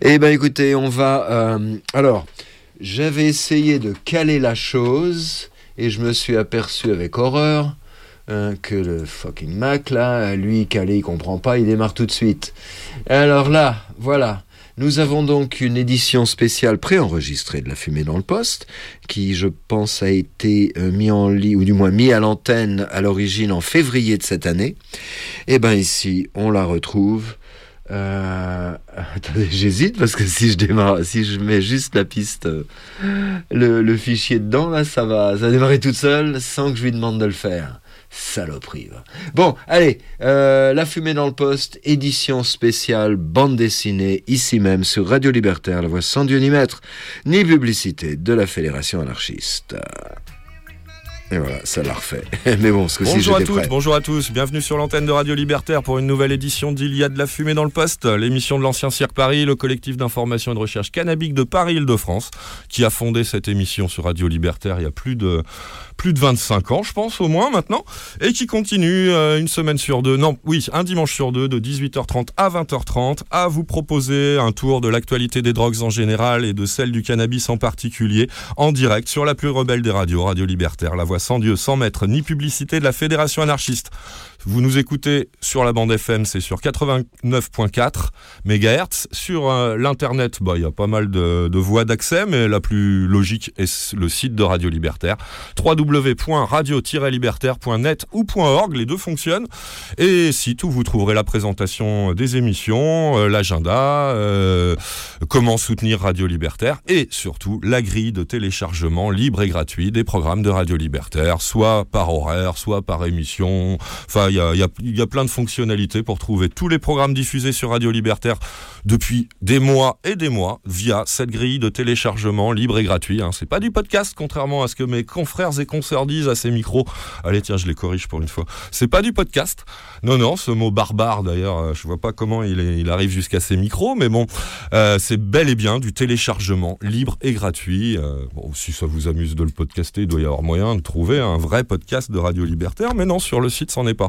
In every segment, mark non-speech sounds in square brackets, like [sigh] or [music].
Eh ben écoutez, on va... euh, alors, j'avais essayé de caler la chose et je me suis aperçu avec horreur hein, que le fucking Mac, là, lui, calé, il comprend pas, il démarre tout de suite. Alors là, voilà. Nous avons donc une édition spéciale préenregistrée de La Fumée dans le Poste, qui, je pense, a été euh, mis en lit, ou du moins mis à l'antenne à l'origine en février de cette année. Et ben ici, on la retrouve. Euh, [laughs] attendez, j'hésite parce que si je démarre, si je mets juste la piste, euh, le, fichier dedans, là, ça va, ça va démarrer toute seule sans que je lui demande de le faire. Saloperie. Bon, allez, euh, La Fumée dans le Poste, édition spéciale, bande dessinée, ici même sur Radio Libertaire, la voix sans Dieu ni maître, ni publicité de la Fédération anarchiste. Et voilà, ça l'a refait. [laughs] Mais bon, ce Bonjour à toutes, prêt. bonjour à tous, bienvenue sur l'antenne de Radio Libertaire pour une nouvelle édition d'Il y a de la fumée dans le poste, l'émission de l'ancien Cirque Paris, le collectif d'information et de recherche cannabique de Paris-Île-de-France, qui a fondé cette émission sur Radio Libertaire il y a plus de, plus de 25 ans, je pense, au moins maintenant, et qui continue euh, une semaine sur deux, non, oui, un dimanche sur deux, de 18h30 à 20h30, à vous proposer un tour de l'actualité des drogues en général et de celle du cannabis en particulier, en direct sur la plus rebelle des radios, Radio Libertaire, la voix sans Dieu, sans maître, ni publicité de la Fédération anarchiste. Vous nous écoutez sur la bande FM, c'est sur 89.4 MHz. Sur euh, l'internet, bah, il y a pas mal de, voies d'accès, mais la plus logique est le site de Radio Libertaire, www.radio-libertaire.net ou .org, les deux fonctionnent. Et site où vous trouverez la présentation des émissions, euh, l'agenda, euh, comment soutenir Radio Libertaire et surtout la grille de téléchargement libre et gratuit des programmes de Radio Libertaire, soit par horaire, soit par émission. Y a, il y a- plein de fonctionnalités pour trouver tous les programmes diffusés sur Radio Libertaire depuis des mois et des mois via cette grille de téléchargement libre et gratuit. Hein. C'est pas du podcast, contrairement à ce que mes confrères et consoeurs disent à ces micros. Allez, tiens, je les corrige pour une fois. C'est pas du podcast. Non, non, ce mot barbare d'ailleurs, euh, je vois pas comment il, arrive jusqu'à ces micros, mais bon, euh, c'est bel et bien du téléchargement libre et gratuit. Euh, si ça vous amuse de le podcaster, il doit y avoir moyen de trouver un vrai podcast de Radio Libertaire, mais non, sur le site, c'en est pas.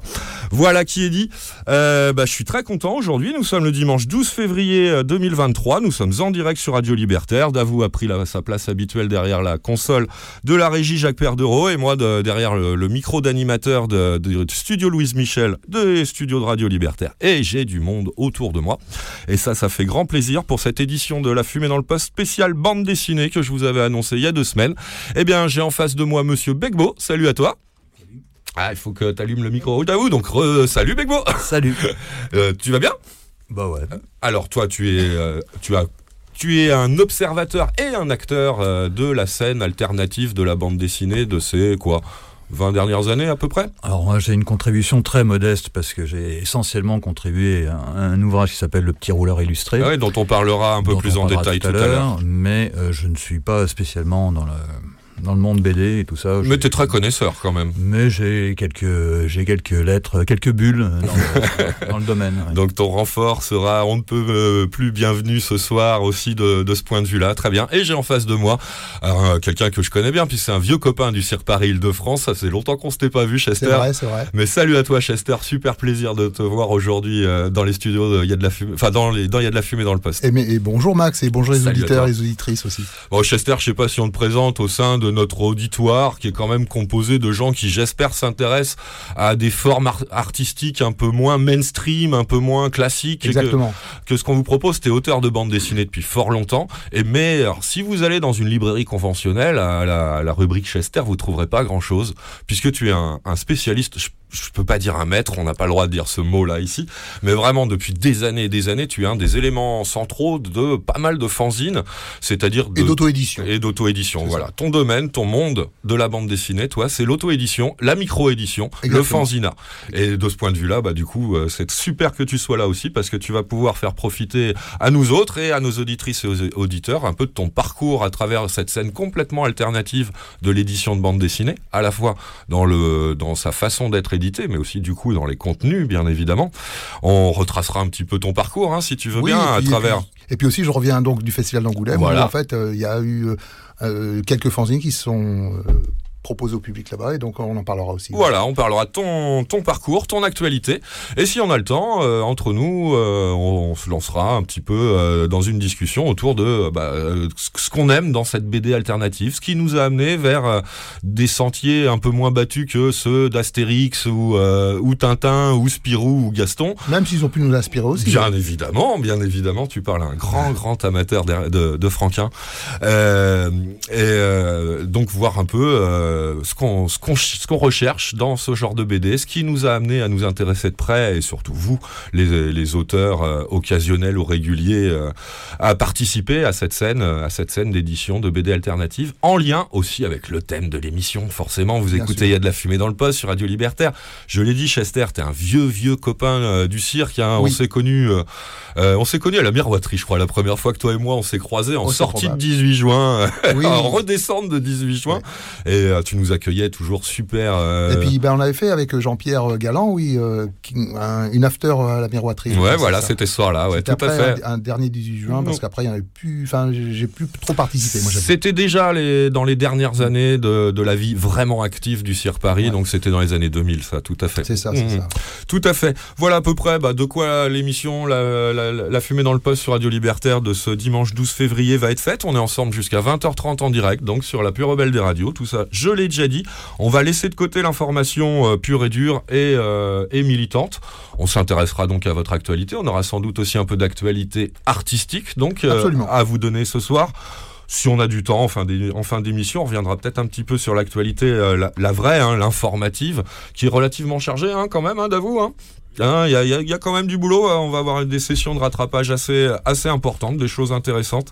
Voilà qui est dit. Euh, bah, je suis très content aujourd'hui. Nous sommes le dimanche 12 février euh, 2023. Nous sommes en direct sur Radio Libertaire. Davou a pris sa place habituelle derrière la console de la régie Jacques Perdereau et moi de- derrière le, micro d'animateur de, Studio Louise Michel des studios de Radio Libertaire. Et j'ai du monde autour de moi. Et ça, ça fait grand plaisir pour cette édition de La Fumée dans le Poste spéciale bande dessinée que je vous avais annoncé il y a deux semaines. Eh bien, j'ai en face de moi Monsieur Begbo. Salut à toi. Ah, il faut que tu allumes le micro Davou. Donc, re- salut Begbo. Salut. [laughs] Euh, tu vas bien? Bah ouais. Alors toi, tu es, euh, tu as, tu es un observateur et un acteur euh, de la scène alternative de la bande dessinée de ces quoi 20 dernières années à peu près? Alors moi j'ai une contribution très modeste parce que j'ai essentiellement contribué à un ouvrage qui s'appelle Le Petit Rouleur Illustré. Ah ouais, dont on parlera un peu plus en détail tout à l'heure. Mais euh, je ne suis pas spécialement dans le, dans le monde BD et tout ça. Mais J'ai- tu es très connaisseur quand même. Mais j'ai quelques, j'ai quelques lettres, quelques bulles dans le, [laughs] dans le domaine. ouais. Donc ton renfort sera on ne peut euh, plus bienvenu ce soir aussi de, de ce point de vue-là. Très bien. Et j'ai en face de moi euh, quelqu'un que je connais bien, puis c'est un vieux copain du Cirque Paris Île-de-France. Ça fait longtemps qu'on s'était pas vu, C'est Chester. vrai, c'est vrai. Mais salut à toi Chester, super plaisir de te voir aujourd'hui euh, dans les studios Il y a de la fumée, enfin dans les dans Il y a de la fumée dans le poste. Et, mais- et bonjour Max, et bonjour les Salut auditeurs les auditrices aussi. Bon Chester, je sais pas si on te présente au sein de notre auditoire qui est quand même composé de gens qui j'espère s'intéressent à des formes ar- artistiques un peu moins mainstream, un peu moins classiques que, Exactement. que ce qu'on vous propose. T'es auteur de bande dessinée depuis fort longtemps. Et mais alors, si vous allez dans une librairie conventionnelle à la, à la rubrique Chester, vous trouverez pas grand chose puisque tu es un, un spécialiste. Je, je peux pas dire un maître, on n'a pas le droit de dire ce mot-là ici, mais vraiment depuis des années et des années, tu es un des éléments centraux de pas mal de fanzines, c'est-à-dire de Et d'auto-édition. et d'auto-édition. Voilà. Ton domaine, ton monde de la bande dessinée, toi, c'est l'auto-édition, la micro-édition, le fanzina. Et de ce point de vue-là, bah, du coup, euh, c'est super que tu sois là aussi parce que tu vas pouvoir faire profiter à nous autres et à nos auditrices et aux auditeurs un peu de ton parcours à travers cette scène complètement alternative de l'édition de bande dessinée, à la fois dans le, dans sa façon d'être mais aussi, du coup, dans les contenus, bien évidemment. On retracera un petit peu ton parcours, hein, si tu veux Oui, bien, à travers. Et puis, et puis aussi, je reviens donc du Festival d'Angoulême, Voilà. où en fait, euh, il y a eu euh, euh, quelques fanzines qui sont euh, propose au public là-bas et donc on en parlera aussi. Voilà, on parlera de ton, ton parcours, ton actualité. Et si on a le temps, euh, entre nous, euh, on, on se lancera un petit peu euh, dans une discussion autour de bah, euh, ce qu'on aime dans cette BD alternative, ce qui nous a amené vers euh, des sentiers un peu moins battus que ceux d'Astérix ou, euh, ou Tintin ou Spirou ou Gaston. Même s'ils ont pu nous inspirer aussi. Bien évidemment, bien évidemment, tu parles à un grand, grand amateur de, de, de Franquin. Euh, et euh, donc voir un peu euh, ce qu'on ce qu'on ch- ce qu'on recherche dans ce genre de BD, ce qui nous a amené à nous intéresser de près, et surtout vous, les, les auteurs euh, occasionnels ou réguliers, euh, à participer à cette scène, à cette scène d'édition de BD alternative, en lien aussi avec le thème de l'émission. Forcément, vous Bien écoutez. Il y a de la fumée dans le poste sur Radio Libertaire. Je l'ai dit, Chester, t'es un vieux, vieux copain du cirque. hein. On s'est connus, euh, on s'est connus à la miroiterie, je crois, la première fois que toi et moi on s'est croisés en Oh, sortie de 18 juin, Oui. [laughs] en redescente de 18 juin. Et tu nous accueillais toujours super. euh, Et puis ben, on avait fait avec Jean-Pierre Galland, oui, euh, qui- un- une after à la miroiterie. ouais, voilà, c'était ce soir-là, ouais, tout à fait. Un, un dernier 18 juin, parce qu'après, il y en avait plus. Enfin, j'ai plus trop participé. C'était déjà les, dans les dernières années de, de la vie vraiment active du Cirque Paris, Ouais. donc c'était dans les années 2000, ça, tout à fait. C'est ça, c'est Mhm. ça. Tout à fait. Voilà à peu près bah, de quoi l'émission la, la, la fumée dans le poste sur Radio Libertaire de ce dimanche 12 février va être faite. On est ensemble jusqu'à 20h30 en direct, donc sur la plus rebelle des radios. Tout ça, je l'ai déjà dit. On va laisser de côté l'information euh, pure et dure et, euh, et militante. On s'intéressera donc à votre actualité. On aura sans doute aussi un peu d'actualité artistique, donc euh, à vous donner ce soir. Si on a du temps en fin d'é- en fin d'émission, on reviendra peut-être un petit peu sur l'actualité, euh, la, la vraie, hein, l'informative, qui est relativement chargée hein, quand même, hein, d'avoue. Hein. Il y, a, quand même du boulot. hein. On va avoir des sessions de rattrapage assez, assez importantes, des choses intéressantes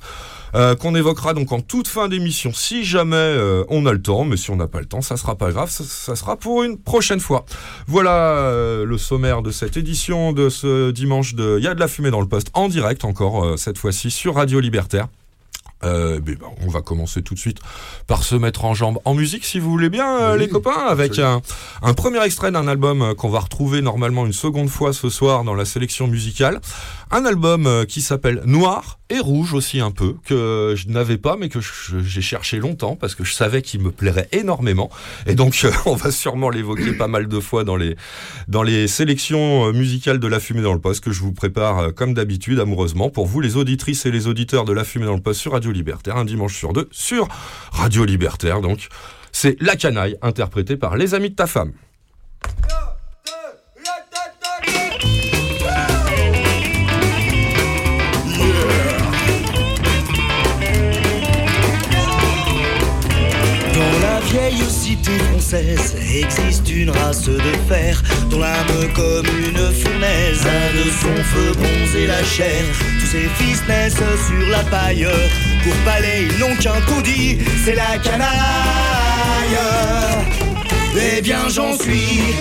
euh, qu'on évoquera donc en toute fin d'émission si jamais euh, on a le temps. Mais si on n'a pas le temps, ça sera pas grave. Ça, sera pour une prochaine fois. Voilà euh, le sommaire de cette édition de ce dimanche de Il y a de la fumée dans le poste en direct encore cette fois-ci sur Radio Libertaire. Euh, ben, on va commencer tout de suite par se mettre en jambe en musique, si vous voulez bien, euh, Oui, les copains, avec un, premier extrait d'un album euh, qu'on va retrouver normalement une seconde fois ce soir dans la sélection musicale. Un album qui s'appelle Noir et Rouge aussi un peu, que je n'avais pas, mais que j'ai cherché longtemps parce que je savais qu'il me plairait énormément. Et donc, euh, [laughs] on va sûrement l'évoquer pas mal de fois dans les, dans les sélections euh, musicales de La Fumée dans le Poste que je vous prépare euh, comme d'habitude amoureusement pour vous les auditrices et les auditeurs de La Fumée dans le Poste sur Radio Libertaire un dimanche sur deux sur Radio Libertaire donc c'est La Canaille interprétée par les amis de ta femme. Existe une race de fer dont l'âme comme une fournaise a de son feu bronzé la chair. Tous ses fils naissent sur la paille. Pour palais, ils n'ont qu'un taudis, c'est la canaille. Eh bien, j'en suis.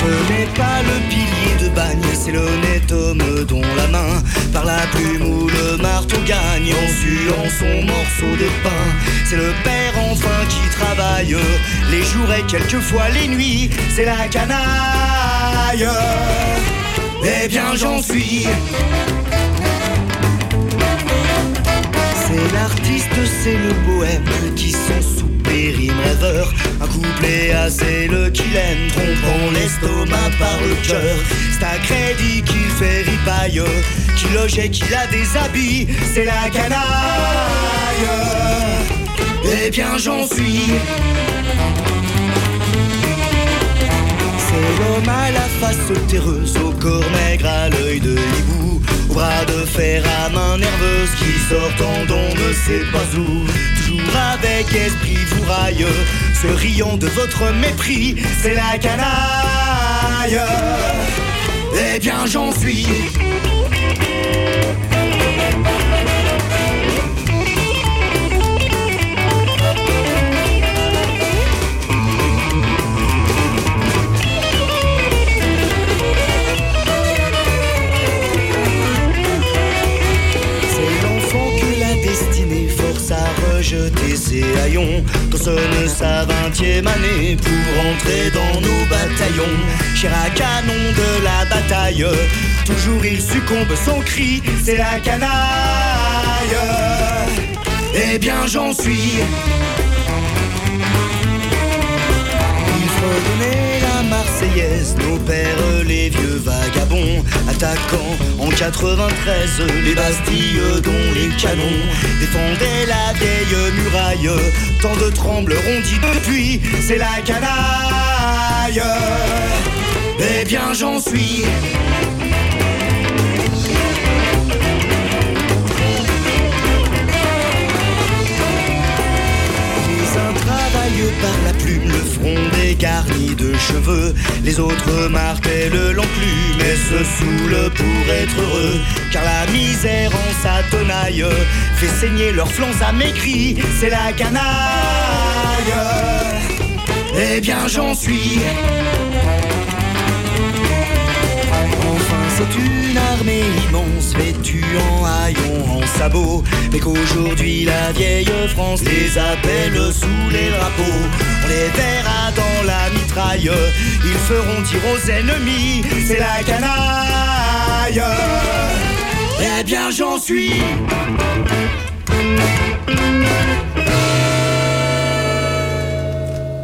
Ce n'est pas le pilier de bagne, c'est l'honnête homme dont la main, par la plume ou le marteau gagne, en suant son morceau de pain. C'est le père enfin qui travaille, les jours et quelquefois les nuits, c'est la canaille. Eh bien j'en suis. C'est l'artiste, c'est le bohème qui sont sous rêveur. Un couplet assez le qu'il aime, trompant l'estomac par le cœur. C'est à crédit qu'il fait ripaille, qui loge et qui la déshabille. C'est la canaille. Eh bien j'en suis. C'est l'homme à la face terreuse, au corps maigre, à l'œil de hibou, au bras de fer à main nerveuse qui sortant d'on ne sait pas où. Toujours avec esprit vous raille, se riant de votre mépris, c'est la canaille. Eh bien j'en suis. À rejeter ses haillons Quand sonne sa vingtième année pour entrer dans nos bataillons Cher à canon de la bataille Toujours il succombe sans cri, c'est la canaille Eh bien j'en suis. Nos pères les vieux vagabonds, attaquant en 93 les Bastilles dont les canons défendaient la vieille muraille. Tant de trembleront dit depuis, c'est la canaille. Eh bien j'en suis. Par la plume, le front dégarni de cheveux. Les autres martèlent l'enclume et se saoulent pour être heureux. Car la misère en sa tenaille fait saigner leurs flancs à mes. C'est la canaille. Eh bien j'en suis. C'est une armée immense vêtue en haillons, en sabots. Mais qu'aujourd'hui la vieille France les appelle sous les drapeaux. On les verra dans la mitraille. Ils feront dire aux ennemis. C'est la canaille. Eh bien j'en suis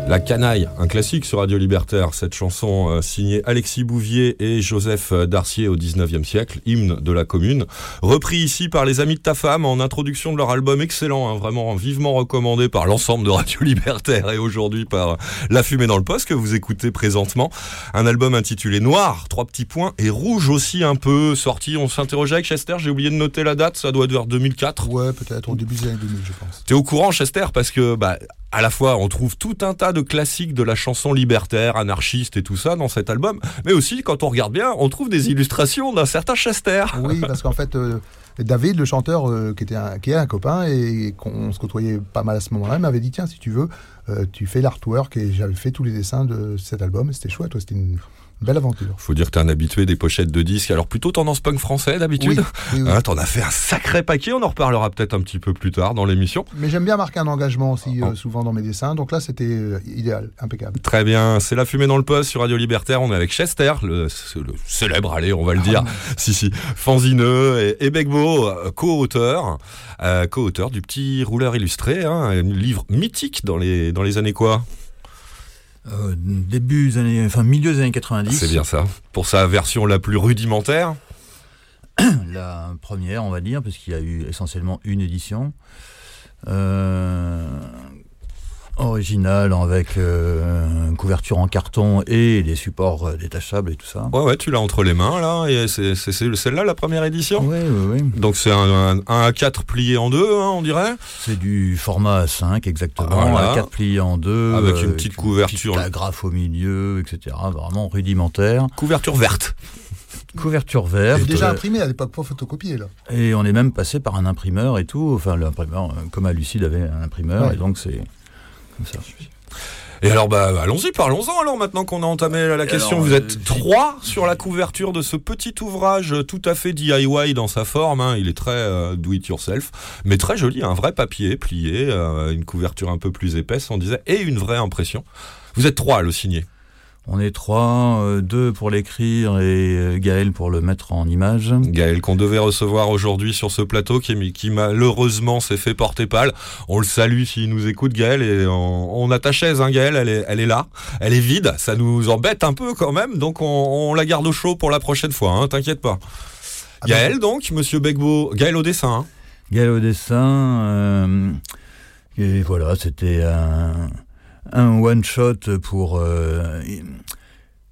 La canaille, un classique sur Radio Libertaire, cette chanson euh, signée Alexis Bouvier et Joseph euh, Darcier au 19e siècle, hymne de la commune, repris ici par les amis de ta femme en introduction de leur album excellent, hein, vraiment vivement recommandé par l'ensemble de Radio Libertaire et aujourd'hui par La Fumée dans le Poste que vous écoutez présentement. Un album intitulé Noir, trois petits points, et Rouge aussi un peu, sorti, on s'interrogeait avec Chester, j'ai oublié de noter la date, ça doit être vers 2004. Ouais, peut-être au début des années 2000, je pense. T'es au courant, Chester, parce que bah, à la fois on trouve tout un tas de classiques de la chanson libertaire, anarchiste et tout ça dans cet album, mais aussi quand on regarde bien, on trouve des illustrations d'un certain Chester. Oui, parce qu'en fait, euh, David, le chanteur, euh, qui, était un, qui est un copain et qu'on se côtoyait pas mal à ce moment-là, m'avait dit tiens, si tu veux, euh, tu fais l'artwork et j'avais fait tous les dessins de cet album. C'était chouette, ouais, c'était une belle aventure. Faut dire que t'es un habitué des pochettes de disques, alors plutôt tendance punk français d'habitude. Oui, oui, oui. Hein, T'en as fait un sacré paquet, on en reparlera peut-être un petit peu plus tard dans l'émission. Mais j'aime bien marquer un engagement aussi, Oh. euh, souvent dans mes dessins. Donc là, c'était euh, idéal, impeccable. Très bien, c'est la fumée dans le poste sur Radio Libertaire. On est avec Chester, le, le célèbre, allez, on va le dire. [laughs] si, si, Fanzineux et, et Begbo, euh, co-auteur, euh, co-auteur du petit rouleur illustré, hein, un livre mythique dans les, dans les années quoi? Euh, début des années, enfin milieu des années 90. C'est bien ça. Pour sa version la plus rudimentaire. [clears throat] La première, on va dire, parce qu'il y a eu essentiellement une édition. Euh, originale avec euh, une couverture en carton et des supports euh, détachables et tout ça. Ouais, ouais, tu l'as entre les mains, là, et c'est celle-là la première édition? Oui, oui, oui. Donc c'est un, un, un A4 plié en deux, hein, on dirait? C'est du format A5 exactement, Voilà. à 4 pliés en deux. Avec une petite une couverture. petite agrafe au milieu, etc. Vraiment rudimentaire. Couverture verte. Couverture verte. Déjà euh, imprimé à l'époque, pas photocopié là. Et on est même passé par un imprimeur et tout. Enfin, l'imprimeur, euh, comme à Lucide avait un imprimeur, Ouais. et donc c'est comme ça. Et alors, bah, allons-y, parlons-en alors maintenant qu'on a entamé la, la question. alors, Vous êtes trois sur la couverture de ce petit ouvrage tout à fait DIY dans sa forme. hein. Il est très euh, do it yourself, mais très joli, un vrai papier plié, euh, une couverture un peu plus épaisse, on disait, et une vraie impression. Vous êtes trois à le signer. On est trois, euh, deux pour l'écrire et euh, Gaël pour le mettre en image. Gaël qu'on devait recevoir aujourd'hui sur ce plateau qui, qui malheureusement s'est fait porter pâle. On le salue s'il nous écoute Gaël et on, on a ta chaise hein, Gaël, elle est, elle est là, elle est vide, ça nous embête un peu quand même donc on, on la garde au chaud pour la prochaine fois, hein, t'inquiète pas. Ah, Gaël donc, Monsieur Begbo, Gaël au dessin. hein. Gaël au dessin. euh, et voilà, c'était un, un one shot pour euh,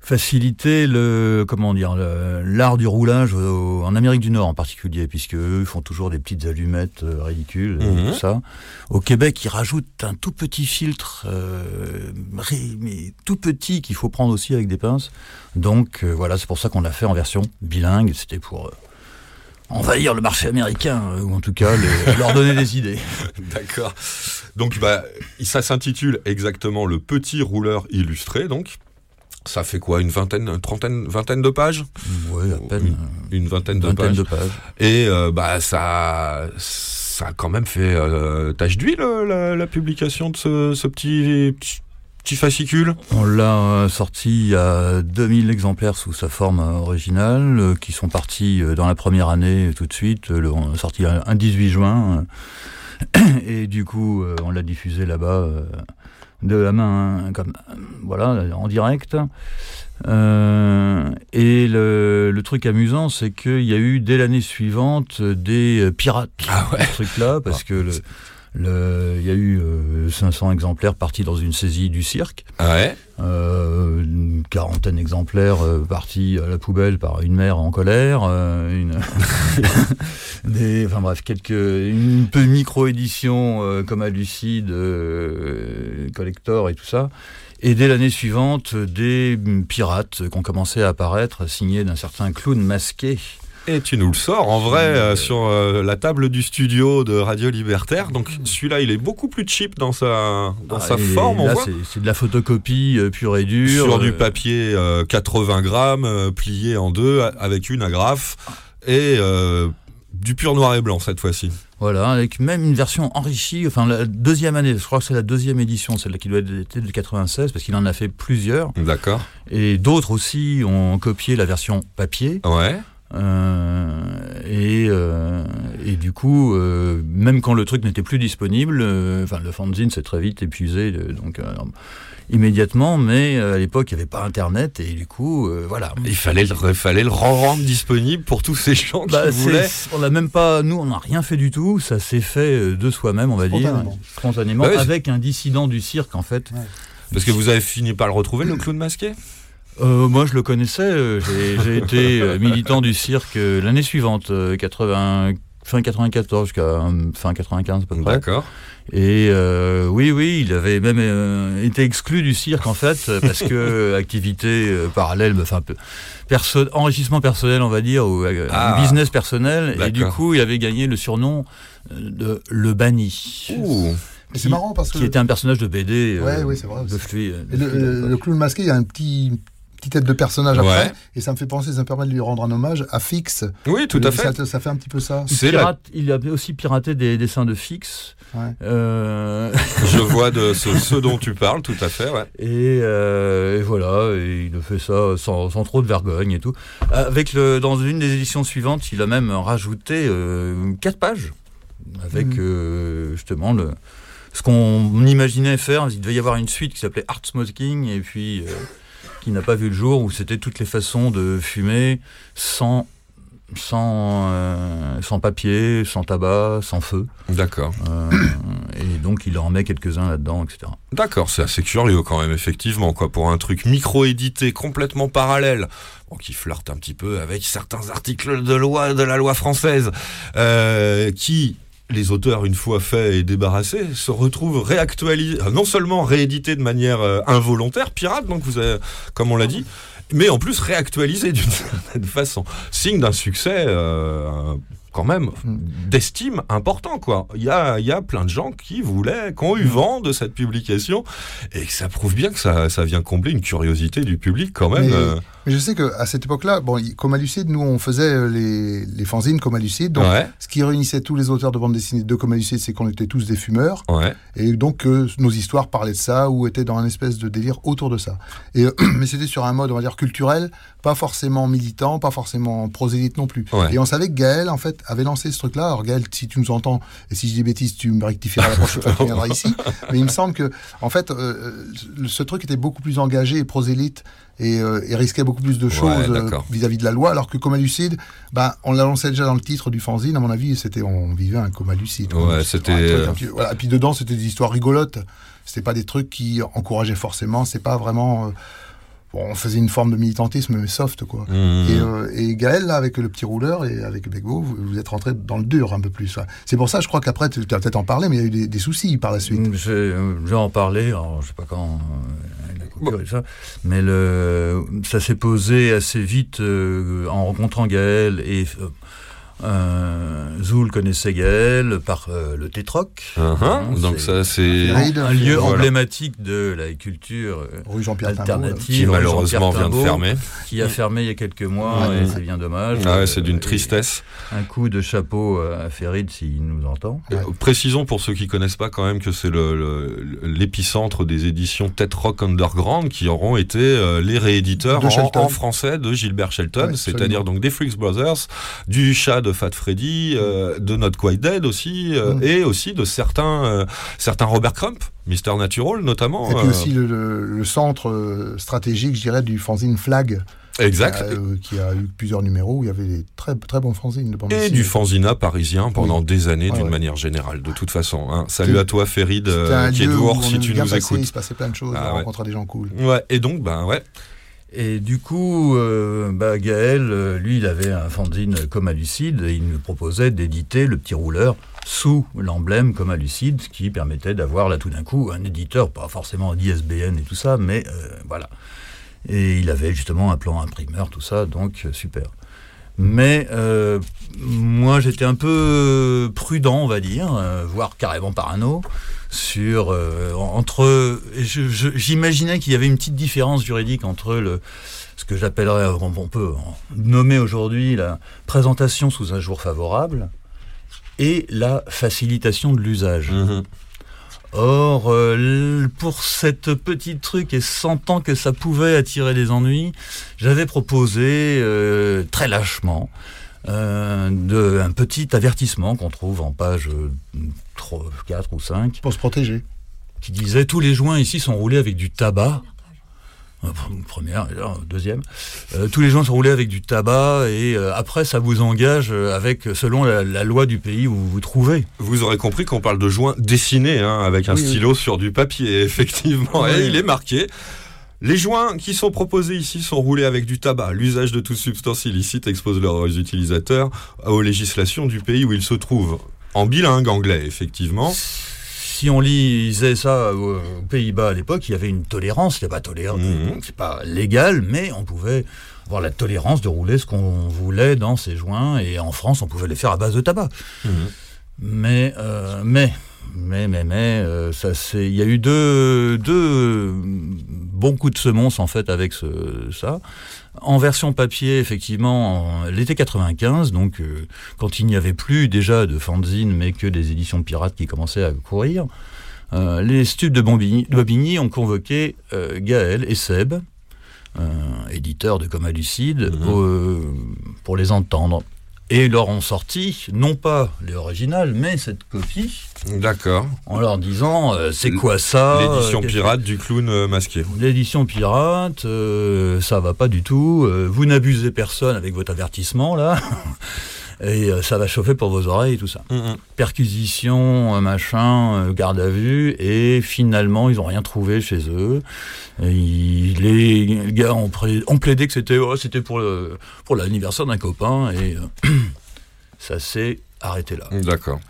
faciliter le comment dire l'art du roulage au- en Amérique du Nord en particulier, puisque eux font toujours des petites allumettes euh, ridicules et Mhm. tout ça. Au Québec, ils rajoutent un tout petit filtre, euh, mais tout petit qu'il faut prendre aussi avec des pinces. Donc euh, voilà, c'est pour ça qu'on l'a fait en version bilingue. C'était pour envahir le marché américain, euh, ou en tout cas le- [laughs] leur donner des idées. [laughs] D'accord. Donc bah, ça s'intitule exactement le petit rouleur illustré donc. Ça fait quoi Une vingtaine, une trentaine, vingtaine de pages Oui, à peine. Une- Une vingtaine de vingtaine pages. de pages. Et euh, bah ça, ça a quand même fait euh, tache d'huile la, la publication de ce, ce petit, petit, petit fascicule. On l'a euh, sorti à 2000 exemplaires sous sa forme euh, originale, euh, qui sont partis dans la première année tout de suite. On a sorti un, un 18 juin. [clears throat] et du coup, on l'a diffusé là-bas de la main, hein, comme voilà, en direct. Euh, et le, le truc amusant, c'est qu'il y a eu dès l'année suivante des pirates Ah ouais. ce truc-là, parce que le, le- il y a eu euh, 500 exemplaires partis dans une saisie du cirque, Ouais? euh, une quarantaine d'exemplaires euh, partis à la poubelle par une mère en colère, euh, une, [laughs] des, enfin bref, quelques, une peu micro-édition euh, comme à Lucide, euh, Collector et tout ça. Et dès l'année suivante, des pirates qui ont commencé à apparaître, signés d'un certain clown masqué. Et tu nous le sors en vrai euh, sur euh, la table du studio de Radio Libertaire. Donc celui-là, il est beaucoup plus cheap dans sa, dans Ah, sa forme, on là, voit. c'est- de la photocopie euh, pure et dure. Sur du euh, papier euh, 80 grammes, euh, plié en deux, avec une agrafe. Et euh, du pur noir et blanc cette fois-ci. Voilà, avec même une version enrichie, enfin la deuxième année, je crois que c'est la deuxième édition, celle-là qui doit être de 96, parce qu'il en a fait plusieurs. D'accord. Et d'autres aussi ont copié la version papier. Ouais. Euh, et, euh, et du coup, euh, même quand le truc n'était plus disponible, euh, enfin le fanzine s'est très vite épuisé, euh, donc euh, immédiatement. Mais euh, à l'époque, il n'y avait pas Internet et du coup, euh, voilà. Il fallait le, il fallait le rendre disponible pour tous ces gens qui Bah, voulaient. on l'a même pas, nous, on n'a rien fait du tout. Ça s'est fait de soi-même, on va dire, Spontanément. Bah avec un dissident du cirque en fait. Parce que vous avez fini par le retrouver, le clown masqué? Euh, moi, je le connaissais. euh, J'ai [laughs] été euh, militant du cirque euh, l'année suivante, euh, 80, fin 94 jusqu'à euh, fin 95 à peu près. D'accord. Et euh, oui, oui, il avait même euh, été exclu du cirque en fait euh, parce que [laughs] euh, activité euh, parallèle, enfin peu- perso enrichissement personnel, on va dire, ou euh, Ah, business personnel. Et du coup, il avait gagné le surnom euh, de le banni. Ouh. C'est marrant parce que Qui était un personnage de BD. euh, Ouais, ouais, c'est vrai De le, le- le clown masqué, il y a un petit petite tête de personnage après, et ça me fait penser, ça me permet de lui rendre un hommage à Fix. Oui, tout à fait. Ça, ça fait un petit peu ça. C'est la... Pirate, Il avait aussi piraté des dessins de Fix. Ouais. Euh, Je vois de [laughs] ce, ce dont tu parles, tout à fait. Ouais. et, euh, et voilà, et il a fait ça sans, sans trop de vergogne et tout. Avec le, dans une des éditions suivantes, il a même rajouté euh, quatre pages avec Mhm. euh, justement le, ce qu'on imaginait faire. Il devait y avoir une suite qui s'appelait Art Smoking et puis euh, qui n'a pas vu le jour où c'était toutes les façons de fumer sans sans euh, sans papier, sans tabac, sans feu. D'accord. Euh, et donc il en met quelques-uns là-dedans, etc. D'accord, c'est assez curieux quand même, effectivement, quoi, pour un truc micro-édité complètement parallèle, bon, qui flirte un petit peu avec certains articles de loi de la loi française, euh, qui les auteurs, une fois faits et débarrassés, se retrouvent réactualisés, euh, non seulement réédités de manière euh, involontaire, pirate, donc vous avez, comme on l'a dit, mais en plus réactualisés d'une certaine façon. Signe d'un succès, euh, quand même, d'estime important, quoi. Il y a, il y a plein de gens qui voulaient, qui ont eu vent de cette publication, et que ça prouve bien que ça, ça vient combler une curiosité du public, quand même. Mais- euh, Mais je sais qu'à cette époque-là, bon, Coma Lucide, nous, on faisait euh, les, les fanzines Coma Lucide. Donc, ouais, ce qui réunissait tous les auteurs de bande dessinée de Coma Lucide, c'est qu'on était tous des fumeurs. ouais. Et donc, euh, nos histoires parlaient de ça ou étaient dans un espèce de délire autour de ça. Et, euh, [clears throat] mais c'était sur un mode, on va dire, culturel, pas forcément militant, pas forcément prosélyte non plus. Ouais. Et on savait que Gaël, en fait, avait lancé ce truc-là. Alors, Gaël, si tu nous entends, et si je dis des bêtises, tu me rectifieras la prochaine fois que tu viendras [laughs] ici. Mais il me semble que, en fait, euh, ce truc était beaucoup plus engagé et prosélyte et, euh, et risquait beaucoup plus de choses euh, vis-à-vis de la loi, alors que Coma Lucide, bah, on l'annonçait déjà dans le titre du fanzine, à mon avis, c'était on vivait un coma lucide. Ouais, c'était, euh, voilà. Et puis dedans, c'était des histoires rigolotes. C'était pas des trucs qui encourageaient forcément. C'est pas vraiment. euh, bon, on faisait une forme de militantisme, mais soft, quoi. Mmh. Et, euh, et Gaël, là, avec le petit rouleur et avec Begbo, vous, vous êtes rentré dans le dur un peu plus. ouais. C'est pour ça, je crois qu'après, tu vas peut-être en parler, mais il y a eu des, des soucis par la suite. J'ai euh, j'ai en parlé, alors je sais pas quand, euh, avec la coupure et ça, mais le, ça s'est posé assez vite euh, en rencontrant Gaël et euh, euh, Zoul connaissait Gaël par euh, le Tétroc. Uh-huh. Donc ça, c'est... Un lieu Voilà. emblématique de la culture euh, Rue là. alternative. Qui malheureusement vient de fermer. Qui a fermé il y a quelques mois Ouais. et c'est bien dommage. Ah ouais, Euh, c'est d'une et tristesse. Un coup de chapeau à Ferid s'il nous entend. Ouais. Euh, Précisons pour ceux qui connaissent pas quand même que c'est le- le- l'épicentre des éditions Tête Rock Underground qui auront été euh, les rééditeurs en, en français de Gilbert Shelton, Ouais, c'est-à-dire donc des Freaks Brothers, du chat de Fat Freddy, euh, de Not Quite Dead aussi, euh, Mm. et aussi de certains, euh, certains Robert Crump, Mister Natural notamment. Et puis aussi le, le- le centre stratégique, je dirais, du fanzine Flag, Exact. euh, qui a eu plusieurs numéros où il y avait des très, très bons fanzines. de Et du fanzina parisien pendant Oui. des années Ouais, d'une ouais. manière générale, de toute façon. hein. Salut à toi Ferid, euh, qui est dehors si tu nous écoutes. Il se passait plein de choses, Ah on ouais. rencontrait des gens cool. Ouais, et donc, ben ouais. Et du coup, euh, bah, Gaël, euh, lui, il avait un fanzine Coma Lucide et il nous proposait d'éditer le petit rouleur sous l'emblème Coma Lucide, ce qui permettait d'avoir là tout d'un coup un éditeur, pas forcément d'ISBN et tout ça, mais euh, voilà. Et il avait justement un plan imprimeur, tout ça, donc super. Mais moi, j'étais un peu prudent, on va dire, voire carrément parano, sur euh, entre. J'imaginais qu'il y avait une petite différence juridique entre le ce que j'appellerais, on on peut nommer aujourd'hui la présentation sous un jour favorable et la facilitation de l'usage. Mhm. Or, euh, pour cette petite truc, et sentant que ça pouvait attirer des ennuis, j'avais proposé euh, très lâchement euh, de, un petit avertissement qu'on trouve en page euh, 3, 4 ou 5, Pour se protéger. qui disait tous les joints ici sont roulés avec du tabac. Euh, Première, deuxième. Euh, tous les joints sont roulés avec du tabac et euh, après ça vous engage euh, avec selon la, la loi du pays où vous vous trouvez. Vous aurez compris qu'on parle de joints dessinés, hein, avec un Oui, oui. stylo sur du papier, [laughs] effectivement. Oui. Et il est marqué. Les joints qui sont proposés ici sont roulés avec du tabac. L'usage de toute substance illicite expose leurs utilisateurs aux législations du pays où ils se trouvent. En bilingue anglais, effectivement. Si on lisait ça aux Pays-Bas à l'époque, il y avait une tolérance, a pas tolérance, Mhm. c'est pas légal, mais on pouvait avoir la tolérance de rouler ce qu'on voulait dans ces joints, et en France, on pouvait les faire à base de tabac. Mhm. Mais, euh, mais, mais, mais, mais, euh, ça c'est, il y a eu deux, deux bons coups de semonce en fait avec ce, ça. En version papier, effectivement, en l'été 95, donc euh, quand il n'y avait plus déjà de fanzine, mais que des éditions pirates qui commençaient à courir, euh, les studs de Bobigny, de Bobigny ont convoqué Gaël et Seb, éditeurs de Coma Lucide, Mhm. pour les entendre. Et leur ont sorti, non pas les originales, mais cette copie, D'accord. en leur disant euh, c'est quoi ça L'édition euh, qu'est-ce pirate du clown euh, masqué. L'édition pirate, euh, ça va pas du tout. vous n'abusez personne avec votre avertissement là. [laughs] Et euh, ça va chauffer pour vos oreilles et tout ça. Mhm. Perquisition, euh, machin, euh, garde à vue, et finalement ils ont rien trouvé chez eux. Et les gars ont, plaidé que c'était oh, c'était pour l'anniversaire d'un copain et euh, [clears throat] ça s'est arrêté là. D'accord.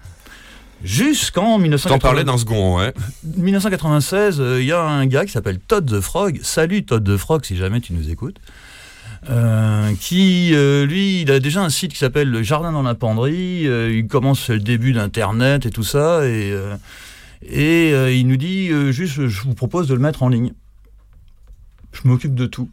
Jusqu'en T'en 1980 parlais d'un second, ouais. 1996, euh, il y a un gars qui s'appelle Todd the Frog. Salut Todd the Frog, si jamais tu nous écoutes. Euh, qui, euh, lui, il a déjà un site qui s'appelle Le Jardin dans la Penderie. euh, il commence le début d'Internet et tout ça. Et, et il nous dit juste, je vous propose de le mettre en ligne. Je m'occupe de tout.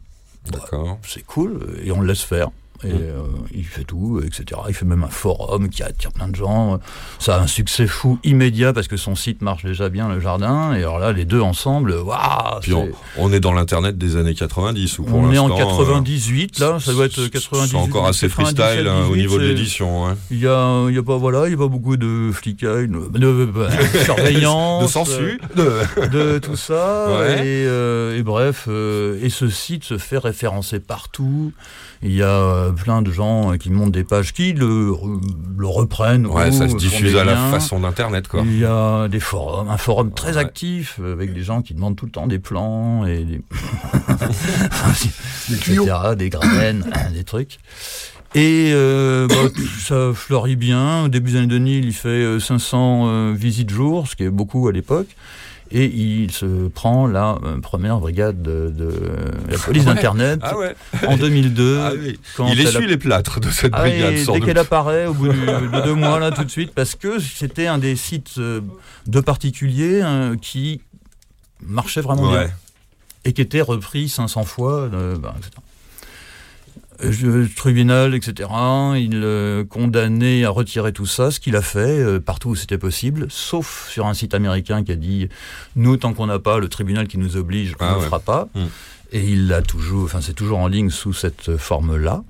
D'accord. C'est cool. Et on le laisse faire. Et Mm. euh, il fait tout, etc. Il fait même un forum qui attire plein de gens. Ça a un succès fou immédiat parce que son site marche déjà bien, le jardin. Et alors là, les deux ensemble, waouh Puis on, est dans l'internet des années 90 ou pour On est en l'instant, euh, 98, là, ça doit être c'est- 98. C'est encore assez freestyle hein, au 97, niveau de l'édition. hein. Il y a, il y a pas, voilà, il y a pas beaucoup de flicailles, de, de- de [laughs] surveillance, De sensu. De... euh, de tout ça. Ouais. Et, euh, et bref, et ce site se fait référencer partout. Il y a euh, plein de gens euh, qui montent des pages qui le, le reprennent. Ouais, ou ça se diffuse à la fasil d'internet quoi. Il y a des forums, un forum très Ouais. actif euh, avec des gens qui demandent tout le temps des plans et des, [laughs] etc., des graines, [coughs] des trucs. Et euh, bah, [coughs] ça fleurit bien. Au début des années 2000, il fait euh, 500 euh, visites jour, ce qui est beaucoup à l'époque. Et il se prend la euh, première brigade de, de la police Ouais. d'Internet Ah ouais. en 2002. Ah oui. quand Il essuie a- les plâtres de cette ah, brigade. et sans dès qu'elle apparaît au bout [laughs] de deux mois là tout de suite parce que c'était un des sites euh, de particuliers euh, qui marchait vraiment bien et qui était repris 500 fois euh, bah, etc. Je- tribunal, etc. Il euh, condamné à retirer tout ça, ce qu'il a fait euh, partout où c'était possible, sauf sur un site américain qui a dit nous tant qu'on n'a pas le tribunal qui nous oblige, on Ah ne le fera pas. Mm. Et il l'a toujours, enfin c'est toujours en ligne sous cette forme-là.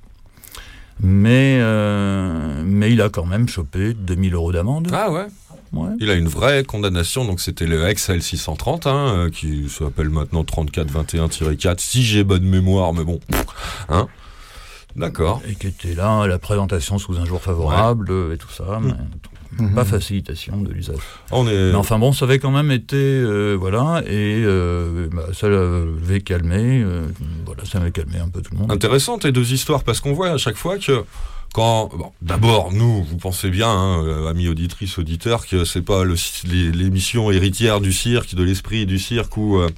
Mais, euh, mais il a quand même chopé 2000 euros d'amende. Ah ouais Ouais. Il a une vraie condamnation, donc c'était le XL 630, hein, euh, qui s'appelle maintenant 3421-4, si j'ai bonne mémoire, mais bon. Hein D'accord. Et qui était là la présentation sous un jour favorable et tout ça. mais Mhm. Pas facilitation de l'usage. On est. Mais enfin bon, ça avait quand même été, euh, voilà, et euh, bah, ça l'avait calmé, euh, voilà, ça avait calmé un peu tout le monde. Intéressant tes deux histoires parce qu'on voit à chaque fois que quand bon, d'abord nous vous pensez bien hein, euh, amis auditrices auditeurs que c'est pas l'émission héritière du cirque de l'esprit du cirque ou euh,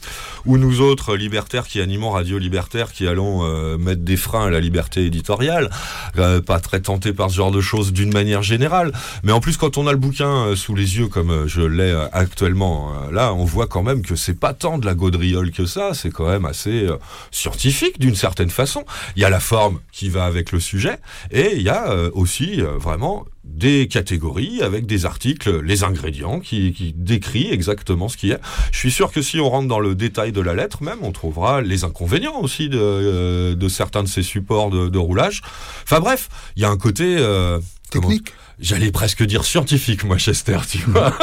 ou nous autres libertaires qui animons Radio Libertaire qui allons euh, mettre des freins à la liberté éditoriale euh, pas très tentés par ce genre de choses d'une manière générale mais en plus quand on a le bouquin euh, sous les yeux comme je l'ai actuellement là on voit quand même que c'est pas tant de la gaudriole que ça c'est quand même assez scientifique d'une certaine façon. Il y a la forme qui va avec le sujet et il y a euh, aussi euh, vraiment des catégories avec des articles, les ingrédients qui, qui décrit exactement ce qu'il y a. Je suis sûr que si on rentre dans le détail de la lettre même, on trouvera les inconvénients aussi de, euh, de certains de ces supports de, de roulage. Enfin bref, il y a un côté... euh, comment- Technique J'allais presque dire scientifique, moi, Chester, tu [laughs] vois.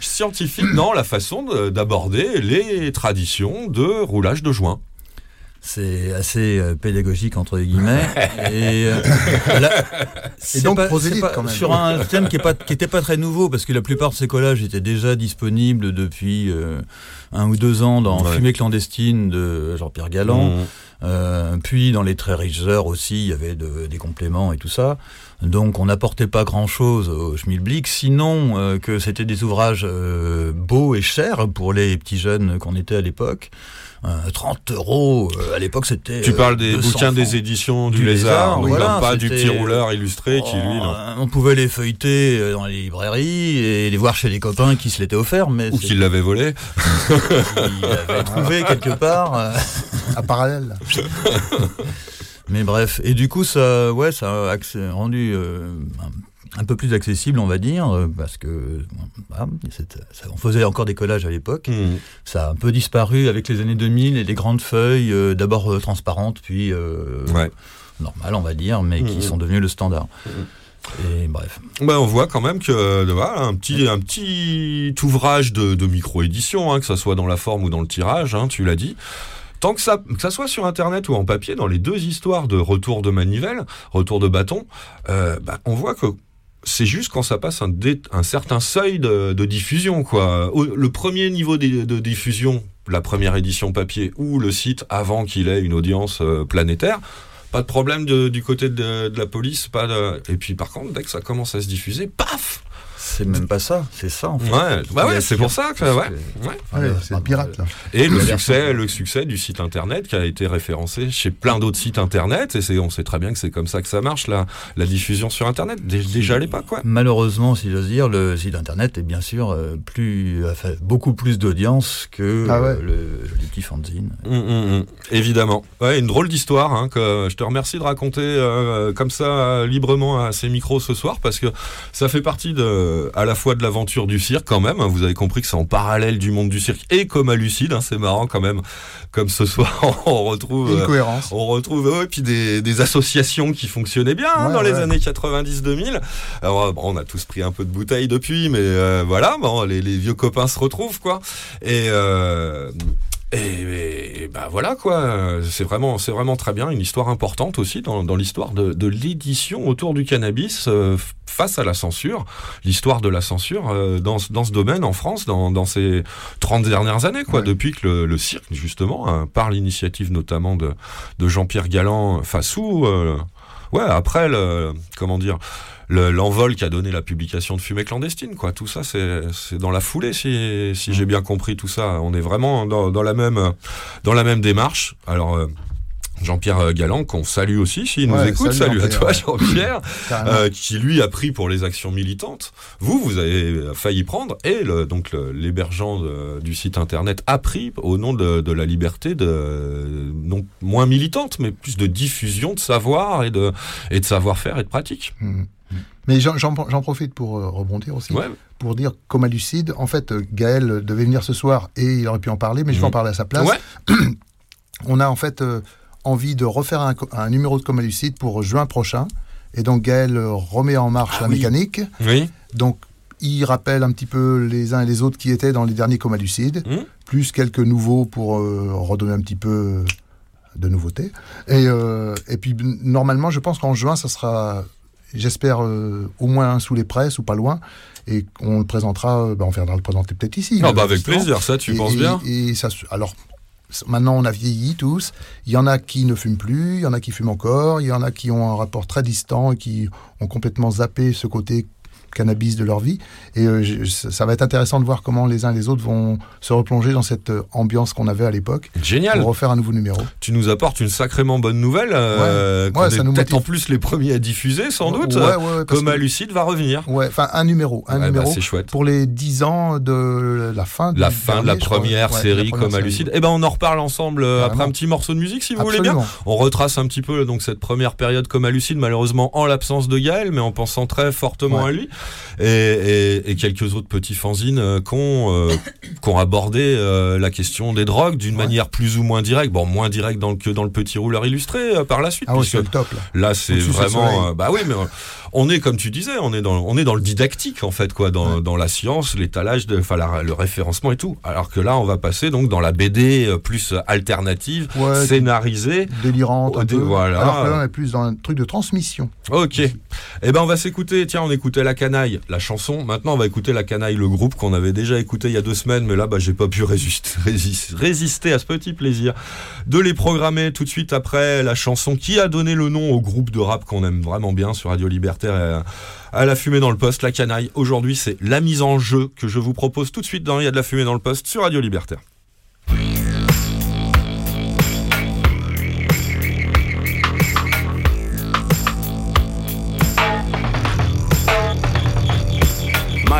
scientifique dans la façon de- d'aborder les traditions de roulage de joint. C'est assez euh, pédagogique entre guillemets. [laughs] et euh, là, c'est donc pas- prosélyte, c'est pas- quand même. Sur un thème qui n'était pas, qui était pas très nouveau, parce que la plupart de ces collages étaient déjà disponibles depuis euh, un ou deux ans dans Ouais. Fumée clandestine de Jean-Pierre Galland. Mmh. Euh, puis dans les très riches heures aussi, il y avait de- des compléments et tout ça. Donc on n'apportait pas grand-chose au Schmilblick, sinon euh, que c'était des ouvrages euh, beaux et chers pour les petits jeunes qu'on était à l'époque. Euh, 30 euros, euh, à l'époque c'était... Tu euh, parles des 200 bouquins des éditions du, Du lézard, Lézard, donc voilà, pas du petit rouleur illustré qui lui... Oh, non. euh, On pouvait les feuilleter euh, dans les librairies et les voir chez les copains qui se l'étaient offert, mais Ou qu'il l'avait volé. qu'ils l'avaient trouvé quelque part. euh. à parallèle. Mais bref, et du coup, ça, ouais, ça a accès- rendu euh, un, un peu plus accessible, on va dire, euh, parce que ça- on faisait encore des collages à l'époque. Mmh. Ça a un peu disparu avec les années 2000 et les grandes feuilles, euh, d'abord euh, transparentes, puis euh, Ouais. normales, on va dire, mais qui Mhm. sont devenues le standard. Et bref. Ben, on voit quand même que euh, voilà, un petit un petit ouvrage de, de micro-édition, hein, que ça soit dans la forme ou dans le tirage, hein, tu l'as dit. Tant que ça, que ça soit sur internet ou en papier, dans les deux histoires de retour de manivelle, retour de bâton, euh, bah, on voit que c'est juste quand ça passe un, certain seuil de, diffusion. Quoi. Le premier niveau de, diffusion, la première édition papier ou le site avant qu'il ait une audience euh, planétaire, pas de problème du côté de, la police. Pas. Et puis par contre, dès que ça commence à se diffuser, paf C'est même pas ça, c'est ça en fait. Ouais, bah ouais, Il y a c'est pour ça que... Ouais, ouais. Ouais, c'est pardon, pirate, là. Et le succès, le succès du site internet qui a été référencé chez plein d'autres sites internet, et c'est, on sait très bien que c'est comme ça que ça marche, la, la diffusion sur internet, Dé- déjà à l'époque, quoi. Malheureusement, si j'ose dire, le site internet est bien sûr euh, plus, beaucoup plus d'audience que Ah ouais. euh, le joli petit fanzine. Hum, hum, hum. Évidemment. Ouais, une drôle d'histoire hein, que je te remercie de raconter euh, comme ça librement à ces micros ce soir parce que ça fait partie de, à la fois de l'aventure du cirque quand même. hein. Vous avez compris que c'est en parallèle du monde du cirque et comme à Lucide. hein, c'est marrant quand même. Comme ce soir, [laughs] on retrouve. Une euh, cohérence. On retrouve ouais, puis des, des associations qui fonctionnaient bien hein, Ouais, dans les années 90-2000. Alors bon, on a tous pris un peu de bouteille depuis, mais euh, voilà, bon, les, les vieux copains se retrouvent quoi. Et euh, et, et bah voilà quoi, c'est vraiment, c'est vraiment très bien, une histoire importante aussi dans, dans l'histoire de, de l'édition autour du cannabis euh, face à la censure, l'histoire de la censure euh, dans, ce- dans ce domaine en France dans, dans ces 30 dernières années quoi, Ouais. depuis que le, le cirque justement, hein, par l'initiative notamment de, de Jean-Pierre Galland, Fassou, euh, ouais après le, comment dire, le- l'envol qu'a donné la publication de Fumée clandestine, quoi. Tout ça, c'est c'est dans la foulée, si, si j'ai bien compris tout ça. On est vraiment dans, dans la même dans la même démarche. Alors. euh, Jean-Pierre euh, Galland, qu'on salue aussi, s'il nous écoute. salut, Salut à toi, Jean-Pierre, [laughs] euh, qui lui a pris pour les actions militantes. Vous, vous avez failli prendre, et le, donc le- l'hébergeant du site internet a pris au nom de, de la liberté, de, non moins militante, mais plus de diffusion de savoir et de, et de savoir-faire et de pratique. Mhm. Mais j'en- profite pour euh, rebondir aussi, Ouais. pour dire comme à Lucide, en fait, euh, Gaël devait venir ce soir et il aurait pu en parler, mais je vais Mhm. en parler à sa place. Ouais. [clears throat] On a en fait euh, envie de refaire un, numéro de Coma Lucide pour juin prochain. Et donc Gaël remet en marche Ah la oui. mécanique. Oui. Donc il rappelle un petit peu les uns et les autres qui étaient dans les derniers comas lucides, Mhm. plus quelques nouveaux pour euh, redonner un petit peu de nouveauté. Et, euh, et puis normalement, je pense qu'en juin, ça sera, j'espère, euh, au moins sous les presses ou pas loin. Et on le présentera, euh, bah, on viendra le présenter peut-être ici. Euh, bah avec plaisir, ça tu Et- penses et- bien Et ça, alors, maintenant on a vieilli tous. Il y en a qui ne fument plus, il y en a qui fument encore, il y en a qui ont un rapport très distant et qui ont complètement zappé ce côté cannabis de leur vie. Et euh, ça va être intéressant de voir comment les uns et les autres vont se replonger dans cette euh, ambiance qu'on avait à l'époque Génial. pour refaire un nouveau numéro. Tu nous apportes une sacrément bonne nouvelle. euh, Ouais. Ouais, est ça nous peut-être en plus les premiers à diffuser, sans doute. Ouais, Coma que- Lucide va revenir. Ouais, enfin un numéro, un bah, numéro c'est chouette. pour les 10 ans de la fin. La du fin de la crois. première série la première Coma série. Lucide. Eh ben on en reparle ensemble euh, après un petit morceau de musique si vous voulez bien. On retrace un petit peu donc cette première période Coma Lucide, malheureusement en l'absence de Gaël, mais en pensant très fortement à lui. Et, et- et quelques autres petits fanzines euh, qui ont euh, qui ont abordé euh, la question des drogues d'une Ouais. manière plus ou moins directe. Bon, moins directe dans le- que dans le petit rouleur illustré par la suite. Ah puisque c'est le top là. Là, c'est vraiment. bah oui, mais on est comme tu disais, on est dans, on est dans le didactique en fait, quoi, dans, dans la science, l'étalage, enfin le référencement et tout. Alors que là, on va passer donc dans la BD plus alternative, Ouais, scénarisée. délirante un peu. voilà. Alors que là, on est plus dans un truc de transmission. Ok. Eh ben, on va s'écouter. Tiens, on écoutait la la chanson. Maintenant, on va écouter la canaille, le groupe qu'on avait déjà écouté il y a deux semaines, mais là, bah, j'ai pas pu [laughs] résister, à ce petit plaisir de les programmer tout de suite après la chanson qui a donné le nom au groupe de rap qu'on aime vraiment bien sur Radio Libertaire à la fumée dans le poste, la canaille. Aujourd'hui, c'est la mise en jeu que je vous propose tout de suite dans Il y a de la fumée dans le poste sur Radio Libertaire.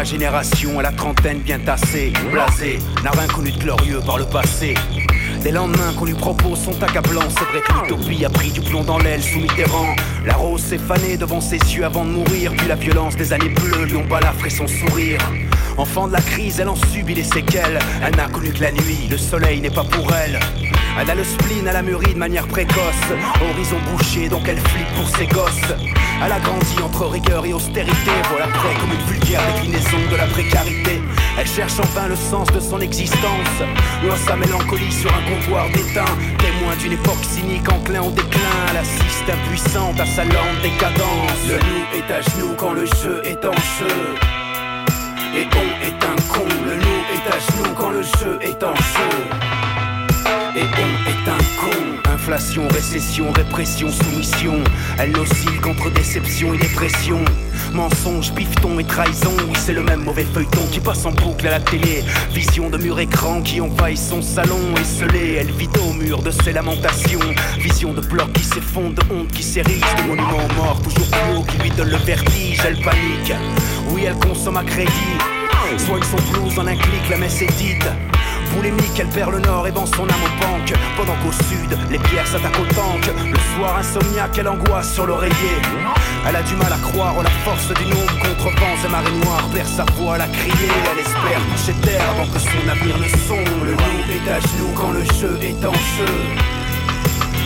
Ma génération à la trentaine bien tassée, blasée, n'a rien connu de glorieux par le passé. Les lendemains qu'on lui propose sont accablants, c'est vrai que l'utopie a pris du plomb dans l'aile sous Mitterrand. La rose s'est fanée devant ses yeux avant de mourir, puis la violence des années bleues lui ont balafré son sourire. Enfant de la crise, elle en subit les séquelles. Elle n'a connu que la nuit, le soleil n'est pas pour elle. Elle a le spleen, elle a mûri de manière précoce. Horizon bouché, donc elle flippe pour ses gosses. Elle a grandi entre rigueur et austérité. Voilà près comme une vulgaire déclinaison de la précarité. Elle cherche enfin le sens de son existence. Loin sa mélancolie sur un comptoir d'étain. Témoin d'une époque cynique enclin au déclin. Elle assiste impuissante à sa lente décadence. Le loup est à genoux quand le jeu est en jeu. Et on est un con, le loup est à genoux quand le jeu est en jeu. Et est un con. Inflation, récession, répression, soumission. Elle oscille contre déception et dépression. Mensonge, bifton et trahison. Oui, c'est le même mauvais feuilleton qui passe en boucle à la télé. Vision de mur écran qui envahit son salon. Esselée, elle vit au mur de ses lamentations. Vision de blocs qui s'effondrent, de honte qui s'érige. De monuments morts toujours plus haut qui lui donne le vertige. Elle panique. Oui, elle consomme à crédit. Soigne son blues en un clic, la messe est dite. Boulémique, elle perd le nord et vend son âme aux banques. Pendant qu'au sud, les pierres s'attaquent au tank. Le soir, insomniaque, elle angoisse sur l'oreiller. Elle a du mal à croire en la force du nombre contre vents et marées noires. Perd sa voix, elle a crié. Elle espère toucher terre avant que son avenir ne sonde. Le loup est à genoux quand le jeu est en jeu.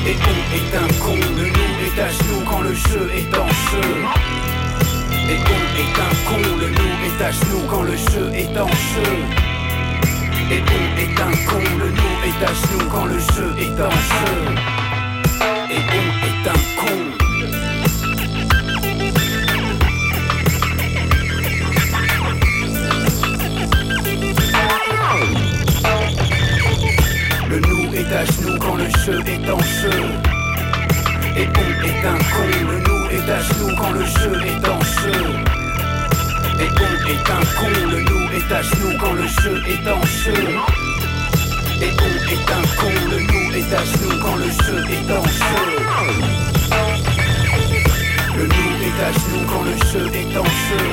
Et on est un con. Le loup est à genoux quand le jeu est en jeu. Et on est un con, le loup est à genoux quand le jeu est en jeu. Et on est un con, le loup est à genoux quand le jeu est en jeu. Et on est un con. Le loup est à genoux quand le jeu est en jeu. Et on est un con, le loup est à genoux quand le jeu est en jeu. Et on est un con, le loup est à genoux quand le jeu est en jeu. Et on est un con, le loup est à genoux quand le jeu est en jeu. Le loup est à genoux quand le jeu est en jeu.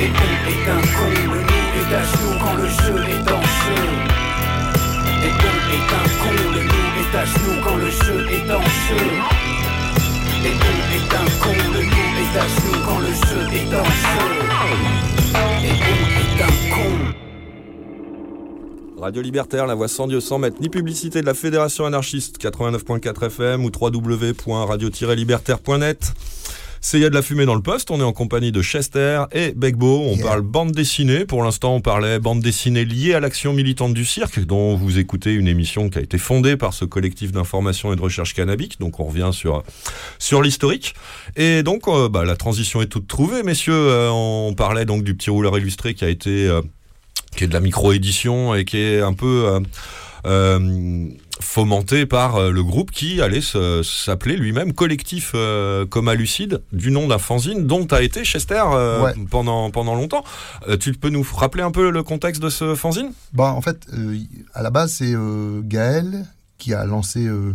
Et on est un con, le loup est à genoux quand le jeu est en jeu. Et on est un con, le loup est à genoux quand le jeu est en jeu. Radio Libertaire, la voix sans Dieu, sans maître, ni publicité de la Fédération anarchiste 89.4 FM ou www.radio-libertaire.net. C'est Il y a de la fumée dans le poste. On est en compagnie de Chester et Begbo. On Yeah. parle bande dessinée. Pour l'instant, on parlait bande dessinée liée à l'action militante du cirque, dont vous écoutez une émission qui a été fondée par ce collectif d'information et de recherche cannabique. Donc, on revient sur, sur l'historique. Et donc, euh, bah, la transition est toute trouvée, messieurs. Euh, on parlait donc du petit rouleur illustré qui a été, euh, qui est de la micro-édition et qui est un peu euh, fomenté par euh, le groupe qui allait s'appeler lui-même Collectif euh, Coma Lucide, du nom d'un fanzine dont a été Chester euh, Ouais. pendant, pendant longtemps. Euh, tu peux nous rappeler un peu le contexte de ce fanzine? Bah, en fait, euh, à la base, c'est euh, Gaël qui a lancé euh,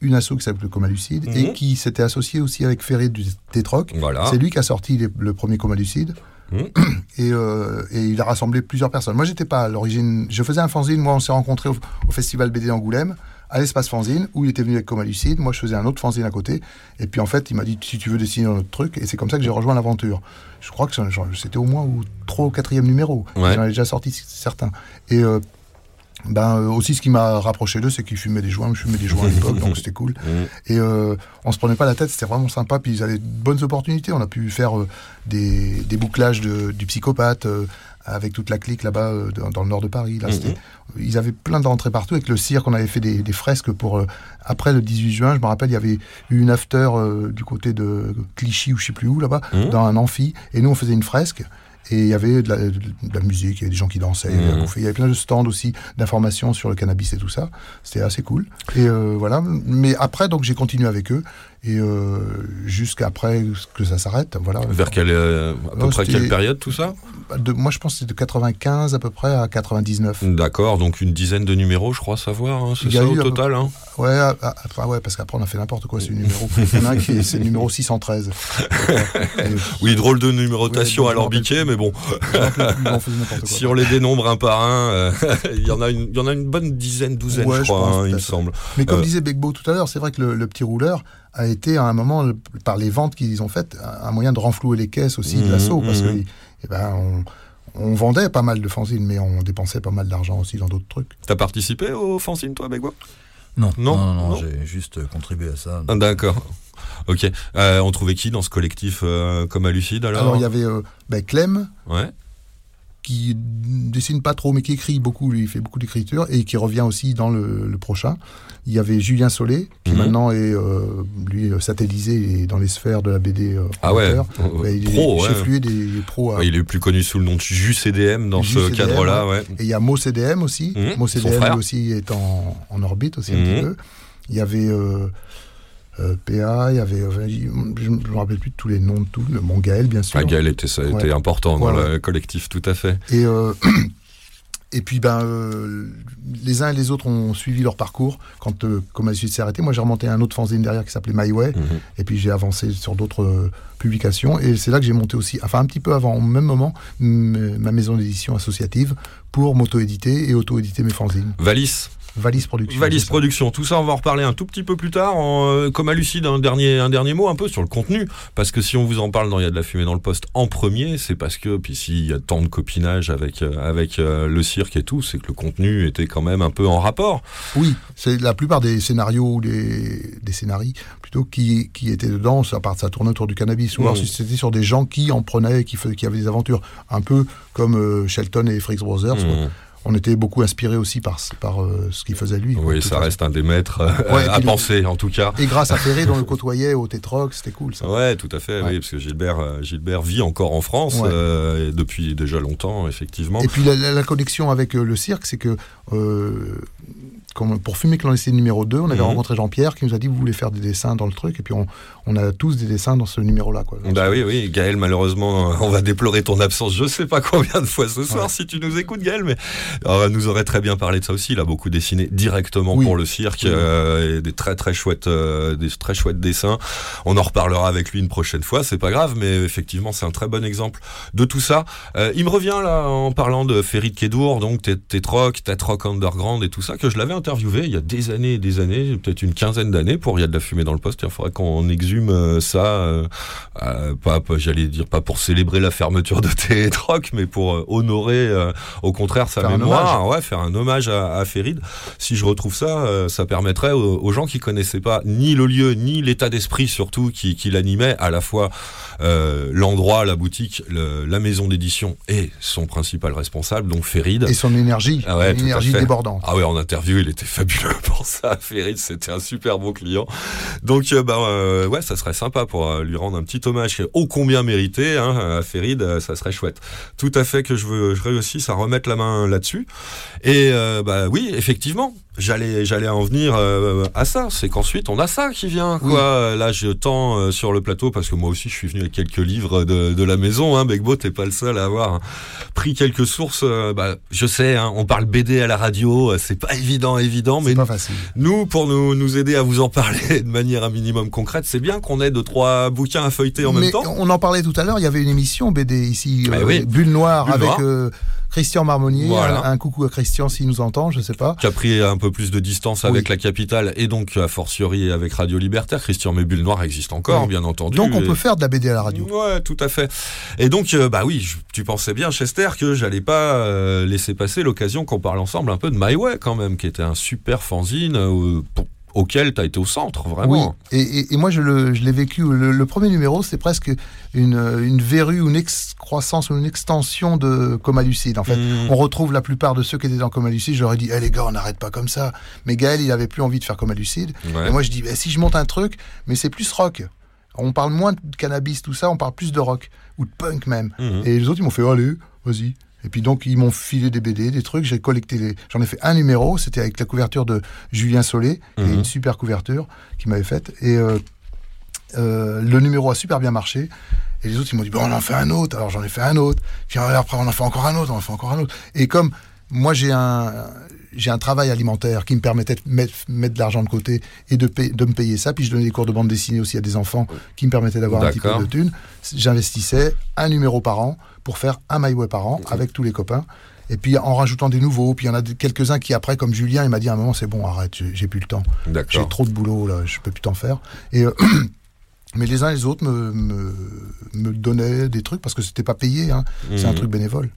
une asso qui s'appelle le Coma Lucide Mhm. et qui s'était associé aussi avec Ferré du Tétroc. Voilà. C'est lui qui a sorti les- le premier Coma Lucide. Et, euh, et il a rassemblé plusieurs personnes. Moi, j'étais pas à l'origine. Je faisais un fanzine. Moi, on s'est rencontrés au, au Festival BD d'Angoulême, à l'espace fanzine, où il était venu avec Coma Lucide. Moi, je faisais un autre fanzine à côté. Et puis, en fait, il m'a dit si tu veux dessiner un autre truc. Et c'est comme ça que j'ai rejoint l'aventure. Je crois que c'était au moins au trois ou quatrième numéro. Ouais. J'en ai déjà sorti certains. Et euh, ben, euh, aussi, ce qui m'a rapproché d'eux, c'est qu'ils fumaient des joints. Je fumais des joints à l'époque, donc c'était cool. [laughs] Et euh, on se prenait pas la tête, c'était vraiment sympa. Puis ils avaient de bonnes opportunités. On a pu faire euh, des, des bouclages de, du psychopathe euh, avec toute la clique là-bas dans, dans le nord de Paris. Là, Mhm. c'était- Ils avaient plein d'entrées partout. Avec le cirque, on avait fait des, des fresques pour. après le 18 juin, je me rappelle, il y avait eu une after du côté de Clichy ou je sais plus où là-bas, Mhm. dans un amphi. Et nous, on faisait une fresque. Et il y avait de la, de la musique, il y avait des gens qui dansaient, il y avait à bouffer. il y avait plein de stands aussi d'informations sur le cannabis et tout ça. C'était assez cool. Et euh, voilà. Mais après, donc j'ai continué avec eux et euh, jusqu'après que ça s'arrête. Voilà. Vers quelle, euh, à peu Oh, près c'était- quelle période tout ça? De, moi, je pense que c'est de 95 à peu près à 99. D'accord, donc une dizaine de numéros, je crois savoir, hein, c'est ça au peu- total hein? Ouais, à- à- après, ouais, parce qu'après on a fait n'importe quoi, c'est le numéro. Il y en a un qui est, c'est le numéro 613. Et, [laughs] Oui, drôle de numérotation bon, à l'orbiquet, mais bon, si on les dénombre un par un, euh, [laughs] il y en a une, il y en a une bonne dizaine, douzaine, Ouais, je je crois, pense, hein, il me semble. Mais comme Euh, disait Begbo tout à l'heure, c'est vrai que le, le petit rouleur a été à un moment, par les ventes qu'ils ont faites, un moyen de renflouer les caisses aussi de l'assaut. Parce mhm. que eh ben, on, on vendait pas mal de fanzines, mais on dépensait pas mal d'argent aussi dans d'autres trucs. T'as participé au fanzine, toi, Begwa Non, Non, non, non, non. j'ai juste contribué à ça. Ah, D'accord. Ok. Euh, on trouvait qui dans ce collectif euh, comme à Lucide alors? Alors, il y avait euh, ben, Clem, Ouais. Qui dessine pas trop, mais qui écrit beaucoup, lui, il fait beaucoup d'écriture, et qui revient aussi dans le, le prochain. Il y avait Julien Solé, qui Mhm. maintenant est, euh, lui, euh, satellisé et dans les sphères de la BD. euh, Ah ouais. Ben, il est Pro, ouais. chef-lieu des pros. à- Ouais, il est plus connu sous le nom de Jus CDM dans ce cadre-là, ouais. Et il y a Mo CDM aussi. Mo son CDM frère. lui aussi est en, en orbite aussi un Mhm. petit peu. Il y avait euh, euh, PA, il y avait. euh, je ne me rappelle plus de tous les noms de tout. Le Mon Gaël, bien sûr. Ah, Gaël était, ça était Ouais. important dans le collectif, tout à fait. Et, euh, [clears throat] et puis, ben, euh, les uns et les autres ont suivi leur parcours. Quand comme s'est arrêtée, moi j'ai remonté un autre fanzine derrière qui s'appelait My Way. Mhm. Et puis j'ai avancé sur d'autres publications. Et c'est là que j'ai monté aussi, enfin un petit peu avant, au même moment, ma maison d'édition associative pour m'auto-éditer et auto-éditer mes fanzines. Valis, Valise Production. Valise. Production, tout ça on va en reparler un tout petit peu plus tard. En, euh, comme à Lucide, un dernier, un dernier mot un peu sur le contenu. Parce que si on vous en parle dans Il y a de la fumée dans le poste en premier, c'est parce que, puis s'il y a tant de copinage avec, euh, avec euh, le cirque et tout, c'est que le contenu était quand même un peu en rapport. Oui, c'est la plupart des scénarios ou des, des scénarii plutôt qui, qui étaient dedans, ça, part, ça tournait autour du cannabis. Ou alors si c'était sur des gens qui en prenaient, qui, qui avaient des aventures. Un peu comme euh, Shelton et Fricks Brothers. Mhm. On était beaucoup inspiré aussi par, par euh, ce qu'il faisait lui. Oui, ça reste un des maîtres euh, Ouais, à puis penser, en tout cas. Et grâce à Ferré, dont le [laughs] côtoyait au Tétroc, c'était cool ça. Ouais, tout à fait, Ouais. oui, parce que Gilbert, euh, Gilbert vit encore en France Ouais. euh, et depuis déjà longtemps, effectivement. Et puis la, la- la connexion avec le cirque, c'est que pour Fumer Clandestine numéro 2, on avait Mhm. rencontré Jean-Pierre qui nous a dit vous voulez faire des dessins dans le truc, et puis on, on a tous des dessins dans ce numéro-là. quoi. Bah oui, oui, Gaël, malheureusement, on va déplorer ton absence. Je sais pas combien de fois ce soir Ouais. si tu nous écoutes, Gaël, mais euh, nous aurait très bien parlé de ça aussi. Il a beaucoup dessiné directement Oui. pour le cirque Oui. euh, et des très très chouettes, euh, des très chouettes dessins. On en reparlera avec lui une prochaine fois, c'est pas grave, mais effectivement, c'est un très bon exemple de tout ça. Euh, il me revient là en parlant de Ferry de Kédour, donc Tétroc, Tétroc Underground et tout ça, que je l'avais interviewé il y a des années et des années, peut-être une quinzaine d'années pour Il y a de la fumée dans le poste. Il faudrait qu'on exhume euh, ça, euh, euh, pas, pas- j'allais dire pas pour célébrer la fermeture de Télétroc, mais pour honorer, euh, au contraire, sa Faire mémoire, ouais, faire un hommage à, à Ferid. Si je retrouve ça, ça permettrait aux, aux gens qui connaissaient pas ni le lieu, ni l'état d'esprit surtout qui, qui l'animait, à la fois l'endroit, la boutique, le- la maison d'édition et son principal responsable, donc Ferid. Et son énergie, Ah ouais, une énergie débordante. Ah ouais, en interview, il était fabuleux [laughs] pour ça. Ferid, c'était un super bon client. Donc, euh, bah, euh, ouais, ça serait sympa pour euh, lui rendre un petit hommage ô combien mérité hein, à Ferid, ça serait chouette. Tout à fait que je veux, je réussisse à remettre la main là-dessus. Et bah oui, effectivement, j'allais, j'allais en venir euh, à ça. C'est qu'ensuite, on a ça qui vient. Quoi. Là, je tends euh, sur le plateau parce que moi aussi, je suis venu avec quelques livres de, de la maison. Hein. Begbo, t'es pas le seul à avoir hein, pris quelques sources. euh, bah, je sais, hein, on parle BD à la radio, c'est pas évident, évident, mais pas facile. nous, pour nous, nous aider à vous en parler de manière un minimum concrète, c'est bien qu'on ait deux, trois bouquins à feuilleter en Mais même temps. on en parlait tout à l'heure, il y avait une émission BD ici, oui. Bulle Noire, Bulle avec Noire. Christian Marmonnier. Voilà. Un, un coucou à Christian s'il nous entend, je sais pas. qui a pris un peu plus de distance avec Oui. la capitale et donc a fortiori avec Radio Libertaire. Christian Mébule Noir existe encore, Oui. bien entendu. Donc on Et- peut faire de la BD à la radio. Ouais, tout à fait. Et donc, euh, bah oui, je- tu pensais bien, Chester, que j'allais pas euh, laisser passer l'occasion qu'on parle ensemble un peu de My Way quand même, qui était un super fanzine euh, pour- auquel tu as été au centre, Oui, vraiment. et, et- et moi je le- je l'ai vécu. Le, le premier numéro, c'est presque une, une verrue, une excroissance ou une extension de Coma Lucide. En fait, Mm. on retrouve la plupart de ceux qui étaient dans Coma Lucide. Ai dit, Eh, les gars, on n'arrête pas comme ça. Mais Gaël, il avait plus envie de faire Coma Lucide. Ouais. Et moi, je dis, Eh, si je monte un truc, mais c'est plus rock. On parle moins de cannabis, tout ça, on parle plus de rock ou de punk même. Mhm. Et les autres, ils m'ont fait, allez, vas-y. Et puis donc, ils m'ont filé des BD, des trucs. J'ai collecté les. J'en ai fait un numéro. C'était avec la couverture de Julien Solé, est Mhm. une super couverture qu'il m'avait faite. Et euh, euh, le numéro a super bien marché. Et les autres, ils m'ont dit, bon, on en fait un autre. Alors j'en ai fait un autre. Puis après, on en fait encore un autre. On en fait encore un autre. Et comme moi, j'ai un. J'ai un travail alimentaire qui me permettait de mettre, mettre de l'argent de côté et de, payer- de me payer ça. Puis je donnais des cours de bande dessinée aussi à des enfants qui me permettaient d'avoir un petit peu de thunes. J'investissais un numéro par an pour faire un My Way par an avec tous les copains. Et puis en rajoutant des nouveaux. Puis il y en a quelques-uns qui après, comme Julien, il m'a dit à un moment, c'est bon, arrête, j'ai plus le temps. J'ai trop de boulot là, je peux plus t'en faire. Et euh, [clears throat] mais les uns et les autres me, me, me donnaient des trucs parce que c'était pas payé. hein. C'est un Mhm. truc bénévole.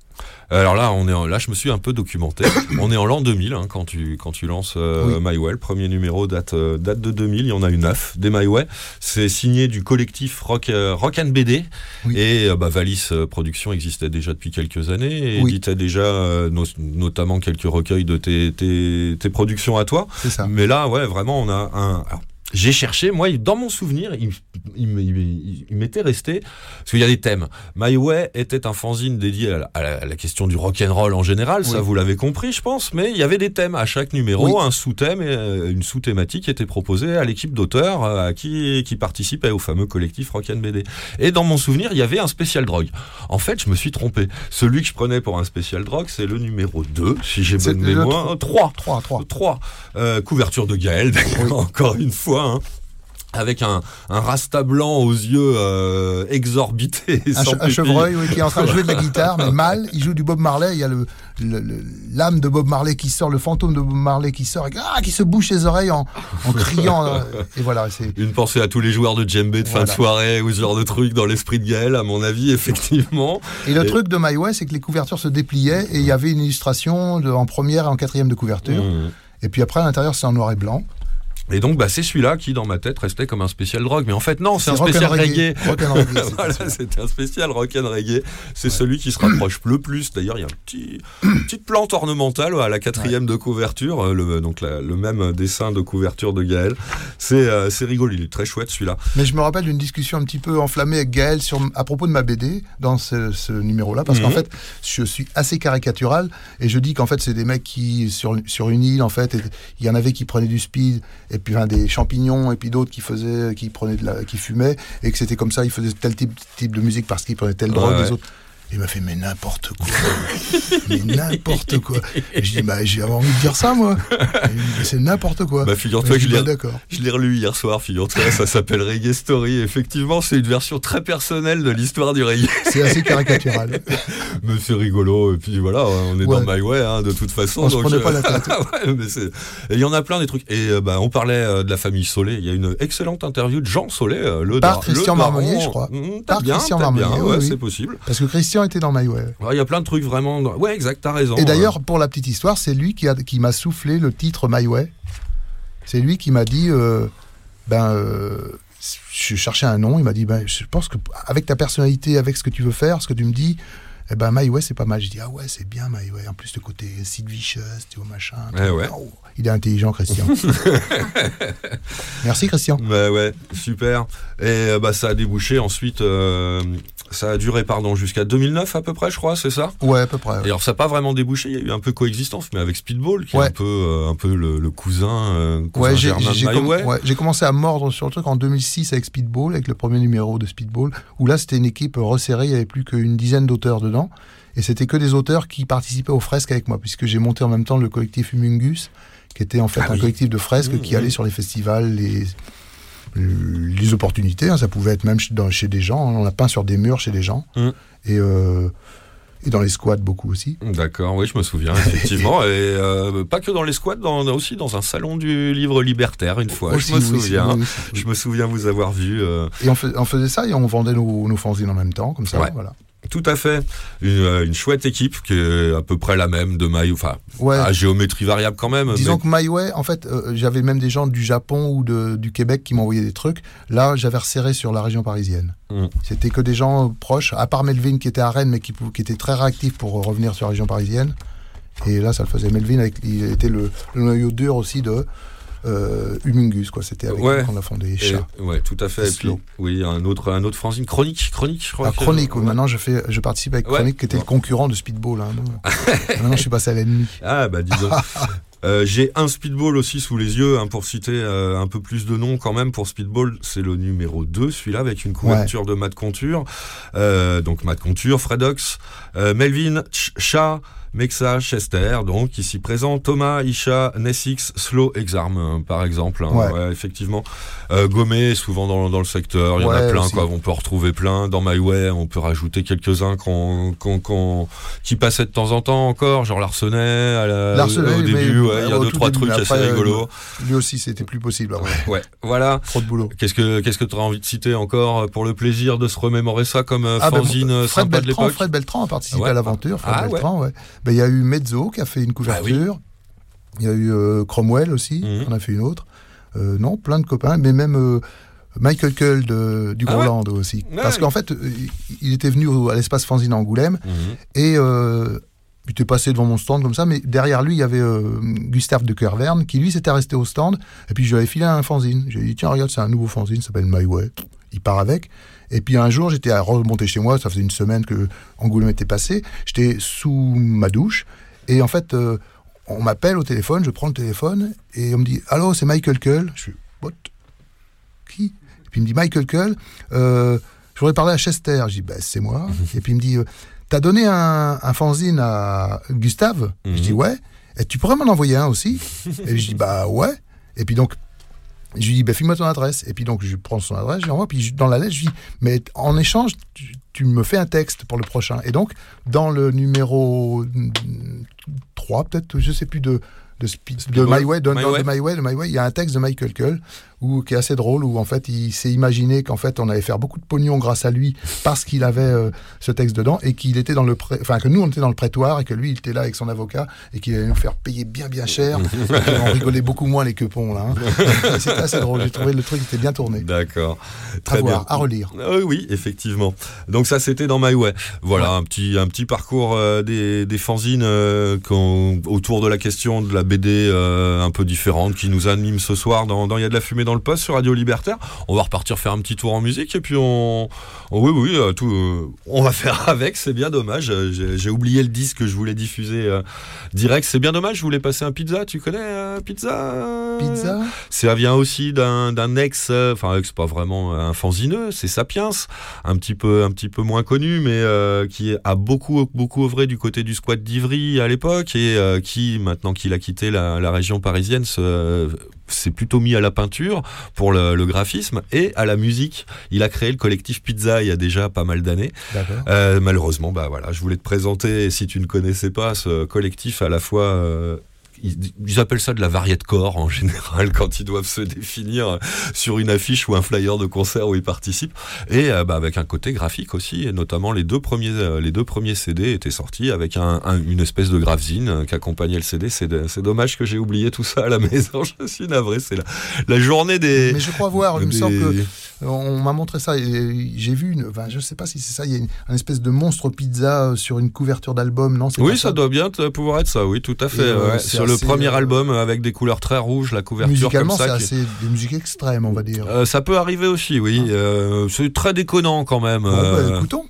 Alors là, on est en- là, je me suis un peu documenté. [coughs] on est en l'an 2000 hein, quand tu quand tu lances euh, Oui. My Way. Le premier numéro date euh, date de 2000. Il y en a eu neuf des My Way. C'est signé du collectif Rock euh, Rock and BD Oui. et euh, bah, Valis euh, Productions existait déjà depuis quelques années et Oui. éditait déjà notamment quelques recueils de tes, tes, tes productions à toi. C'est ça. Mais là, ouais, vraiment, on a un. alors, j'ai cherché, moi, dans mon souvenir, il, il, m- il- il m'était resté, parce qu'il y a des thèmes. My Way était un fanzine dédié à la, à la- à la question du rock'n'roll en général, ça vous l'avez compris, je pense, mais il y avait des thèmes à chaque numéro, Oui. un sous-thème et euh, une sous-thématique était proposée à l'équipe d'auteurs euh, à qui, qui participait au fameux collectif Rock and BD. Et dans mon souvenir, il y avait un spécial drogue. En fait, je me suis trompé. Celui que je prenais pour un spécial drogue, c'est le numéro 2, si j'ai bonne mémoire. 3. 3 3. 3. Euh, couverture de Gaël, [laughs] Oui. encore une fois. Hein. Avec un, un rasta blanc aux yeux euh, exorbités. Un, sans chevreuil oui, qui est en train de jouer de la guitare, mais [laughs] mal. Il joue du Bob Marley. Il y a le le- le- l'âme de Bob Marley qui sort, le fantôme de Bob Marley qui sort, et, ah, qui se bouche les oreilles en, en criant. euh, et voilà, c'est Une pensée à tous les joueurs de djembé de fin de soirée ou ce genre de truc dans l'esprit de Gaël, à mon avis, effectivement. Et le Et- truc de My Way, c'est que les couvertures se dépliaient et il y avait une illustration de- en première et en quatrième de couverture. Mmh. Et puis après, à l'intérieur, c'est en noir et blanc. Et donc, bah, c'est celui-là qui, dans ma tête, restait comme un spécial drogue. Mais en fait, non, c'est un spécial reggae. Rock and reggae, voilà, c'était un spécial rock and reggae. C'est celui qui se rapproche le plus. D'ailleurs, il y a petit, une petite plante ornementale à la quatrième de couverture, euh, le, donc la- le même dessin de couverture de Gaël. C'est euh, rigolo, il est très chouette celui-là. Mais je me rappelle d'une discussion un petit peu enflammée avec Gaël sur, à propos de ma BD dans ce, ce numéro-là, parce qu'en Mhm. fait, je suis assez caricatural et je dis qu'en fait, c'est des mecs qui, sur, sur une île, en fait, il y en avait qui prenaient du speed et puis enfin, des champignons et puis d'autres qui faisaient, qui prenaient de la, qui fumaient et que c'était comme ça, ils faisaient tel type, type de musique parce qu'ils prenaient telle drogue, les autres. Il m'a fait mais n'importe quoi, [laughs] mais n'importe quoi. Et je dis bah j'ai envie de dire ça moi. C'est n'importe quoi. Bah, figure-toi Et que je l'ai- d'accord. Je l'ai relu hier soir, figure-toi, ça s'appelle Reggae Story. Effectivement, c'est une version très personnelle de l'histoire du reggae. C'est assez caricatural. [laughs] Mais c'est rigolo, et puis voilà, on est Ouais. dans My Way, hein, de toute façon. On se donc, prenait pas la tête. [laughs] ouais, mais c'est- et il y en a plein des trucs. Et euh, bah, on parlait euh, de la famille Solé. Il y a une excellente interview de Jean Solé, euh, le Par Christian le. Marmonnier, je crois. Mmh, Par bien, Christian Marmonnier, ouais, oui. c'est possible. Parce que Christian était dans My Way. Ouais, Il y a plein de trucs vraiment. Ouais, exact, t'as raison. Et d'ailleurs, pour la petite histoire, c'est lui qui, a- qui m'a soufflé le titre My Way. C'est lui qui m'a dit, euh, ben, euh, je cherchais un nom. Il m'a dit, ben, je pense que avec ta personnalité, avec ce que tu veux faire, ce que tu me dis, eh ben, My Way, c'est pas mal. Je dis, ah ouais, c'est bien My Way. En plus, le côté Sid Vicious, tu vois, machin. Ouais. Oh, il est intelligent, Christian. [laughs] Merci, Christian. Bah ouais, super. Et euh, bah ça a débouché ensuite. euh, ça a duré, pardon, jusqu'à 2009 à peu près, je crois, c'est ça Ouais, à peu près. Et alors ça n'a pas vraiment débouché, il y a eu un peu coexistence, mais avec Speedball, qui est Ouais. un peu, euh, un peu le, le cousin, euh, cousin Ouais, j'ai ouais, commencé à mordre sur le truc en 2006 avec Speedball, avec le premier numéro de Speedball, où là c'était une équipe resserrée, il n'y avait plus qu'une dizaine d'auteurs dedans, et c'était que des auteurs qui participaient aux fresques avec moi, puisque j'ai monté en même temps le collectif Humungus, qui était en fait Ah un oui. collectif de fresques Mmh, qui mmh. allait sur les festivals, les, les opportunités, hein, ça pouvait être même chez, dans- chez des gens, hein, on a peint sur des murs chez des gens, Mmh. et, euh, et dans les squats beaucoup aussi. D'accord, oui, je me souviens, effectivement. [laughs] et euh, pas que dans les squats, dans, aussi dans un salon du livre libertaire, une fois. Aussi, je me oui, souviens. oui, oui. Je me souviens vous avoir vu. euh, Et on, fais- on faisait ça et on vendait nos, nos fanzines en même temps, comme ça, Ouais. voilà. Tout à fait. Une, euh, une chouette équipe qui est à peu près la même de My, enfin, Ouais. à géométrie variable quand même. Disons mais- que My Way, en fait, euh, j'avais même des gens du Japon ou de, du Québec qui m'envoyaient des trucs. Là, j'avais resserré sur la région parisienne. Mm. C'était que des gens euh, proches, à part Melvin qui était à Rennes, mais qui, était très réactif pour euh, revenir sur la région parisienne. Et là, ça le faisait. Melvin, avec, il était le, le noyau dur aussi de euh, Humungus, quoi. C'était avec Ouais. qu'on a fondé Et- Chat. ouais, tout à fait. Et puis, oui, un autre, un autre fanzine chronique, chronique, je crois. Ah, que- Chronique, oui. Maintenant, je, fais, je participe avec Ouais. Chronique, qui était le concurrent de Speedball. hein. [laughs] Maintenant, je suis passé à l'ennemi. Ah bah dis donc. [laughs] Euh, J'ai un Speedball aussi sous les yeux, hein, pour citer euh, un peu plus de noms quand même pour Speedball, c'est le numéro 2, celui-là, avec une couverture de Matt Conture. Euh, donc Matt Conture, Fredox, euh, Melvin, Ch- Chat, Mexa, Chester, donc ici présent, Thomas, Isha, Nessix, Slow, Exarm, hein, par exemple. hein, Ouais. ouais, effectivement. Euh, Gomé, souvent dans, dans le secteur, il y en a plein, aussi. quoi. On peut en retrouver plein. Dans My Way, on peut rajouter quelques-uns qu'on, qu'on, qu'on- qui passaient de temps en temps encore, genre Larsenet, à la- Larsenet, au mais- début, ouais, il y a deux, trois début, trucs assez après, rigolos. Lui aussi, c'était plus possible. après. Ouais, voilà. Trop de boulot. Qu'est-ce que qu'est-ce que tu as envie de citer encore pour le plaisir de se remémorer ça comme euh, Ah, ben, fanzine euh, Fred sympa Beltran, Fred Beltran a participé Ouais. à l'aventure. Fred Ah. Beltran, ouais. Ben, il y a eu Mezzo qui a fait une couverture. Il y a eu euh, Cromwell aussi, Mhm. on a fait une autre. Euh, non, plein de copains, mais même euh, Michael Cull de, du Ah ouais. Groenland aussi. Ouais. Parce qu'en fait, euh, il était venu à l'espace Fanzine Angoulême Mhm. et euh, il était passé devant mon stand comme ça, mais derrière lui, il y avait euh, Gustave de Kerverne qui lui s'était resté au stand. Et puis je lui avais filé un fanzine. J'ai dit, tiens, regarde, c'est un nouveau fanzine, ça s'appelle My Way. Il part avec. Et puis un jour, j'étais à remonter chez moi, ça faisait une semaine que Angoulême était passé. J'étais sous ma douche. Et en fait, euh, on m'appelle au téléphone, je prends le téléphone et on me dit, allô, c'est Michael Cull. Je suis, what? Qui? Et puis il me dit, Michael Cull, euh, je voudrais parler à Chester. Je dis, bah, c'est moi. [laughs] et puis il me dit, t'as donné un, un fanzine à Gustave? Je dis, ouais. Et tu pourrais m'en envoyer un aussi? Et je dis, bah ouais. Et puis donc, je lui dis, bah, file-moi ton adresse. Et puis donc, je prends son adresse, je lui envoie. Puis je- dans la lettre, je lui dis, mais en échange, tu, tu me fais un texte pour le prochain. Et donc, dans le numéro mm, 3, peut-être, je sais plus, de, de, Speed- de. My Way. Way, de My Way, il y a un texte de Michael Cull qui est assez drôle, où en fait, il s'est imaginé qu'en fait, on allait faire beaucoup de pognon grâce à lui parce qu'il avait euh, ce texte dedans et qu'il était dans le pré... enfin que nous on était dans le prétoire et que lui il était là avec son avocat et qu'il allait nous faire payer bien bien cher. [laughs] Et on rigolait beaucoup moins les quepons là. hein. [laughs] C'était assez drôle. J'ai trouvé le truc était bien tourné. D'accord. À Très voir, bien. à relire. Euh, oui, effectivement. Donc ça, c'était dans My Way. Voilà, un petit un petit parcours euh, des, des fanzines euh, autour de la question de la BD un peu différente qui nous anime ce soir dans Il y a de la fumée dans le poste sur Radio Libertaire. On va repartir faire un petit tour en musique et puis on, oui oui euh, tout, euh, on va faire [laughs] avec. C'est bien dommage. J'ai oublié le disque que je voulais diffuser direct. C'est bien dommage. Je voulais passer un pizza. Tu connais pizza? Pizza? Ça vient aussi d'un ex, enfin ex pas vraiment un fanzineux. C'est Sapiens, un petit peu un petit peu moins connu, mais qui a beaucoup beaucoup œuvré du côté du squat d'Ivry à l'époque et qui maintenant qu'il a quitté la, la région parisienne se s'est plutôt mis à la peinture pour le, graphisme et à la musique. Il a créé le collectif Pizza il y a déjà pas mal d'années. Euh, malheureusement, bah voilà, je voulais te présenter, si tu ne connaissais pas ce collectif à la fois ils, appellent ça de la variété corps en général [laughs] quand ils doivent se définir sur une affiche ou un flyer de concert où ils participent. Et euh, bah, avec un côté graphique aussi, et notamment les deux premiers, euh, les deux premiers CD étaient sortis avec un, une espèce de graphe-zine euh, qui accompagnait le CD. C'est dommage que j'ai oublié tout ça à la [laughs] maison. Je suis navré. C'est la, la, journée des. Mais je crois voir. Il me semble que on m'a montré ça. J'ai vu, une, enfin, je sais pas si c'est ça. Il y a une, espèce de monstre pizza sur une couverture d'album, non Oui, ça, doit bien pouvoir être ça. Oui, tout à fait. sur le premier euh, album avec des couleurs très rouges, la couverture Musicalement, comme ça. c'est des musiques extrêmes, on va dire. Euh, ça peut arriver aussi, oui. Ah. Euh, c'est très déconnant quand même. Bah, écoutons.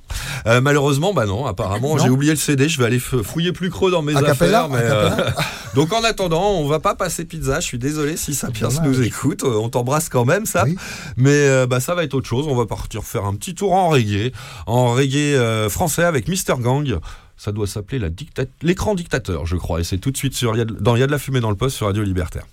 malheureusement, bah non. Apparemment, j'ai oublié le CD. Je vais aller fouiller plus creux dans mes affaires. [laughs] Donc en attendant, on va pas passer pizza. Je suis désolé si Sapiens nous écoute. On t'embrasse quand même, ça. Mais bah, ça va être autre chose. On va partir faire un petit tour en reggae, en reggae français avec Mister Gang. Ça doit s'appeler l'écran dictateur, je crois. Et c'est tout de suite sur, dans Il y a de la fumée dans le poste sur Radio Libertaire.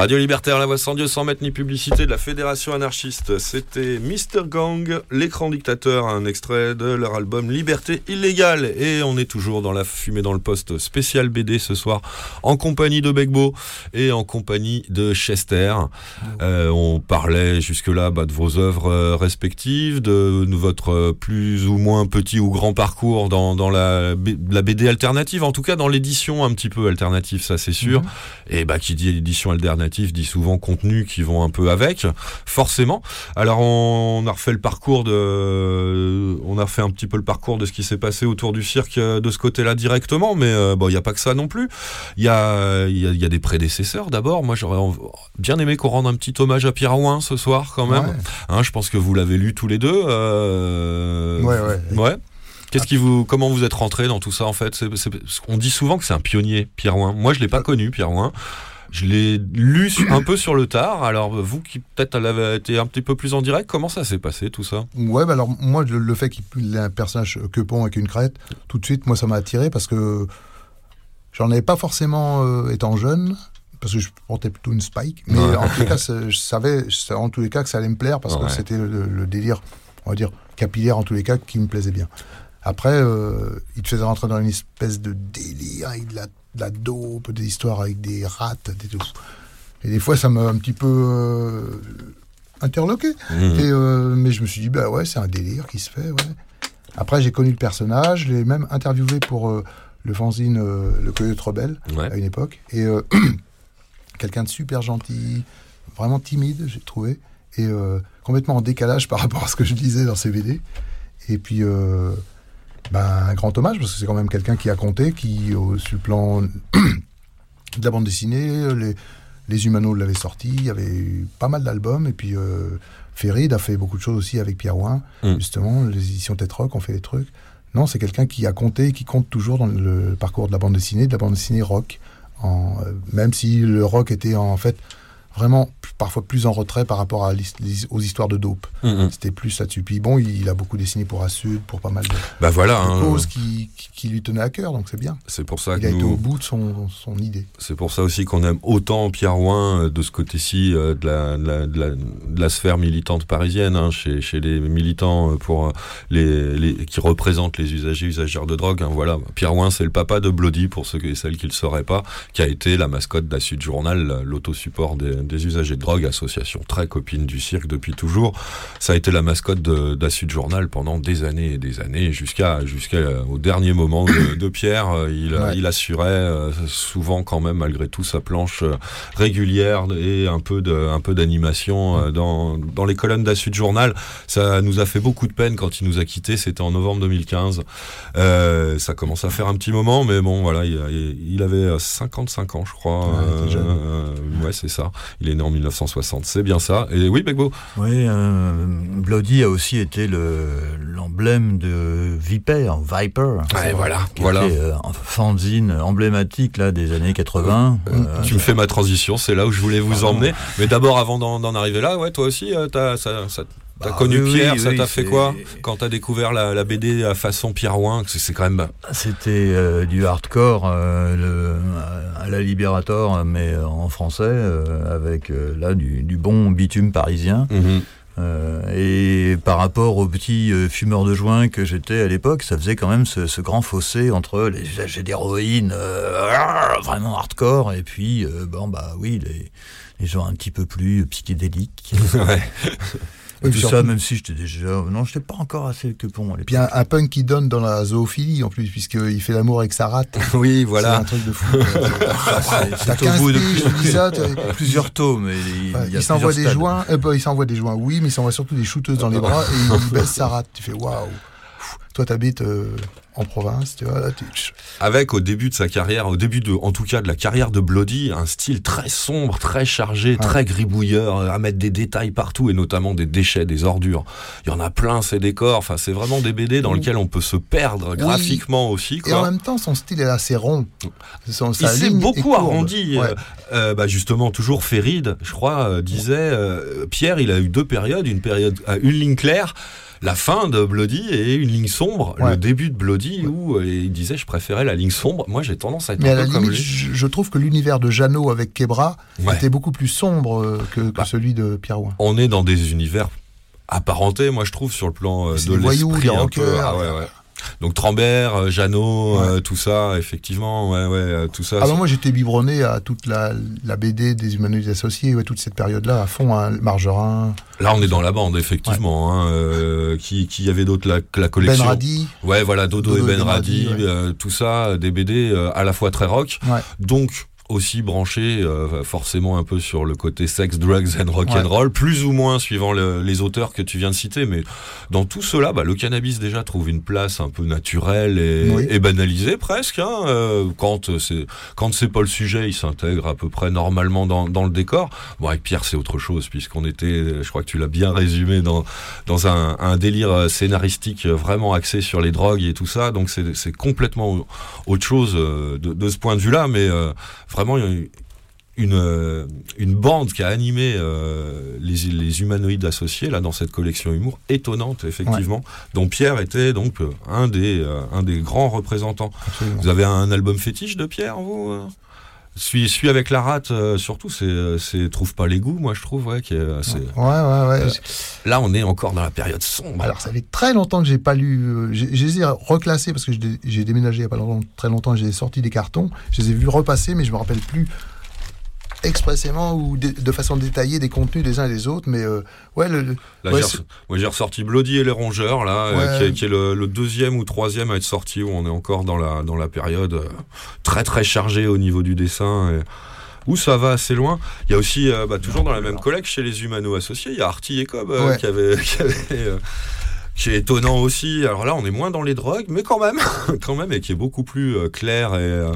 Radio Libertaire, la voix sans Dieu, sans mettre ni publicité de la Fédération anarchiste. C'était Mr. Gang, l'écran dictateur, un extrait de leur album Liberté illégale. Et on est toujours dans la fumée dans le poste spécial BD ce soir, en compagnie de Begbo et en compagnie de Chester. Euh, on parlait jusque-là bah, de vos œuvres euh, respectives, de, votre plus ou moins petit ou grand parcours dans, dans la, BD alternative, en tout cas dans l'édition un petit peu alternative, ça c'est sûr. Et bah qui dit édition alternative dit souvent contenu qui vont un peu avec, forcément. Alors on, a refait le parcours de, on a refait un petit peu le parcours de ce qui s'est passé autour du cirque euh, de ce côté-là directement, mais euh, bon il y a pas que ça non plus. Il y a, il y a, il y a des prédécesseurs d'abord. Moi j'aurais bien aimé qu'on rende un petit hommage à Pierre Ouin ce soir quand même. Ouais. Hein, je pense que vous l'avez lu tous les deux. euh, Ouais, ouais. Ouais. Qu'est-ce qui vous, comment vous êtes rentré dans tout ça en fait? On dit souvent que c'est un pionnier, Pierre Ouin. Moi, je l'ai pas connu, Pierre Ouin. Je l'ai lu un peu sur le tard. Alors vous qui peut-être l'avez été un petit peu plus en direct, comment ça s'est passé tout ça? Ouais, bah alors moi, le, le fait qu'il ait un personnage quepon avec une crête, tout de suite, moi, ça m'a attiré parce que j'en avais pas forcément euh, étant jeune, parce que je portais plutôt une spike. Mais Ouais. en les cas, je savais je savais en tous les cas que ça allait me plaire parce Ouais. que c'était le, le délire, on va dire, capillaire en tous les cas, qui me plaisait bien. Après, euh, il te faisait rentrer dans une espèce de délire avec de la, de la dope, des histoires avec des rats, des tout. Et des fois, ça m'a un petit peu euh, interloqué. Mmh. Et, euh, mais je me suis dit, bah ouais, c'est un délire qui se fait, ouais. Après, j'ai connu le personnage, je l'ai même interviewé pour le fanzine Le Coyote Rebelle Ouais. à une époque. Et [clears throat] quelqu'un de super gentil, vraiment timide, j'ai trouvé. Et complètement en décalage par rapport à ce que je disais dans ses BD. Et puis, ben, un grand hommage, parce que c'est quand même quelqu'un qui a compté, qui, au- sur le plan de la bande dessinée, les, les Humanos l'avaient sorti, il y avait eu pas mal d'albums, et puis euh, Ferrid a fait beaucoup de choses aussi avec Pierre Ouin, Mm. justement, les éditions Tête Rock ont fait des trucs. Non, c'est quelqu'un qui a compté et qui compte toujours dans le parcours de la bande dessinée, de la bande dessinée rock, en, euh, même si le rock était en fait vraiment parfois plus en retrait par rapport à aux histoires de dope. Mhm. C'était plus là-dessus. Puis bon, il, a beaucoup dessiné pour Assud, pour pas mal de, Bah voilà, de hein, causes qui, qui- qui lui tenaient à cœur, donc c'est bien. c'est pour ça Il que a été au bout de son, son idée. c'est pour ça aussi qu'on aime autant Pierre Ouin euh, de ce côté-ci euh, de, la, de, de, sphère militante parisienne, hein, chez, chez les militants euh, pour les, les qui représentent les usagers usagères de drogue. hein, voilà, Pierre Ouin, c'est le papa de Bloody pour ceux et celles qui le sauraient pas, qui a été la mascotte d'Assud Journal, l'autosupport des, des usagers de drogue, association très copine du cirque depuis toujours. Ça a été la mascotte de- d'Assud Journal pendant des années et des années, jusqu'à jusqu'à euh, dernier moment de, de Pierre. euh, Il, Ouais. il assurait euh, souvent quand même malgré tout sa planche régulière et un peu de un peu d'animation dans dans les colonnes d'Assud Journal. Ça nous a fait beaucoup de peine quand il nous a quittés. C'était en novembre 2015. Euh, ça commence à faire un petit moment, mais bon voilà, il, il avait euh, 55 ans, je crois. Ouais. Euh, ouais, c'est ça. Il est né en 1960. C'est bien ça. Et oui, Begbo. Oui, euh, Bloody a aussi été le- l'emblème de Viper, Viper. Ouais, voilà, qui voilà. était, euh, fanzine emblématique là, des années 80. Euh, Tu me fais ma transition, c'est là où je voulais vous emmener. Mais d'abord, avant d'en arriver là, ouais, toi aussi, euh, ça- ça- t'as Bah, connu oui, Pierre, oui, ça oui, t'a fait quoi quand t'as découvert la, la BD à façon que C'est quand même. C'était euh, du hardcore euh, le- à la Liberator, mais en français, euh, avec euh, là du, du bon bitume parisien. Mhm. Euh, et par rapport aux petits euh, fumeurs de joint que j'étais à l'époque, ça faisait quand même ce, ce grand fossé entre les usagers d'héroïne euh, [laughs] vraiment hardcore et puis euh, bon bah oui les, les gens un petit peu plus psychédéliques. [laughs] Ouais. [laughs] Et Oui, tout surtout- ça, même si j'étais déjà non, j'étais pas encore assez que à l'époque. Puis un, un punk qui donne dans la zoophilie en plus, puisqu'il fait l'amour avec sa rate. [laughs] Oui, C'est voilà. un truc de fou. [laughs] T'as C'est au 15 bout de piges, dis ça. [laughs] plusieurs tomes. Il, Ouais, s'envoie des stades. joints, euh, bah, il s'envoie des joints, oui, mais il s'envoie surtout des shooteuses dans les bras et il baisse sa rate. Tu fais waouh. Toi, t'habites euh, en province, tu vois. Là, tu... Avec au début de sa carrière, au début de, en tout cas de la carrière de Bloody, un style très sombre, très chargé, très gribouilleur, euh, à mettre des détails partout et notamment des déchets, des ordures. Il y en a plein ces décors. Enfin, c'est vraiment des BD dans lesquels on peut se perdre graphiquement aussi. Et en même temps, son style est assez rond. Son, Il s'est beaucoup arrondi. Ouais. euh, bah justement, toujours Ferrid, je crois, disait euh, Pierre, il a eu deux périodes, une période à une ligne claire la fin de Bloody et une ligne sombre, Ouais. le début de Bloody où euh, il disait je préférais la ligne sombre. Moi j'ai tendance à être Mais à un la peu comme limite, lui. je, trouve que l'univers de Jeannot avec Kebra Ouais. était beaucoup plus sombre euh, que, que Bah. celui de Pierre Ouin. On est dans des univers apparentés, moi je trouve, sur le plan euh, de des voyous, l'esprit des rockers. Ah ouais. Donc Trambert, euh, Jeannot, Ouais. euh, tout ça, effectivement, ouais, ouais, euh, tout ça. Ah c'est- bah moi j'étais biberonné à toute la, la BD des humanoïdes associés, ouais, toute cette période-là à fond, hein, Margerin, Là, on est dans la bande, effectivement. hein, euh, qui, qui y avait d'autres la, la collection Ben Radi. Ouais, voilà, Dodo, Dodo et Ben Radi, ouais. euh, tout ça, des BD euh, à la fois très rock, Ouais. donc aussi branché euh, forcément un peu sur le côté sex, drugs and rock and roll, plus ou moins suivant le- les auteurs que tu viens de citer, mais dans tout cela, bah, le cannabis déjà trouve une place un peu naturelle et, Oui. et banalisée presque. Hein, euh, quand c'est quand c'est pas le sujet, il s'intègre à peu près normalement dans, dans le décor. Bon, avec Pierre, c'est autre chose puisqu'on était, je crois que tu l'as bien résumé dans dans un, un délire euh, scénaristique euh, vraiment axé sur les drogues et tout ça. Donc c'est c'est complètement autre chose euh, de, de ce point de vue-là, mais euh, vraiment il y a eu une, euh, une bande qui a animé euh, les, les humanoïdes associés là dans cette collection humour étonnante effectivement, dont Pierre était donc euh, un des un des grands représentants. Absolument. Vous avez un album fétiche de Pierre, vous celui, celui avec la rate, euh, surtout, c'est, euh, c'est Trouve pas les goûts, moi je trouve, ouais, qui est assez- Ouais, ouais, ouais. Euh, Là, on est encore dans la période sombre. Alors, ça fait très longtemps que j'ai pas lu. euh, j'ai- reclassés parce que j'ai j'ai déménagé il y a pas longtemps, très longtemps. J'ai sorti des cartons. Je les ai vus repasser, mais je me rappelle plus expressément ou de, de façon détaillée des contenus des uns et des autres. Mais euh, ouais, le, le- Là, ouais, j'ai, ressorti Bloody et les rongeurs, là, euh, qui est, qui est le, le deuxième ou troisième à être sorti, où on est encore dans la, dans la période euh, très très chargée au niveau du dessin. Et, où ça va assez loin. Il y a aussi, bah, toujours dans la même collecte, chez les Humano associés, il y a Artie et Cobb qui avait. [laughs] Qui avait qui est étonnant aussi. Alors là, on est moins dans les drogues, mais quand même, [laughs] quand même, et qui est beaucoup plus clair et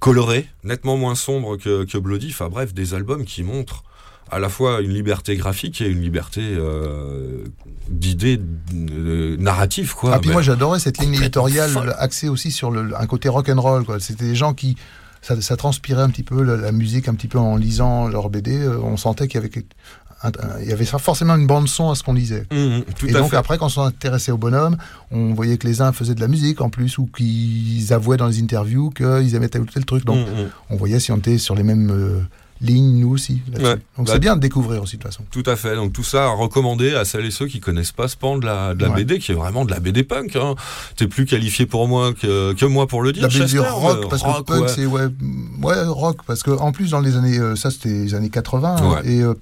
coloré, nettement moins sombre que, que Bloody. Enfin bref, des albums qui montrent à la fois une liberté graphique et une liberté euh, d'idées euh, narratives, quoi. Ah, puis Mais- moi j'adorais cette ligne éditoriale folle. axée aussi sur le, un côté rock and roll. quoi. C'était des gens qui ça, ça transpirait un petit peu la, la musique un petit peu en lisant leur BD. euh, On sentait qu'il y avait il y avait forcément une bande son à ce qu'on lisait. Mhm, tout et à donc fait. après, quand on s'intéressait au bonhomme, on voyait que les uns faisaient de la musique en plus ou qu'ils avouaient dans les interviews qu'ils aimaient tel ou tel truc. Donc Mhm. on voyait si on était sur les mêmes euh, lignes nous aussi. Ouais. Donc Bah, c'est bien de découvrir aussi de toute façon. Tout à fait. Donc tout ça à recommander à celles et ceux qui connaissent pas ce pan de la, de la Ouais. BD, qui est vraiment de la BD punk. Hein. T'es plus qualifié pour moi que, que moi pour le dire. La BD Chester, rock, mais parce que rock, punk, ouais. c'est ouais, ouais, rock, parce que en plus dans les années, euh, ça c'était les années 80, hein, Ouais. et euh,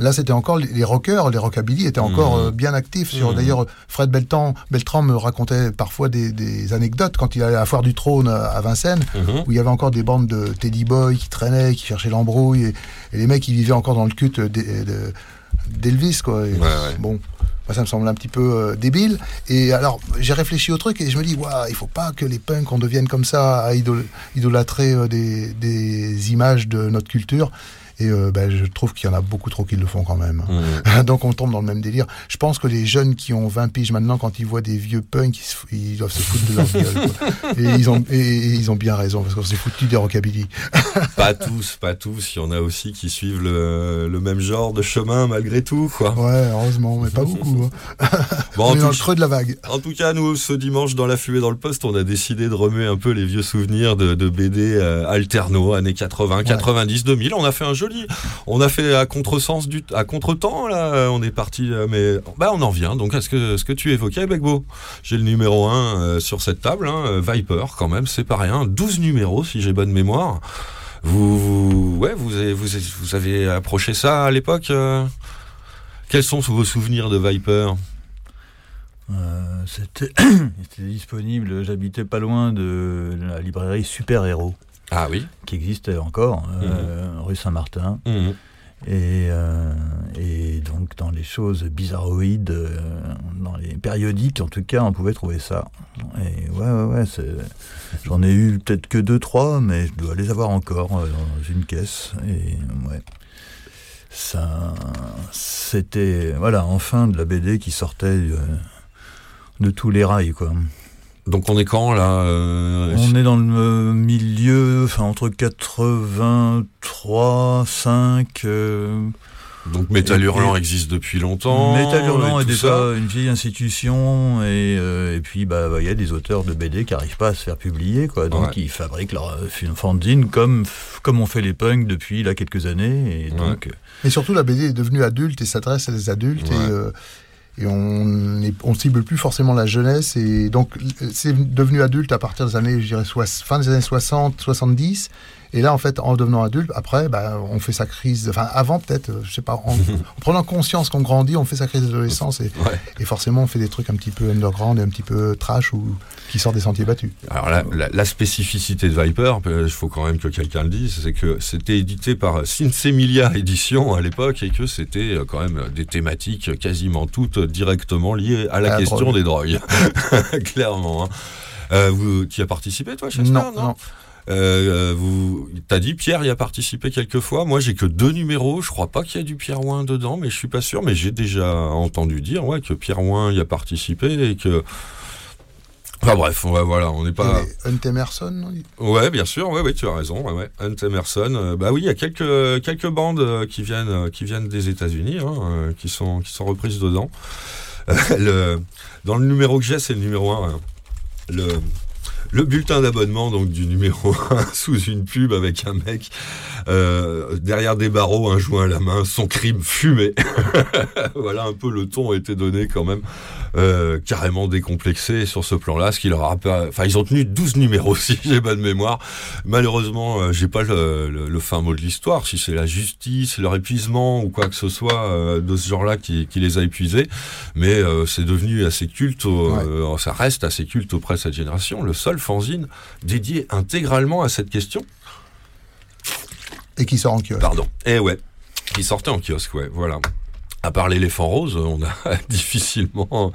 là c'était encore les, rockers, les rockabilly étaient encore Mhm. euh, bien actifs. Sur Mhm. d'ailleurs Fred Beltran, Beltran me racontait parfois des, des anecdotes quand il allait à la foire du trône à à Vincennes, Mhm. où il y avait encore des bandes de Teddy Boy qui traînaient, qui cherchaient l'embrouille, et, et les mecs ils vivaient encore dans le de- d'Elvis quoi. Et, Ouais, ouais. Bon. ça me semble un petit peu euh, débile. Et alors, j'ai réfléchi au truc et je me dis, waouh, il faut pas que les punks, on devienne comme ça, à idol- idolâtrer euh, des, des images de notre culture. Et euh, ben, je trouve qu'il y en a beaucoup trop qui le font quand même. Mhm. [laughs] Donc on tombe dans le même délire. Je pense que les jeunes qui ont 20 piges maintenant, quand ils voient des vieux punks, ils, doivent se foutre de leur gueule. quoi. [laughs] Et, ils ont, et, et ils ont bien raison, parce qu'on s'est foutu des rockabilly. [laughs] Pas tous, pas tous. Il y en a aussi qui suivent le, le même genre de chemin malgré tout, quoi. Ouais, heureusement, mais pas beaucoup. hein. Bon, on en est dans le creux de la vague. En tout cas, nous, ce dimanche, dans la fumée dans le poste, on a décidé de remuer un peu les vieux souvenirs de, de BD euh, années 80, 90, 2000. On a fait un on a fait à contresens du, à contretemps, là, euh, on est parti, euh, mais, bah, on en vient. Donc, à ce que, ce que tu évoquais, Begbo. J'ai le numéro 1 sur cette table, hein, euh, Viper, quand même, c'est pas rien. 12 numéros, si j'ai bonne mémoire. Vous, ouais, vous avez, approché ça à l'époque euh Quels sont vos souvenirs de Viper? Euh, c'était [coughs] disponible, j'habitais pas loin de la librairie Super Héros, Ah oui. qui existait encore, euh, rue Saint-Martin. Mhm. Et, euh, et donc dans les choses bizarroïdes, euh, dans les périodiques en tout cas, on pouvait trouver ça. Et ouais, ouais, ouais, j'en ai eu peut-être que deux, trois, mais je dois les avoir encore euh, dans une caisse. Et ouais, ça, c'était voilà, enfin de la BD qui sortait de tous les rails, quoi. Donc on est quand là euh, On est dans le euh, milieu, enfin entre 83, 5. euh, Donc Métal Hurlant et- existe depuis longtemps. Métal Hurlant est déjà ça. une vieille institution et, euh, et puis bah bah, il y a des auteurs de BD qui n'arrivent pas à se faire publier quoi donc Ouais. ils fabriquent leur fanzine comme comme on fait les punks depuis là quelques années et donc Et surtout, la BD est devenue adulte et s'adresse à des adultes Ouais. et, euh, et on est- on cible plus forcément la jeunesse et donc c'est devenu adulte à partir des années, je dirais, fin des années 60, 70. Et là, en fait, en devenant adulte, après, bah, on fait sa crise. Enfin, avant peut-être, je sais pas, en, [laughs] en prenant conscience qu'on grandit, on fait sa crise d'adolescence et, Ouais. et forcément, on fait des trucs un petit peu underground et un petit peu trash ou qui sortent des sentiers battus. Alors la, la- la spécificité de Viper, euh, il faut quand même que quelqu'un le dise, c'est que c'était édité par Sinsemilia Édition à l'époque et que c'était euh, quand même des thématiques quasiment toutes directement liées à la À question drogue. des drogues. [laughs] Clairement. hein. Euh, vous, tu as participé toi, Chester Non, non. Euh, euh, vous, t'as dit Pierre y a participé quelques fois. Moi, j'ai que deux numéros. Je crois pas qu'il y a du Pierre Ouin dedans, mais je suis pas sûr. Mais j'ai déjà entendu dire, ouais, que Pierre Ouin y a participé et que. Enfin bref, ouais, voilà, on n'est pas. Hunt Emerson, non Ouais, bien sûr, ouais, ouais, tu as raison. Ouais, ouais. Hunt Emerson, euh, bah oui, il y a quelques quelques bandes euh, qui viennent euh, qui viennent des États-Unis, hein, qui sont qui sont reprises dedans. Euh, [laughs] le, dans le numéro que j'ai, c'est le numéro 1 Le le bulletin d'abonnement donc du numéro [laughs] 1 sous une pub avec un mec euh, derrière des barreaux, un joint à la main, son crime fumé. [laughs] voilà un peu le ton a été donné quand même euh, carrément décomplexé sur ce plan-là, ce qui leur a pas... Enfin, ils ont tenu 12 numéros [laughs] si j'ai bonne mémoire. Malheureusement, euh, j'ai pas le, le- le fin mot de l'histoire, si c'est la justice, leur épuisement ou quoi que ce soit euh, de ce genre-là qui, qui les a épuisés, mais euh, c'est devenu assez culte, au- Ouais. ça reste assez culte auprès de cette génération, le seul fanzine dédié intégralement à cette question. Et qui sort en kiosque. Pardon. Eh ouais. Qui sortait en kiosque, ouais, voilà. À part l'éléphant rose, on a [laughs] difficilement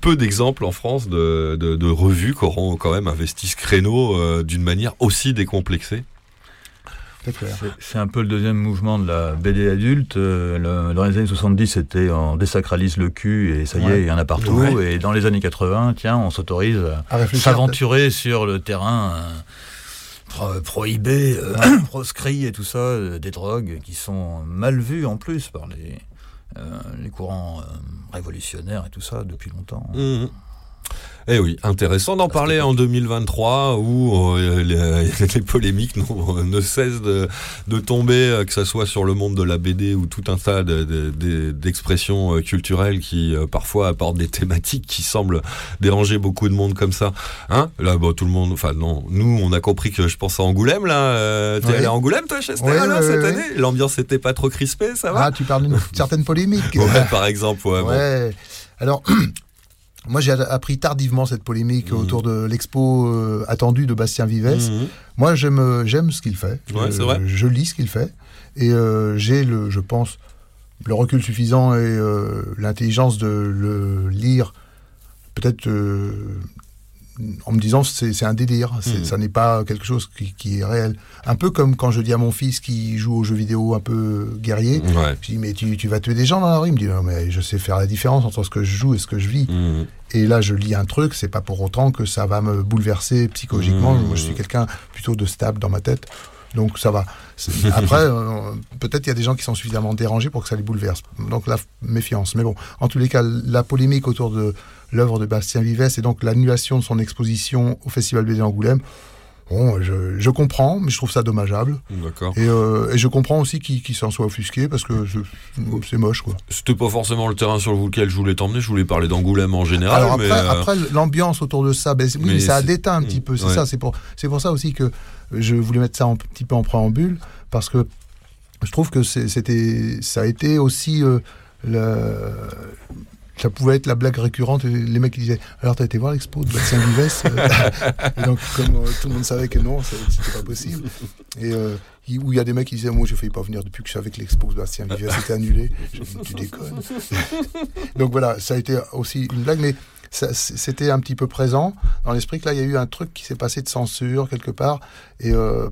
peu d'exemples en France de, de, de revues qui auront quand même investi ce créneau euh, d'une manière aussi décomplexée. C'est un peu le deuxième mouvement de la BD adulte Euh, le- dans les années 70 c'était on désacralise le cul et ça y Ouais. est il y en a partout Ouais. et dans les années 80 tiens on s'autorise à s'aventurer sur le terrain euh, pro- prohibé, euh, proscrit et tout ça, des drogues qui sont mal vues en plus par les, les courants euh, révolutionnaires et tout ça depuis longtemps. Mhm. Eh oui, intéressant d'en parler en 2023 où euh, les, [laughs] les polémiques n'ont- ne cessent de, de tomber, euh, que ce soit sur le monde de la BD ou tout un tas de- de- de- d'expressions euh, culturelles qui euh, parfois apportent des thématiques qui semblent déranger beaucoup de monde comme ça. Hein? Là, bon, tout le monde, enfin non, nous on a compris que je pense à Angoulême là. Euh, T'es Ouais. allé à Angoulême toi, Chester, Ouais, alors, ouais, cette année? L'ambiance était pas trop crispée, ça va? Ah, tu parles d'une certaine polémique. [laughs] Ouais, par exemple, ouais. bon. Ouais. Alors, [clears throat] moi, j'ai appris tardivement cette polémique Mhm. autour de l'expo euh, attendue de Bastien Vives. Mhm. Moi, j'aime, j'aime ce qu'il fait. Ouais, Euh, c'est vrai. Je lis ce qu'il fait. Et euh, j'ai, le, je pense, le recul suffisant et euh, l'intelligence de le lire, peut-être euh, en me disant c'est, c'est un délire. Mhm. Ça n'est pas quelque chose qui, qui est réel. Un peu comme quand je dis à mon fils qui joue aux jeux vidéo un peu guerrier. Ouais. Je dis, mais tu, tu vas tuer des gens dans la rue Il me dit, non, mais je sais faire la différence entre ce que je joue et ce que je vis. Mhm. Et là, je lis un truc, c'est pas pour autant que ça va me bouleverser psychologiquement. Mmh. Moi, je suis quelqu'un plutôt de stable dans ma tête. Donc ça va. Après, [laughs] euh, peut-être il y a des gens qui sont suffisamment dérangés pour que ça les bouleverse. Donc la méfiance. Mais bon, en tous les cas, la polémique autour de l'œuvre de Bastien Vives et donc l'annulation de son exposition au Festival BD Angoulême, bon, je, je comprends, mais je trouve ça dommageable. D'accord. Et, euh, et je comprends aussi qu'il qu'il s'en soit offusqué parce que c'est moche, quoi. C'était pas forcément le terrain sur lequel je voulais t'emmener, je voulais parler d'Angoulême en général. Alors après, euh, après l'ambiance autour de ça, ben, c'est- oui, mais mais ça a déteint un petit peu. C'est ouais. ça, c'est pour, c'est pour ça aussi que je voulais mettre ça un petit peu en préambule parce que je trouve que c'était, ça a été aussi euh, le- ça pouvait être la blague récurrente. Les mecs disaient alors t'as été voir l'expo de Bastien Vives euh, [laughs] donc comme euh, tout le monde savait que non, c'était pas possible. Et euh, il- où il y a des mecs qui disaient moi je failli pas venir depuis que je savais que l'expo de Bastien Vives était annulée. Je dis, tu déconnes. [laughs] donc voilà, ça a été aussi une blague, mais c'était un petit peu présent dans l'esprit que là il y a eu un truc qui s'est passé de censure quelque part et euh,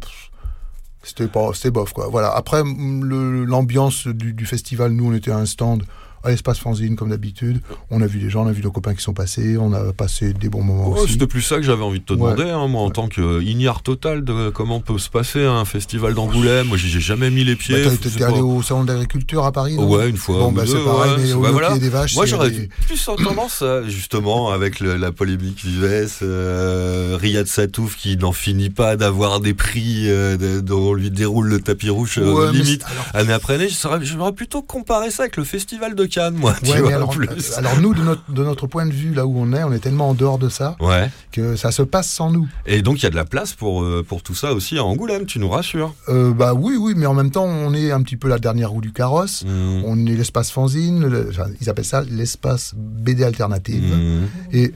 c'était pas c'était bof quoi voilà après l'ambiance du, du festival nous on était à un stand à l'espace fanzine comme d'habitude. On a vu des gens, on a vu nos copains qui sont passés, on a passé des bons moments aussi. C'était plus ça que j'avais envie de te Ouais. demander, hein, moi en tant que ignare total de comment peut se passer un festival d'Angoulême. Moi, j'ai jamais mis les Bah, pieds. je T'es allé au salon de l'agriculture à Paris Ouais, une fois. Bon, ou bah c'est pareil, ouais. mais au Bah, voilà. des vaches, Moi, j'aurais des- plus en tendance, justement, avec le- la polémique Vives, euh, Riyad Satouf qui n'en finit pas d'avoir des prix euh, dont on lui déroule le tapis rouge euh, Ouais, limite alors- année après année. J'aurais plutôt comparé ça avec le festival de Cannes, moi. tu Ouais, vois, alors, plus. euh, alors nous, de notre, de notre point de vue, là où on est, on est tellement en dehors de ça Ouais. que ça se passe sans nous. Et donc, il y a de la place pour, euh, pour tout ça aussi à Angoulême, tu nous rassures. Euh, bah oui, oui, mais en même temps, on est un petit peu la dernière roue du carrosse. Mmh. On est l'espace fanzine, le- enfin, ils appellent ça l'espace BD alternative. Mmh. Et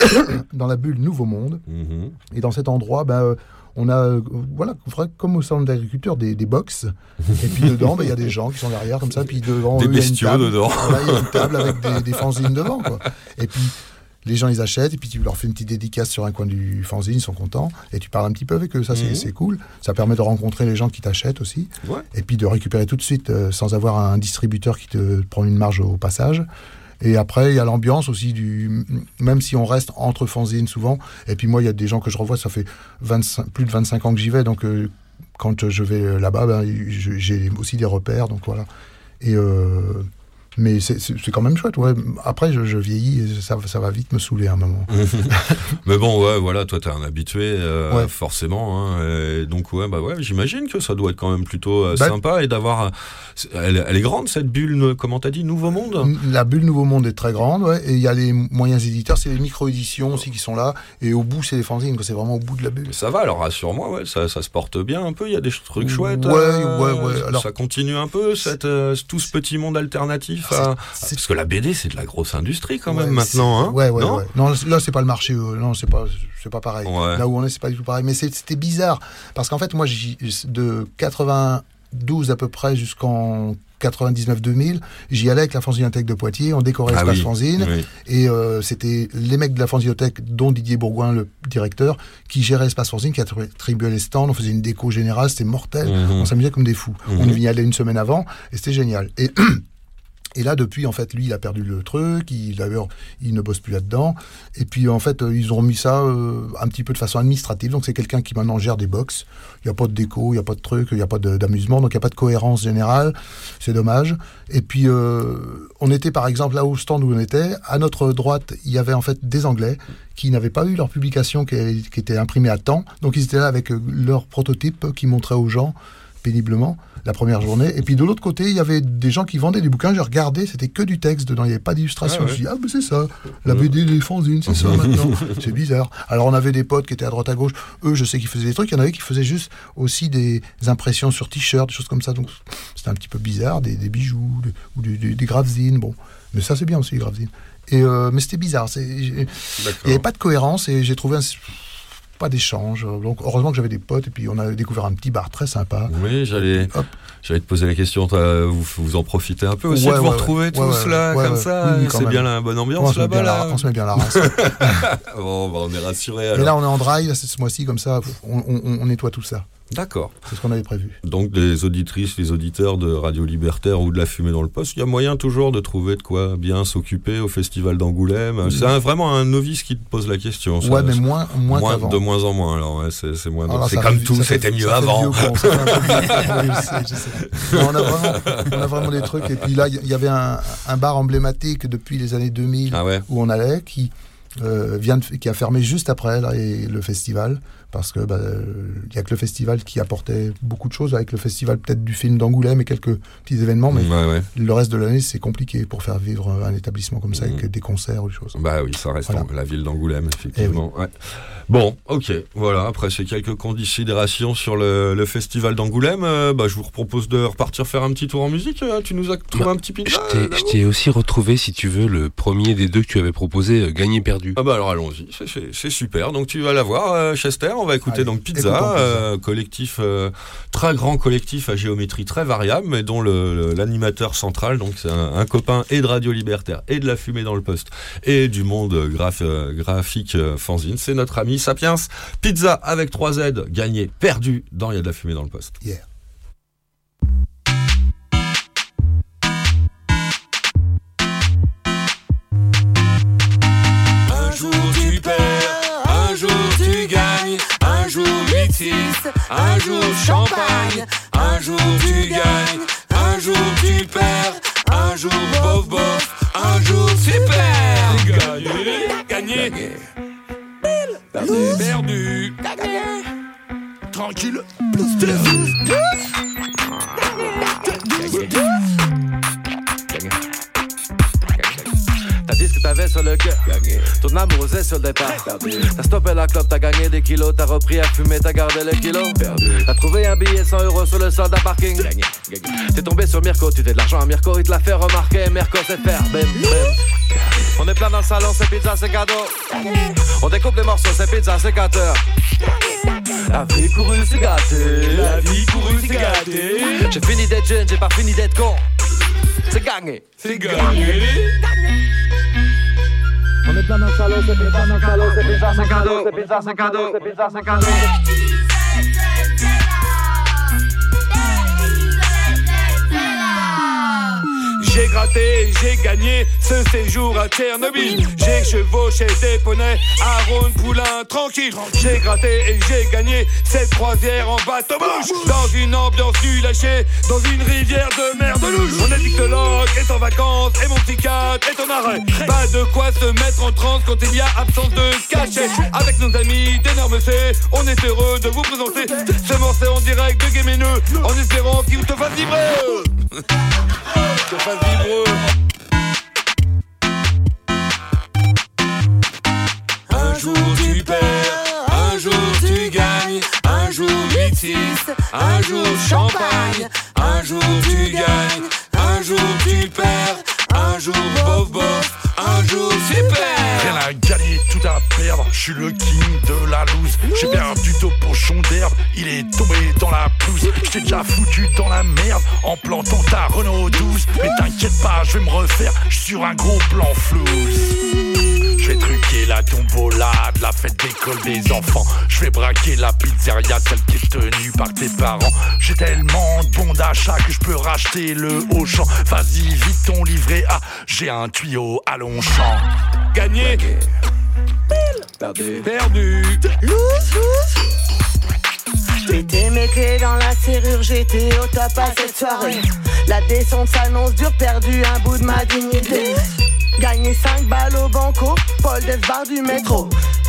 [coughs] dans la bulle Nouveau Monde, Mmh. et dans cet endroit, euh, on a, euh, voilà, vrai- comme au salon d'agriculture, des, des box. Et puis dedans, bah, il y a des gens qui sont derrière comme ça. Puis devant Des eux, il y a une bestiaux table. dedans. Voilà, il y a une table avec des, des fanzines devant. Quoi. Et puis les gens, ils achètent. Et puis tu leur fais une petite dédicace sur un coin du fanzine, ils sont contents. Et tu parles un petit peu avec eux. Ça, c'est Mhm. c'est cool. Ça permet de rencontrer les gens qui t'achètent aussi. Ouais. Et puis de récupérer tout de suite euh, sans avoir un distributeur qui te prend une marge au passage. Et après, il y a l'ambiance aussi du. Même si on reste entre fanzines souvent. Et puis moi, il y a des gens que je revois, ça fait 25, plus de 25 ans que j'y vais. Donc euh, quand je vais là-bas, ben, j'ai aussi des repères. Donc voilà. Et. euh, mais c'est- quand même chouette, ouais. Après, je, je vieillis et ça, ça va vite me saouler à un moment. [laughs] Mais bon, ouais, voilà, toi, t'es un habitué, euh, Ouais. forcément. Hein, et donc, ouais, bah ouais, j'imagine que ça doit être quand même plutôt euh, Bah- sympa et d'avoir. euh, elle, elle est grande cette bulle, comment t'as dit, Nouveau Monde? La bulle Nouveau Monde est très grande, ouais. Et il y a les moyens éditeurs, c'est les micro-éditions aussi qui sont là. Et au bout, c'est les fanzines. C'est vraiment au bout de la bulle. Ça va, alors rassure-moi, ouais, ça, ça se porte bien un peu. Il y a des trucs chouettes. Ouais, euh, ouais, ouais, alors- ça continue un peu, cette, tout ce petit monde alternatif? Parce que la BD, c'est de la grosse industrie quand même maintenant. Hein ouais, ouais, non ouais. Non, là, c'est pas le marché. euh, non, c'est pas, c'est pas pareil. Ouais. Là où on est, c'est pas du tout pareil. Mais c'était bizarre. Parce qu'en fait, moi, de 92 à peu près jusqu'en 99-2000, j'y allais avec la Fanzinothèque de Poitiers, on décorait Ah l'espace oui, fanzine. oui. Et euh, c'était les mecs de la Fanzinothèque, dont Didier Bourgoin, le directeur, qui gérait l'espace fanzine, qui attribuait les stands. On faisait une déco générale, c'était mortel. Mhm. On s'amusait comme des fous. Mhm. On y allait une semaine avant, et c'était génial. Et [clears throat] Et là, depuis, en fait, lui, il a perdu le truc. Il, d'ailleurs, il ne bosse plus là-dedans. Et puis, en fait, euh, ils ont mis ça euh, un petit peu de façon administrative. Donc, c'est quelqu'un qui maintenant gère des box. Il n'y a pas de déco, il n'y a pas de truc, il n'y a pas d'amusement. Donc, il n'y a pas de cohérence générale. C'est dommage. Et puis, euh, on était, par exemple, là au stand où on était. À notre droite, il y avait en fait des Anglais qui n'avaient pas eu leur publication qui, qui était imprimée à temps. Donc, ils étaient là avec euh, leur prototype qui montraient aux gens péniblement la première journée. Et puis de l'autre côté, il y avait des gens qui vendaient des bouquins. J'ai regardé, c'était que du texte dedans, il n'y avait pas d'illustration. Ah ouais. Je me suis dit, ah, mais c'est ça, la BD des fanzines, c'est ça [laughs] maintenant. c'est bizarre. Alors on avait des potes qui étaient à droite à gauche. Eux, je sais qu'ils faisaient des trucs. Il y en avait qui faisaient juste aussi des impressions sur t-shirts, des choses comme ça. Donc c'était un petit peu bizarre, des, des bijoux des- ou des, des, des gravesines. Bon, mais ça c'est bien aussi les gravesines. Et euh, mais c'était bizarre. Il n'y avait pas de cohérence et j'ai trouvé un- pas d'échange. Donc heureusement que j'avais des potes et puis on a découvert un petit bar très sympa. Oui, j'allais, j'allais te poser la question. toi, Vous, vous en profitez un peu aussi Ouais, de vous ouais, retrouver ouais. tous là, comme ça. Oui, c'est bien la bonne on, ambiance se met là-bas. Là. on se met bien la race. [laughs] [laughs] Bon, bah, on est rassuré Et alors. là, on est en drive, là, ce mois-ci, comme ça, on, on- on nettoie tout ça. D'accord. C'est ce qu'on avait prévu. Donc, les auditrices, les auditeurs de Radio Libertaire ou de la fumée dans le poste, il y a moyen toujours de trouver de quoi bien s'occuper au festival d'Angoulême. C'est un- vraiment un novice qui te pose la question. ça. ouais, mais moins, moins, Moins- de moins en moins. Alors, ouais, c'est, c'est moins. Alors, c'est comme fait- tout, c'était mieux avant. on, a vraiment, des trucs. Et puis là, il y avait un, un bar emblématique depuis les années 2000 Ah ouais. où on allait, qui, euh, vient de- qui a fermé juste après là, et le festival. Parce que bah, euh, il y a que le festival qui apportait beaucoup de choses, avec le festival peut-être du film d'Angoulême et quelques petits événements, mais Ouais, ouais. le reste de l'année, c'est compliqué pour faire vivre un établissement comme ça, avec des concerts ou des choses. Bah oui, ça reste Voilà. en- la ville d'Angoulême, effectivement. ouais. Bon, ok, voilà. Après ces quelques considérations sur le, le festival d'Angoulême, euh, bah, je vous propose de repartir faire un petit tour en musique. euh, Tu nous as trouvé Bah, un petit pizza je t'ai aussi retrouvé, si tu veux, le premier des deux que tu avais proposé, euh, Gagné Perdu. Ah bah alors allons-y, c'est- super. Donc tu vas la voir, euh, Chester. On va écouter Allez, donc Pizza, euh, collectif euh, très grand collectif à géométrie très variable, mais dont l'animateur central, donc c'est un, un copain et de Radio Libertaire et de la fumée dans le poste et du monde graph- euh, graphique euh, fanzine, c'est notre ami Sapiens. Pizza avec 3 Z, gagné, perdu dans Il y a de la fumée dans le poste. Yeah. Un jour champagne, un jour tu gagnes, un jour tu perds, un jour bof bof, un jour super. Gagné, gagné, perdu, perdu, tranquille. Que t'avais sur le cœur. Ton amour est sur le départ. T'as stoppé la clope, t'as gagné des kilos, t'as repris à fumer, t'as gardé les kilos. T'as trouvé un billet 100 euros sur le sol d'un parking. T'es tombé sur Mirko, tu t'es de l'argent à Mirko, il te l'a fait remarquer. Mirko c'est faire, bim, bim. On est plein dans le salon, c'est pizza, c'est cadeau. On découpe les morceaux, c'est pizza, c'est gâteur. La vie courue, c'est gâté. La vie courue, c'est gâté. J'ai fini d'être jeune, j'ai pas fini d'être con. C'est gagné. C'est gagné. On est plein dans le salon, c'est pizza, c'est cadeau, c'est pizza, c'est cadeau, c'est J'ai gratté et j'ai gagné ce séjour à Tchernobyl. J'ai chevauché des poneys à Rhône Poulain tranquille. J'ai gratté et j'ai gagné cette croisière en bateau bouche. Dans une ambiance du lâcher, dans une rivière de merde louche. Mon addictologue est en vacances et mon psychiatre est en arrêt. Pas de quoi se mettre en transe quand il y a absence de cachet. Avec nos amis d'énormes C, on est heureux de vous présenter ce morceau en direct de Guéméneux en espérant qu'il te fasse vibrer. [laughs] Un jour tu perds, un jour tu gagnes, un jour 8-6, un jour champagne, un jour tu gagnes, un jour tu perds, un jour bof bof, Rien à gagner, tout à perdre. Je suis le king de la loose. J'ai perdu ton pochon d'herbe, il est tombé dans la pelouse. J't'ai déjà foutu dans la merde en plantant ta Renault 12. Mais t'inquiète pas, je vais me refaire. Je suis sur un gros plan flouze. Je vais truquer la tombola de la fête d'école des enfants. Je vais braquer la pizzeria, celle qui est tenue par tes parents. J'ai tellement de bons d'achat que je peux racheter le haut champ. Vas-y, vite ton livret A. J'ai un tuyau à Longchamp. Gagné, perdu, perdu. J'étais mes clés dans la serrure, j'étais au top à cette soirée. La descente s'annonce dure, perdu un bout de ma dignité. Gagné 5 balles au banco, Paul Desbar du métro.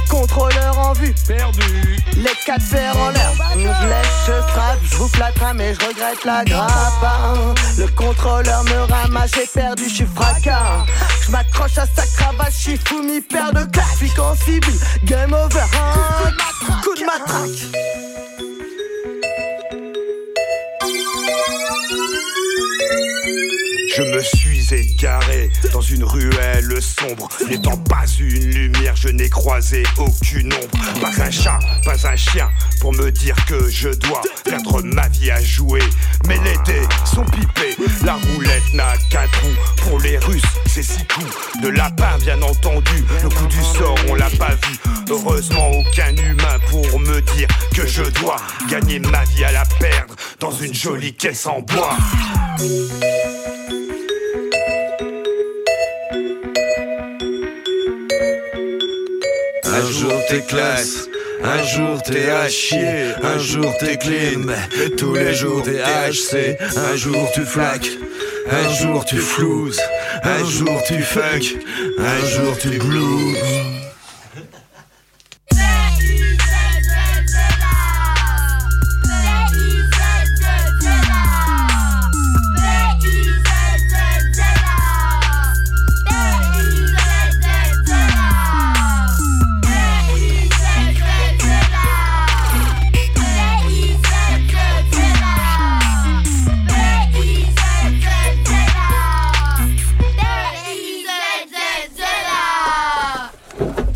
Contrôleur en vue, perdu. Les quatre fers en l'air. Je lèche, je frappe, je vous flatte, mais je regrette la grappe. hein. Le contrôleur me ramasse, j'ai perdu, je suis fracas. Je m'accroche à sa cravache, je suis fou, mi paire de claques. Puis qu'en civil, game over. hein. Coup de matraque. Je me suis égaré dans une ruelle sombre. N'étant pas une lumière, je n'ai croisé aucune ombre. Pas un chat, pas un chien pour me dire que je dois perdre ma vie à jouer. Mais les dés sont pipés, la roulette n'a qu'un trou. Pour les Russes, c'est six coups de lapin, bien entendu. Le coup du sort, on l'a pas vu. Heureusement, aucun humain pour me dire que je dois gagner ma vie à la perdre dans une jolie caisse en bois. Un jour t'es classe, un jour t'es à un jour t'es clean, tous les jours t'es HC, un jour tu flaques, un jour tu flouses, un jour tu fuck, un jour tu blues.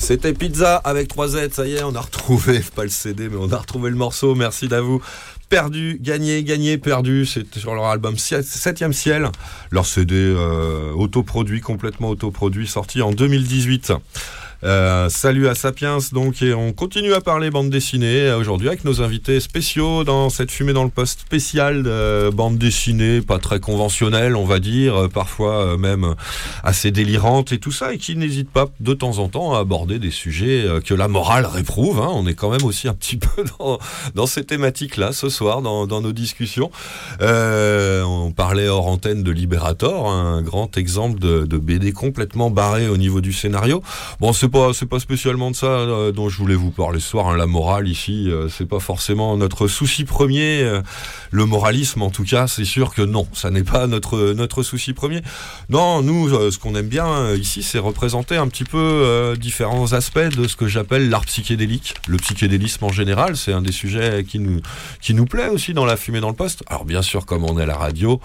C'était Pizza avec 3 Z, ça y est, on a retrouvé, [laughs] pas le CD, mais on a retrouvé le morceau, merci d'avou. Perdu, gagné, gagné, perdu, c'est sur leur album 7 ciel, leur CD euh, autoproduit, complètement autoproduit, sorti en 2018. Euh, salut à Sapiens, donc, et on continue à parler bande dessinée euh, aujourd'hui avec nos invités spéciaux dans cette fumée dans le poste spéciale de bande dessinée, pas très conventionnelle, on va dire, euh, parfois euh, même assez délirante et tout ça, et qui n'hésite pas de temps en temps à aborder des sujets euh, que la morale réprouve. hein. On est quand même aussi un petit [laughs] peu dans, dans ces thématiques-là ce soir, dans, dans nos discussions. Euh, on parlait hors antenne de Liberator, un grand exemple de, de BD complètement barré au niveau du scénario. Bon, c'est pas c'est pas spécialement de ça euh, dont je voulais vous parler ce soir. hein. La morale ici, euh, c'est pas forcément notre souci premier. euh, le moralisme, en tout cas, c'est sûr que non, ça n'est pas notre notre souci premier. Non, nous, euh, ce qu'on aime bien ici, c'est représenter un petit peu différents aspects de ce que j'appelle l'art psychédélique, le psychédélisme en général. C'est un des sujets qui nous qui nous plaît aussi dans la fumée dans le poste. Alors bien sûr, comme on est à la radio,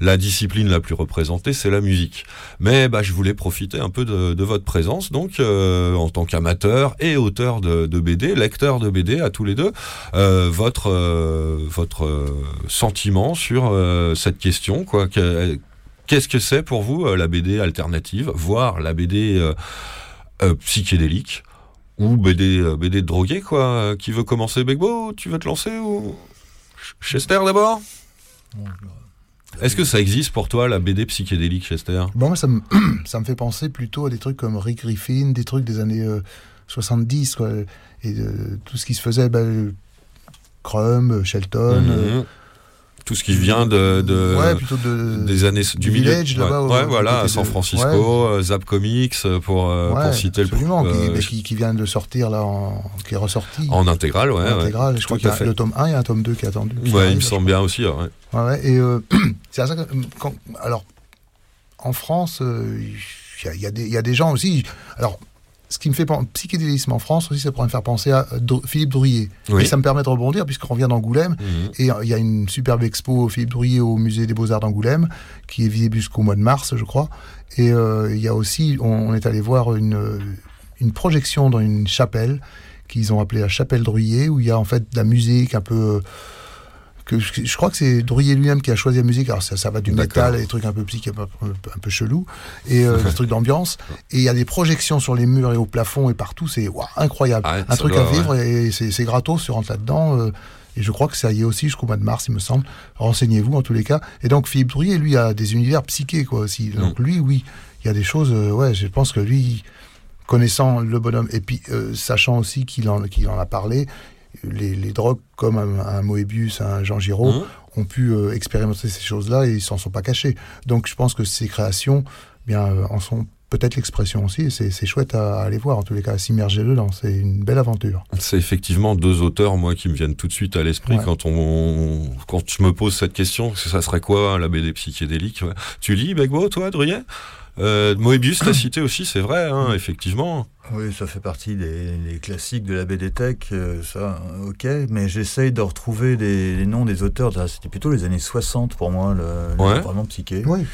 la discipline la plus représentée, c'est la musique. Mais bah, je voulais profiter un peu de, votre présence, donc en tant qu'amateur et auteur de, BD, lecteur de BD à tous les deux, euh, votre euh, votre euh, sentiment sur euh, cette question, quoi. que- Qu'est-ce que c'est pour vous euh, la BD alternative, voire la BD euh, euh, psychédélique ou BD euh, BD drogué, quoi euh, Qui veut commencer, Begbo Tu veux te lancer ou Ch- Chester d'abord? Est-ce que ça existe pour toi la BD psychédélique, Chester? Bon, moi, ça me, [clears throat] ça me fait penser plutôt à des trucs comme Rick Griffin, des trucs des années euh, 70, quoi, et euh, tout ce qui se faisait, bah, euh, Crumb, Shelton. Mhm. euh, Tout ce qui vient de, de- Ouais, plutôt de- des années du milieu, Village, ouais, au- ouais, voilà, à San de- Francisco, euh, Zap Comics euh, pour, euh, pour citer absolument, le bah, qui, qui vient de sortir là, en, qui est ressorti. en intégrale, ouais, En intégrale, je crois qu'il y a fait. le tome 1, il y a un tome 2 qui est attendu. qui Ouais, il me semble bien aussi. ouais. Et euh, [clears throat] c'est à ça que, quand- alors, en France, euh, il y, a- il y a des- il y a des gens aussi. Alors, ce qui me fait penser, psychédélisme en France aussi, ça pourrait me faire penser à euh, Philippe Drouillet. Oui. Et ça me permet de rebondir, puisqu'on revient d'Angoulême, Mhm. et euh, il y a une superbe expo Philippe Drouillet au musée des Beaux-Arts d'Angoulême, qui est visible jusqu'au mois de mars, je crois. Et euh, il y a aussi, on, on est allé voir une, une projection dans une chapelle qu'ils ont appelée la chapelle Drouillet, où il y a en fait de la musique un peu. euh, que je, crois que c'est Drouillet lui-même qui a choisi la musique. Alors ça, ça va du métal, des trucs un peu psych, un peu, un peu- chelou, et euh, des trucs d'ambiance. [laughs] Et il y a des projections sur les murs et au plafond et partout. C'est incroyable. Ah ouais, un truc doit, à vivre et c'est gratos. Tu rentres là-dedans. euh, et je crois que ça y est aussi jusqu'au mois de mars, il me semble. Renseignez-vous en tous les cas. Et donc Philippe Drouillet, lui, a des univers psychés quoi aussi. Mm. Donc lui, oui, il y a des choses. euh, ouais, je pense que lui, connaissant le bonhomme et puis euh, sachant aussi qu'il en, qu'il en a parlé, les, les drogues comme un, un Moebius, un Jean Giraud, Mhm. ont pu euh, expérimenter ces choses-là et ils s'en sont pas cachés. Donc je pense que ces créations, bien, euh, en sont peut-être l'expression aussi. et C'est chouette à, à aller voir en tous les cas, à s'immerger dedans. C'est une belle aventure. C'est effectivement deux auteurs, moi, qui me viennent tout de suite à l'esprit Ouais. quand on, quand je me pose cette question. Ça serait quoi la BD psychédélique ouais. Tu lis Begbo, toi, Drouillet euh, Moebius, t'as [clears throat] cité aussi, c'est vrai, hein, effectivement. Oui, ça fait partie des, des classiques de la BD Tech, euh, ça, ok, mais j'essaye de retrouver des, les noms des auteurs, Ah, c'était plutôt les années 60 pour moi, le, le- Ouais. vraiment psyché. Oui.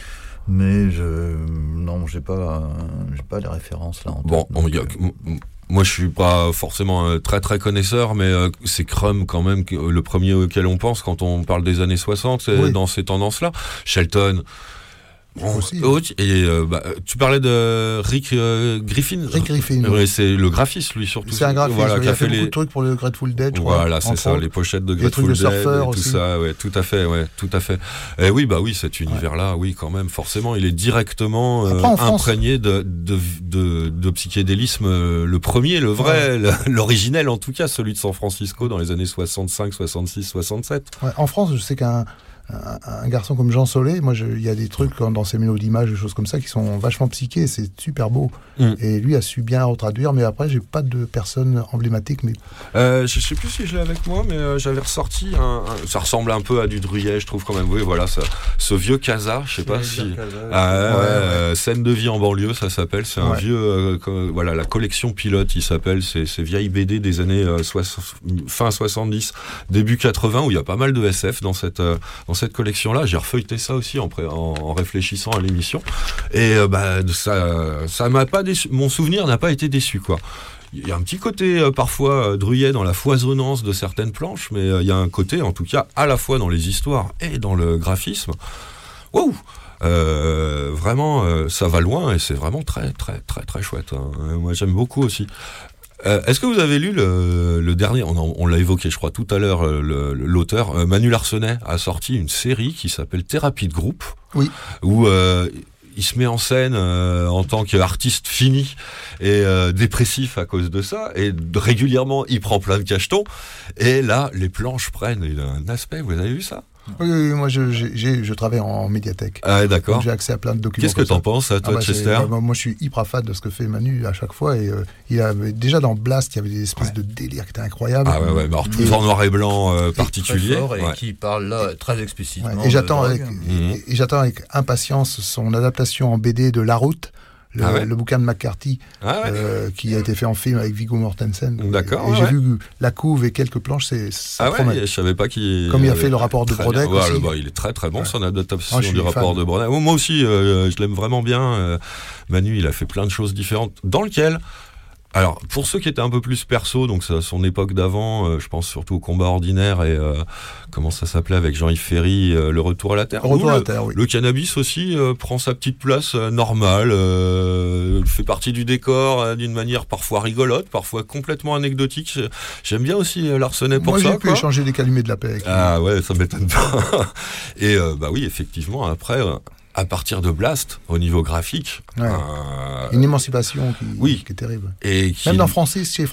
Mais je, non, j'ai pas, j'ai pas les références là en Bon, tête, on- donc, y a- euh, moi, je suis pas forcément un très très connaisseur, mais euh, c'est Crumb quand même le premier auquel on pense quand on parle des années 60, c'est Oui. dans ces tendances-là. Shelton. Aussi. autre- et euh, bah, tu parlais de Rick euh, Griffin. Rick Griffin. Ouais, c'est le graphiste lui surtout. C'est un graphiste. Voilà, oui, qui a a fait fait beaucoup les. de trucs pour le Grateful Dead. Voilà, c'est ça, les pochettes de trucs Grateful de Dead surfeurs et tout aussi. ça, ouais, tout à fait, ouais, tout à fait. Et oui, bah oui, cet univers-là, oui, quand même, forcément, il est directement euh, Après, en France- imprégné de, de, de, de psychédélisme, euh, le premier, le vrai, le- [laughs] l'originel en tout cas, celui de San Francisco dans les années 65, 66, 67. Ouais, en France, je sais qu'un un, un garçon comme Jean Solé, moi, il y a des trucs quand- dans ses mélos d'images, des choses comme ça, qui sont vachement psychés. C'est super beau. Mm. Et lui a su bien retraduire. Mais après, j'ai pas de personne emblématique. Mais Euh, je sais plus si je l'ai avec moi, mais euh, j'avais ressorti un, un- Ça ressemble un peu à du Druyet, je trouve quand même. Oui, voilà, ça, ce vieux casa, je sais pas si. Ah, ouais, Ouais, euh, Scène de vie en banlieue, ça s'appelle. C'est un Ouais. vieux. euh, voilà, la collection pilote, il s'appelle. C'est ces vieilles BD des années euh, soix- fin 70, début 80, où il y a pas mal de SF dans cette, euh, cette collection-là. J'ai refeuilleté ça aussi en, en, réfléchissant à l'émission. Et euh, bah, ça ça m'a pas déçu. Mon souvenir n'a pas été déçu, quoi. Il y a un petit côté euh, parfois euh, Druyet dans la foisonnance de certaines planches, mais euh, il y a un côté, en tout cas, à la fois dans les histoires et dans le graphisme. Waouh Euh, vraiment, ça va loin et c'est vraiment très, très, très, très chouette. hein. Moi, j'aime beaucoup aussi. Euh, Est-ce que vous avez lu le, le dernier On, l'a évoqué, je crois, tout à l'heure. euh, L'auteur euh, Manu Larsenet a sorti une série qui s'appelle Thérapie de groupe. Oui. Où euh, il se met en scène euh, en tant qu'artiste fini et euh, dépressif à cause de ça. Et régulièrement, il prend plein de cachetons. Et là, les planches prennent un aspect. Vous avez vu ça? Oui, oui, moi je, j'ai- j'ai- je travaille en médiathèque. Ah, d'accord. Donc, J'ai accès à plein de documents. Qu'est-ce que t'en penses, à toi, bah, c'est- Chester bah, moi, je suis hyper fan de ce que fait Manu à chaque fois. Et euh, il avait, déjà dans Blast, il y avait des espèces de délires qui étaient incroyables. Ah ouais, ouais, alors tout Et- en noir et blanc euh, particulier. Très fort et Ouais. qui parle là très explicitement. Ouais, et j'attends de avec, drogue. Et- et j'attends avec impatience son adaptation en BD de La Route, le, Ah ouais le bouquin de McCarthy, Ah ouais. euh, qui a été fait en film avec Viggo Mortensen. D'accord, Et ouais, j'ai vu la couve et quelques planches, c'est ça Ah je savais pas qu'il. Comme il a fait le rapport de Brodeck aussi. bah, il est très très bon son adaptation du rapport fan. de Brodeck. Moi aussi, euh, je l'aime vraiment bien. euh, Manu, il a fait plein de choses différentes. Dans lequel, alors pour ceux qui étaient un peu plus perso, donc ça, son époque d'avant, euh, je pense surtout au combat ordinaire et euh, comment ça s'appelait avec Jean-Yves Ferry, euh, le retour à la terre. Retour à la le- terre, oui. Le cannabis aussi euh, prend sa petite place normale, euh, fait partie du décor d'une manière parfois rigolote, parfois complètement anecdotique. J'aime bien aussi Larsenet pour Moi, ça. j'ai pu quoi. échanger des calumets de la paix avec lui. Ah ouais, ça m'étonne pas. [laughs] Et euh, bah oui, effectivement, après, à partir de Blast, au niveau graphique, Ouais. euh, Une émancipation qui, oui. qui est terrible. et qui... Même dans Francis, chez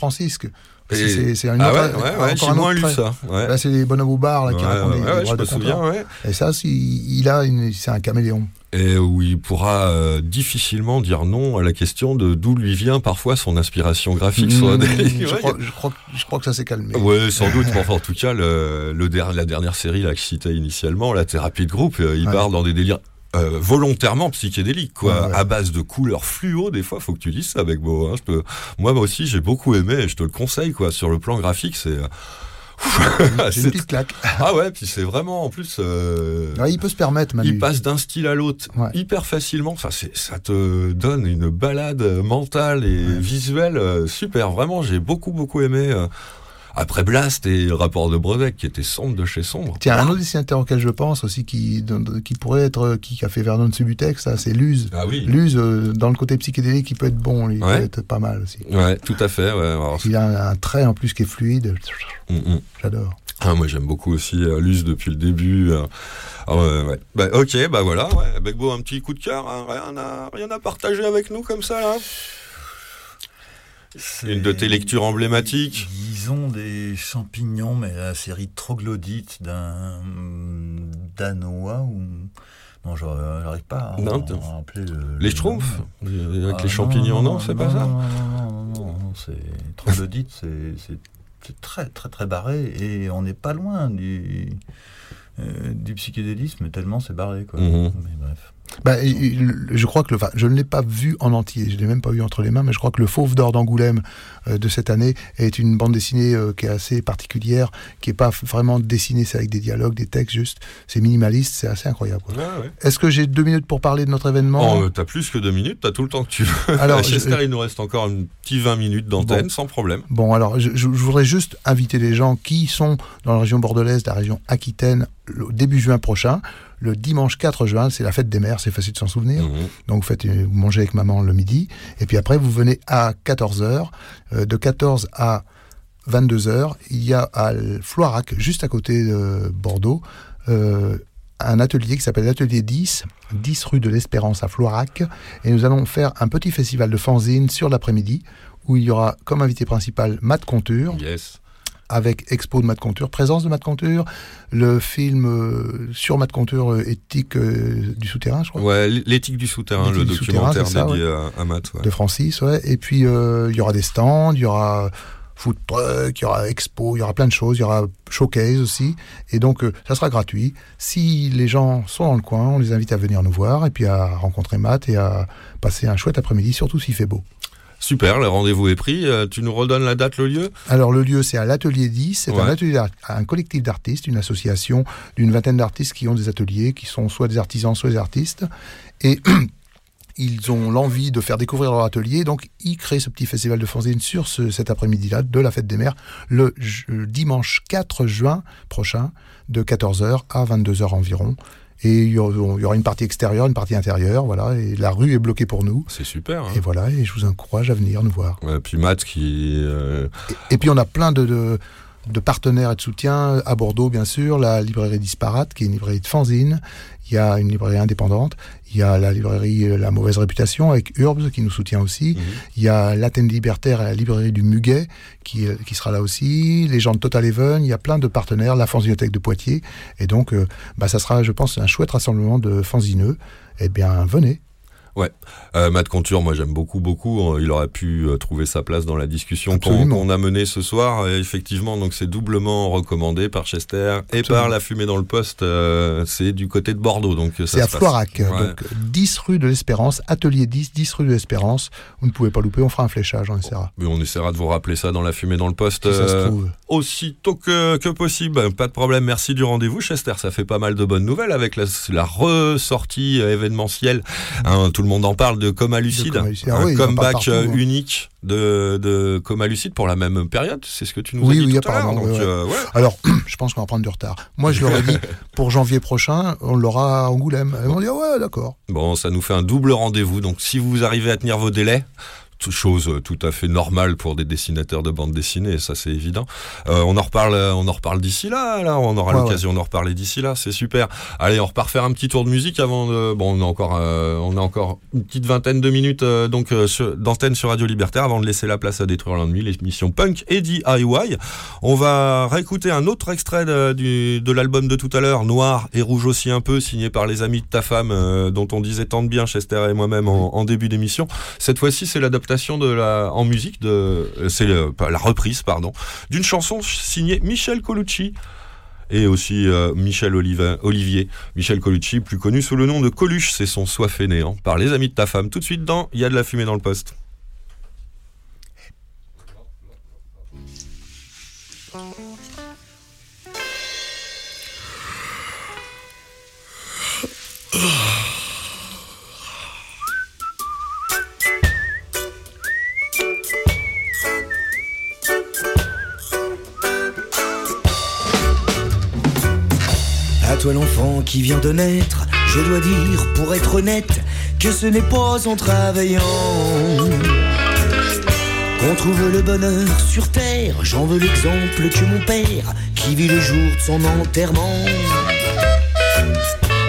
Et- C'est une Ah autre- ouais, ouais, ouais, encore un autre lu ça. Là, c'est les bonhommes au bar là, qui racontent des, je de souviens. Et ça, il a c'est un caméléon. Et où il pourra euh, difficilement dire non à la question de d'où lui vient parfois son inspiration graphique. Mmh, des- je, [laughs] crois, je, crois, je crois que ça s'est calmé. Ouais, sans doute. mais enfin, en tout cas, le, le der- la dernière série là, que je citais initialement, la thérapie de groupe, euh, il part dans des délires euh, volontairement psychédéliques, quoi, Ouais, ouais. à base de couleurs fluo. Des fois, faut que tu lises ça avec Beau. Hein. Je te- Moi, moi aussi, j'ai beaucoup aimé. Et je te le conseille, quoi. Sur le plan graphique, c'est. euh, [laughs] C'est une [laughs] petite claque. [laughs] Ah ouais, puis c'est vraiment en plus. euh, Ouais, il peut se permettre, Manu. il passe d'un style à l'autre Ouais. hyper facilement. Enfin, c'est, ça te donne une balade mentale et visuelle euh, super. Vraiment, j'ai beaucoup beaucoup aimé. euh, après Blast et rapport de Brodeck qui était sombre de chez sombre. Tiens, un autre dessinateur auquel je pense aussi, qui, qui pourrait être, qui a fait Vernon Subutex, c'est Luz. Ah oui. Luz, euh, dans le côté psychédélique, il peut être bon, lui, il Ouais. peut être pas mal aussi. Ouais, tout à fait. Ouais. Alors, Il a un, trait en plus qui est fluide. mm, mm. J'adore. Ah, moi j'aime beaucoup aussi euh, Luce depuis le début. euh. Ah ouais, ouais. Bah, ok, bah voilà. Ouais. Begbo, un petit coup de cœur. hein. Rien, à, rien à partager avec nous comme ça là? Une de tes lectures emblématiques Disons des champignons, mais la série troglodyte d'un Danois ou. Non, je n'arrive pas à, Non, à rappeler le. Les le Schtroumpfs. Avec Ah, les champignons, non, c'est pas ça Non, non, non, non, non, c'est troglodyte, c'est très très très barré et on n'est pas loin du euh, du psychédélisme tellement c'est barré quoi. Mhm. Mais bref. Bah, je crois que le, enfin, je ne l'ai pas vu en entier, je ne l'ai même pas eu entre les mains, mais je crois que le Fauve d'or d'Angoulême euh, de cette année est une bande dessinée euh, qui est assez particulière, qui n'est pas vraiment dessinée, c'est avec des dialogues, des textes juste, c'est minimaliste, c'est assez incroyable. quoi. Ouais, ouais. Est-ce que j'ai deux minutes pour parler de notre événement? Oh, euh, t'as plus que deux minutes, t'as tout le temps que tu veux. [laughs] Alors, [laughs] Chester, je- il nous reste encore un petit 20 minutes d'antenne, Bon. sans problème. Bon, alors, je, voudrais juste inviter les gens qui sont dans la région bordelaise, la région Aquitaine, début juin prochain. Le dimanche 4 juin, c'est la fête des mères, c'est facile de s'en souvenir. Mhm. Donc, vous, faites, une- vous mangez avec maman le midi. Et puis après, vous venez à 14h. de 14 à 22h, il y a à Floirac, juste à côté de Bordeaux, euh, un atelier qui s'appelle l'atelier 10, 10 rue de l'Espérance à Floirac. Et nous allons faire un petit festival de fanzine sur l'après-midi où il y aura comme invité principal Matt Conture Yes. Avec expo de Matt Conture, présence de Matt Conture, le film euh, sur Matt Conture, euh, éthique euh, du souterrain, je crois. Ouais, l'éthique du souterrain, le souterrain, documentaire c'est ça, dédié à, à Matt. ouais. de Francis, ouais. Et puis il y aura des stands, il y aura food truck, il y aura expo, il y aura plein de choses, il y aura showcase aussi. Et donc euh, ça sera gratuit. Si les gens sont dans le coin, on les invite à venir nous voir et puis à rencontrer Matt et à passer un chouette après-midi, surtout s'il fait beau. Super, le rendez-vous est pris. Euh, tu nous redonnes la date, le lieu Alors le lieu c'est à l'atelier 10, c'est Ouais. un atelier un collectif d'artistes, une association d'une vingtaine d'artistes qui ont des ateliers, qui sont soit des artisans, soit des artistes. Et [clears throat] ils ont l'envie de faire découvrir leur atelier, donc ils créent ce petit festival de fanzine sur ce- cet après-midi-là de la fête des mères, le j- dimanche 4 juin prochain, de 14h à 22h environ. Et il y aura une partie extérieure, une partie intérieure, voilà. Et la rue est bloquée pour nous. C'est super. hein. Et voilà, et je vous encourage à venir nous voir. Ouais, puis Matt qui. euh, Et puis on a plein de, de, de partenaires et de soutien à Bordeaux, bien sûr, la librairie Disparate, qui est une librairie de fanzine. Il y a une librairie indépendante. Il y a la librairie euh, La Mauvaise Réputation avec Urbs qui nous soutient aussi. Il y a l'Athènes Libertaire et la librairie du Muguet qui, euh, qui sera là aussi. Les gens de Total Even. Il y a plein de partenaires. La Fanzinothèque de Poitiers. Et donc, euh, bah, ça sera, je pense, un chouette rassemblement de fanzineux. Eh bien, venez. Ouais, euh, Matt Conture, moi j'aime beaucoup, beaucoup. Euh, Il aurait pu euh, trouver sa place dans la discussion qu'on a menée ce soir. Et effectivement, donc c'est doublement recommandé par Chester et Absolument. par La Fumée dans le Poste. euh, c'est du côté de Bordeaux, donc C'est à. Floirac, Ouais. donc 10 rue de l'Espérance, atelier 10, 10 rue de l'Espérance. Vous ne pouvez pas louper, on fera un fléchage, on essaiera. Mais on essaiera de vous rappeler ça dans La Fumée dans le Poste. Si ça se euh, trouve. aussitôt que, que possible. Pas de problème, merci du rendez-vous, Chester. Ça fait pas mal de bonnes nouvelles avec la, la ressortie événementielle. Hein, tout le monde en parle de Coma Lucide. Coma Lucide. Ah un oui, comeback partout, euh, hein. unique de, de Coma Lucide pour la même période. C'est ce que tu nous Oui, as dit oui, tout à l'heure. apparemment. Donc, ouais, ouais. euh, ouais. Alors, [clears throat] je pense qu'on va prendre du retard. Moi, je leur ai dit, [laughs] pour janvier prochain, on l'aura à Angoulême. Ils m'ont dit, ah ouais, d'accord. Bon, ça nous fait un double rendez-vous. Donc, si vous arrivez à tenir vos délais, chose euh, tout à fait normale pour des dessinateurs de bande dessinée, ça c'est évident. Euh, on en reparle, euh, on en reparle d'ici là. Là, on aura Ouais, l'occasion d'en reparler d'ici là. C'est super. Allez, on repart faire un petit tour de musique avant de. Bon, on a encore, euh, on a encore une petite vingtaine de minutes euh, donc d'antenne sur Radio Libertaire avant de laisser la place à détruire l'ennemi, l'émission punk et DIY. On va réécouter un autre extrait de, du- de l'album de tout à l'heure, Noir et Rouge aussi un peu, signé par les amis de ta femme, dont on disait tant de bien, Chester et moi-même, en, en début d'émission. Cette fois-ci, c'est l'adaptation de la, en musique, de, c'est la reprise, pardon, d'une chanson signée Michel Colucci. Et aussi euh, Michel Olivier, Michel Colucci, plus connu sous le nom de Coluche, c'est son soif fainéant, par les amis de ta femme. Tout de suite dans Il y a de la fumée dans le poste. [laughs] toi l'enfant qui vient de naître, je dois dire pour être honnête que ce n'est pas en travaillant qu'on trouve le bonheur sur terre. J'en veux l'exemple que mon père, qui vit le jour de son enterrement,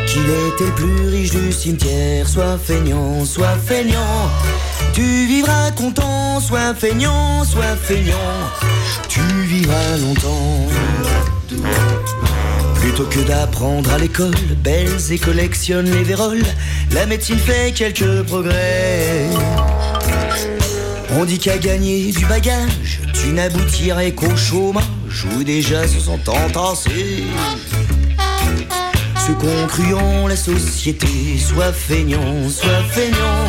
qu'il était le plus riche du cimetière, soit feignant, soit feignant. Tu vivras content, sois feignant, sois feignant. Tu vivras longtemps. Plutôt que d'apprendre à l'école, belles et collectionne les véroles, la médecine fait quelques progrès. On dit qu'à gagner du bagage, tu n'aboutirais qu'au chômage, où déjà se sont entassés. Ceux qu'on cru en la société, sois feignant, sois feignant.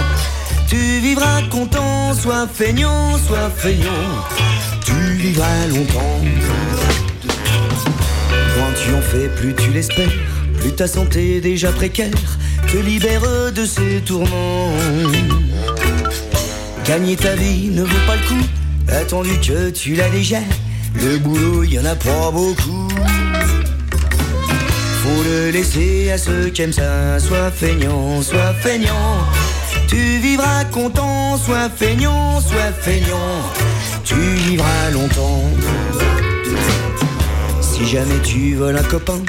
Tu vivras content, sois feignant, sois feignant. Tu vivras longtemps. Tu en fais, plus tu l'espères, plus ta santé déjà précaire te libère de ses tourments. Gagner ta vie ne vaut pas le coup, attendu que tu l'as déjà. Le boulot, y en a pas beaucoup. Faut le laisser à ceux qui aiment ça, sois feignant, sois feignant. Tu vivras content, sois feignant, sois feignant. Tu vivras longtemps. Si jamais tu voles un copain,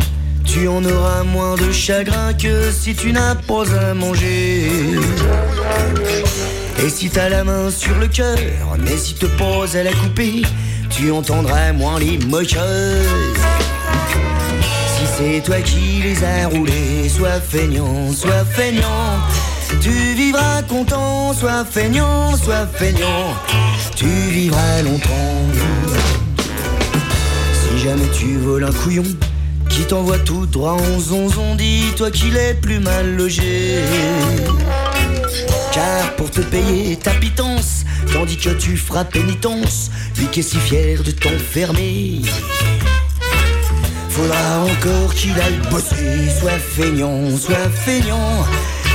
tu en auras moins de chagrin que si tu n'as pas à manger. Et si t'as la main sur le cœur, n'hésite pas à la couper, tu entendras moins les moqueurs. Si c'est toi qui les as roulés, sois feignant, sois feignant. Tu vivras content, sois feignant, sois feignant. Tu vivras longtemps. Jamais tu voles un couillon qui t'envoie tout droit en zonzon, dis-toi qu'il est plus mal logé. Car pour te payer ta pitance, tandis que tu feras pénitence, lui qui est si fier de t'enfermer. Faudra encore qu'il aille bosser, sois feignant, sois feignant.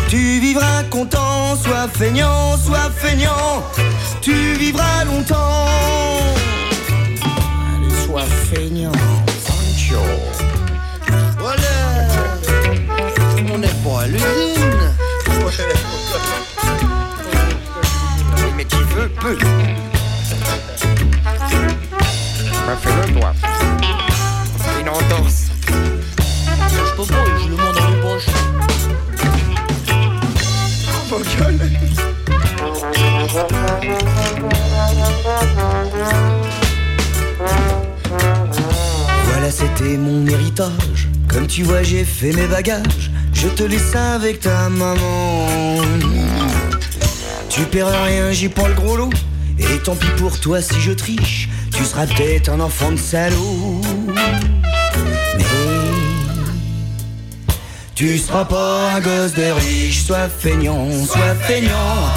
Tu vivras content, sois feignant, sois feignant. Tu vivras longtemps sois feignant. Sancho. Voilà. On n'est pas à l'usine. Mais tu veux peu. Mais fais-le toi. Une entorse. Je peux pas, je le mets dans les poches. Oh, gueule. Héritage. Comme tu vois, j'ai fait mes bagages. Je te laisse avec ta maman. Tu perds rien, j'y prends le gros lot. Et tant pis pour toi si je triche. Tu seras peut-être un enfant de salaud. Mais tu seras pas un gosse de riche, sois feignant, sois feignant.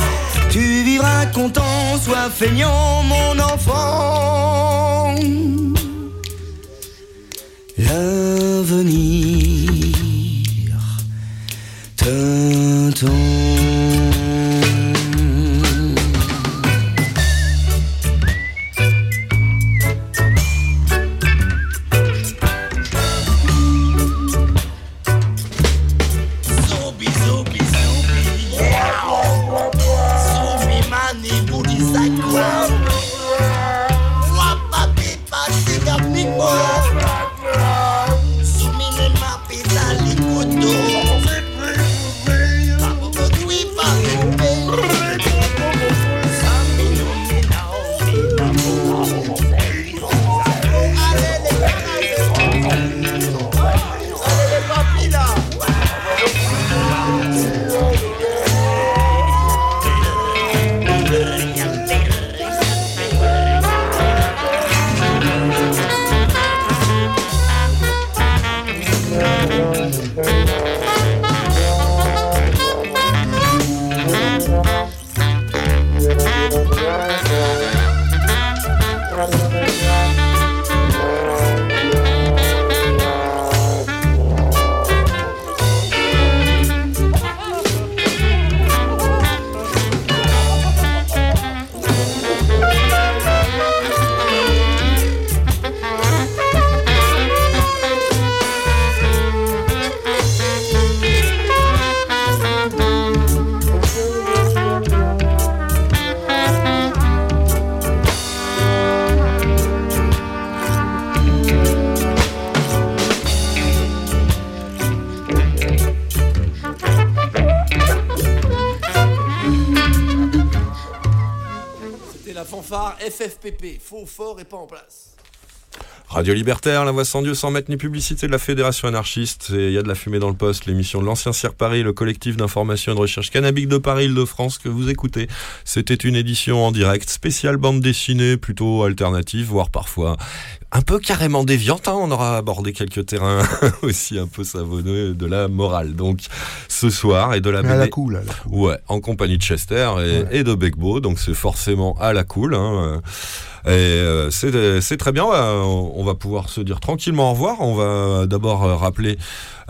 Tu vivras content, sois feignant, mon enfant. L'avenir t'attend. FFPP, faux, fort et pas en place. Radio Libertaire, la voix sans Dieu, sans mettre ni publicité de la Fédération anarchiste. Et il y a de la fumée dans le poste, l'émission de l'Ancien Cirque Paris, le collectif d'information et de recherche cannabique de Paris, de France que vous écoutez. C'était une édition en direct, spéciale bande dessinée, plutôt alternative, voire parfois un peu carrément déviante. hein. On aura abordé quelques terrains [laughs] aussi un peu savonneux de la morale. Donc ce soir et de la à la BD. cool, à la Ouais, en compagnie de Chester et, et de Begbo, donc c'est forcément à la cool. Hein. Et euh, c'est c'est très bien, euh, on va pouvoir se dire tranquillement au revoir. On va d'abord euh, rappeler,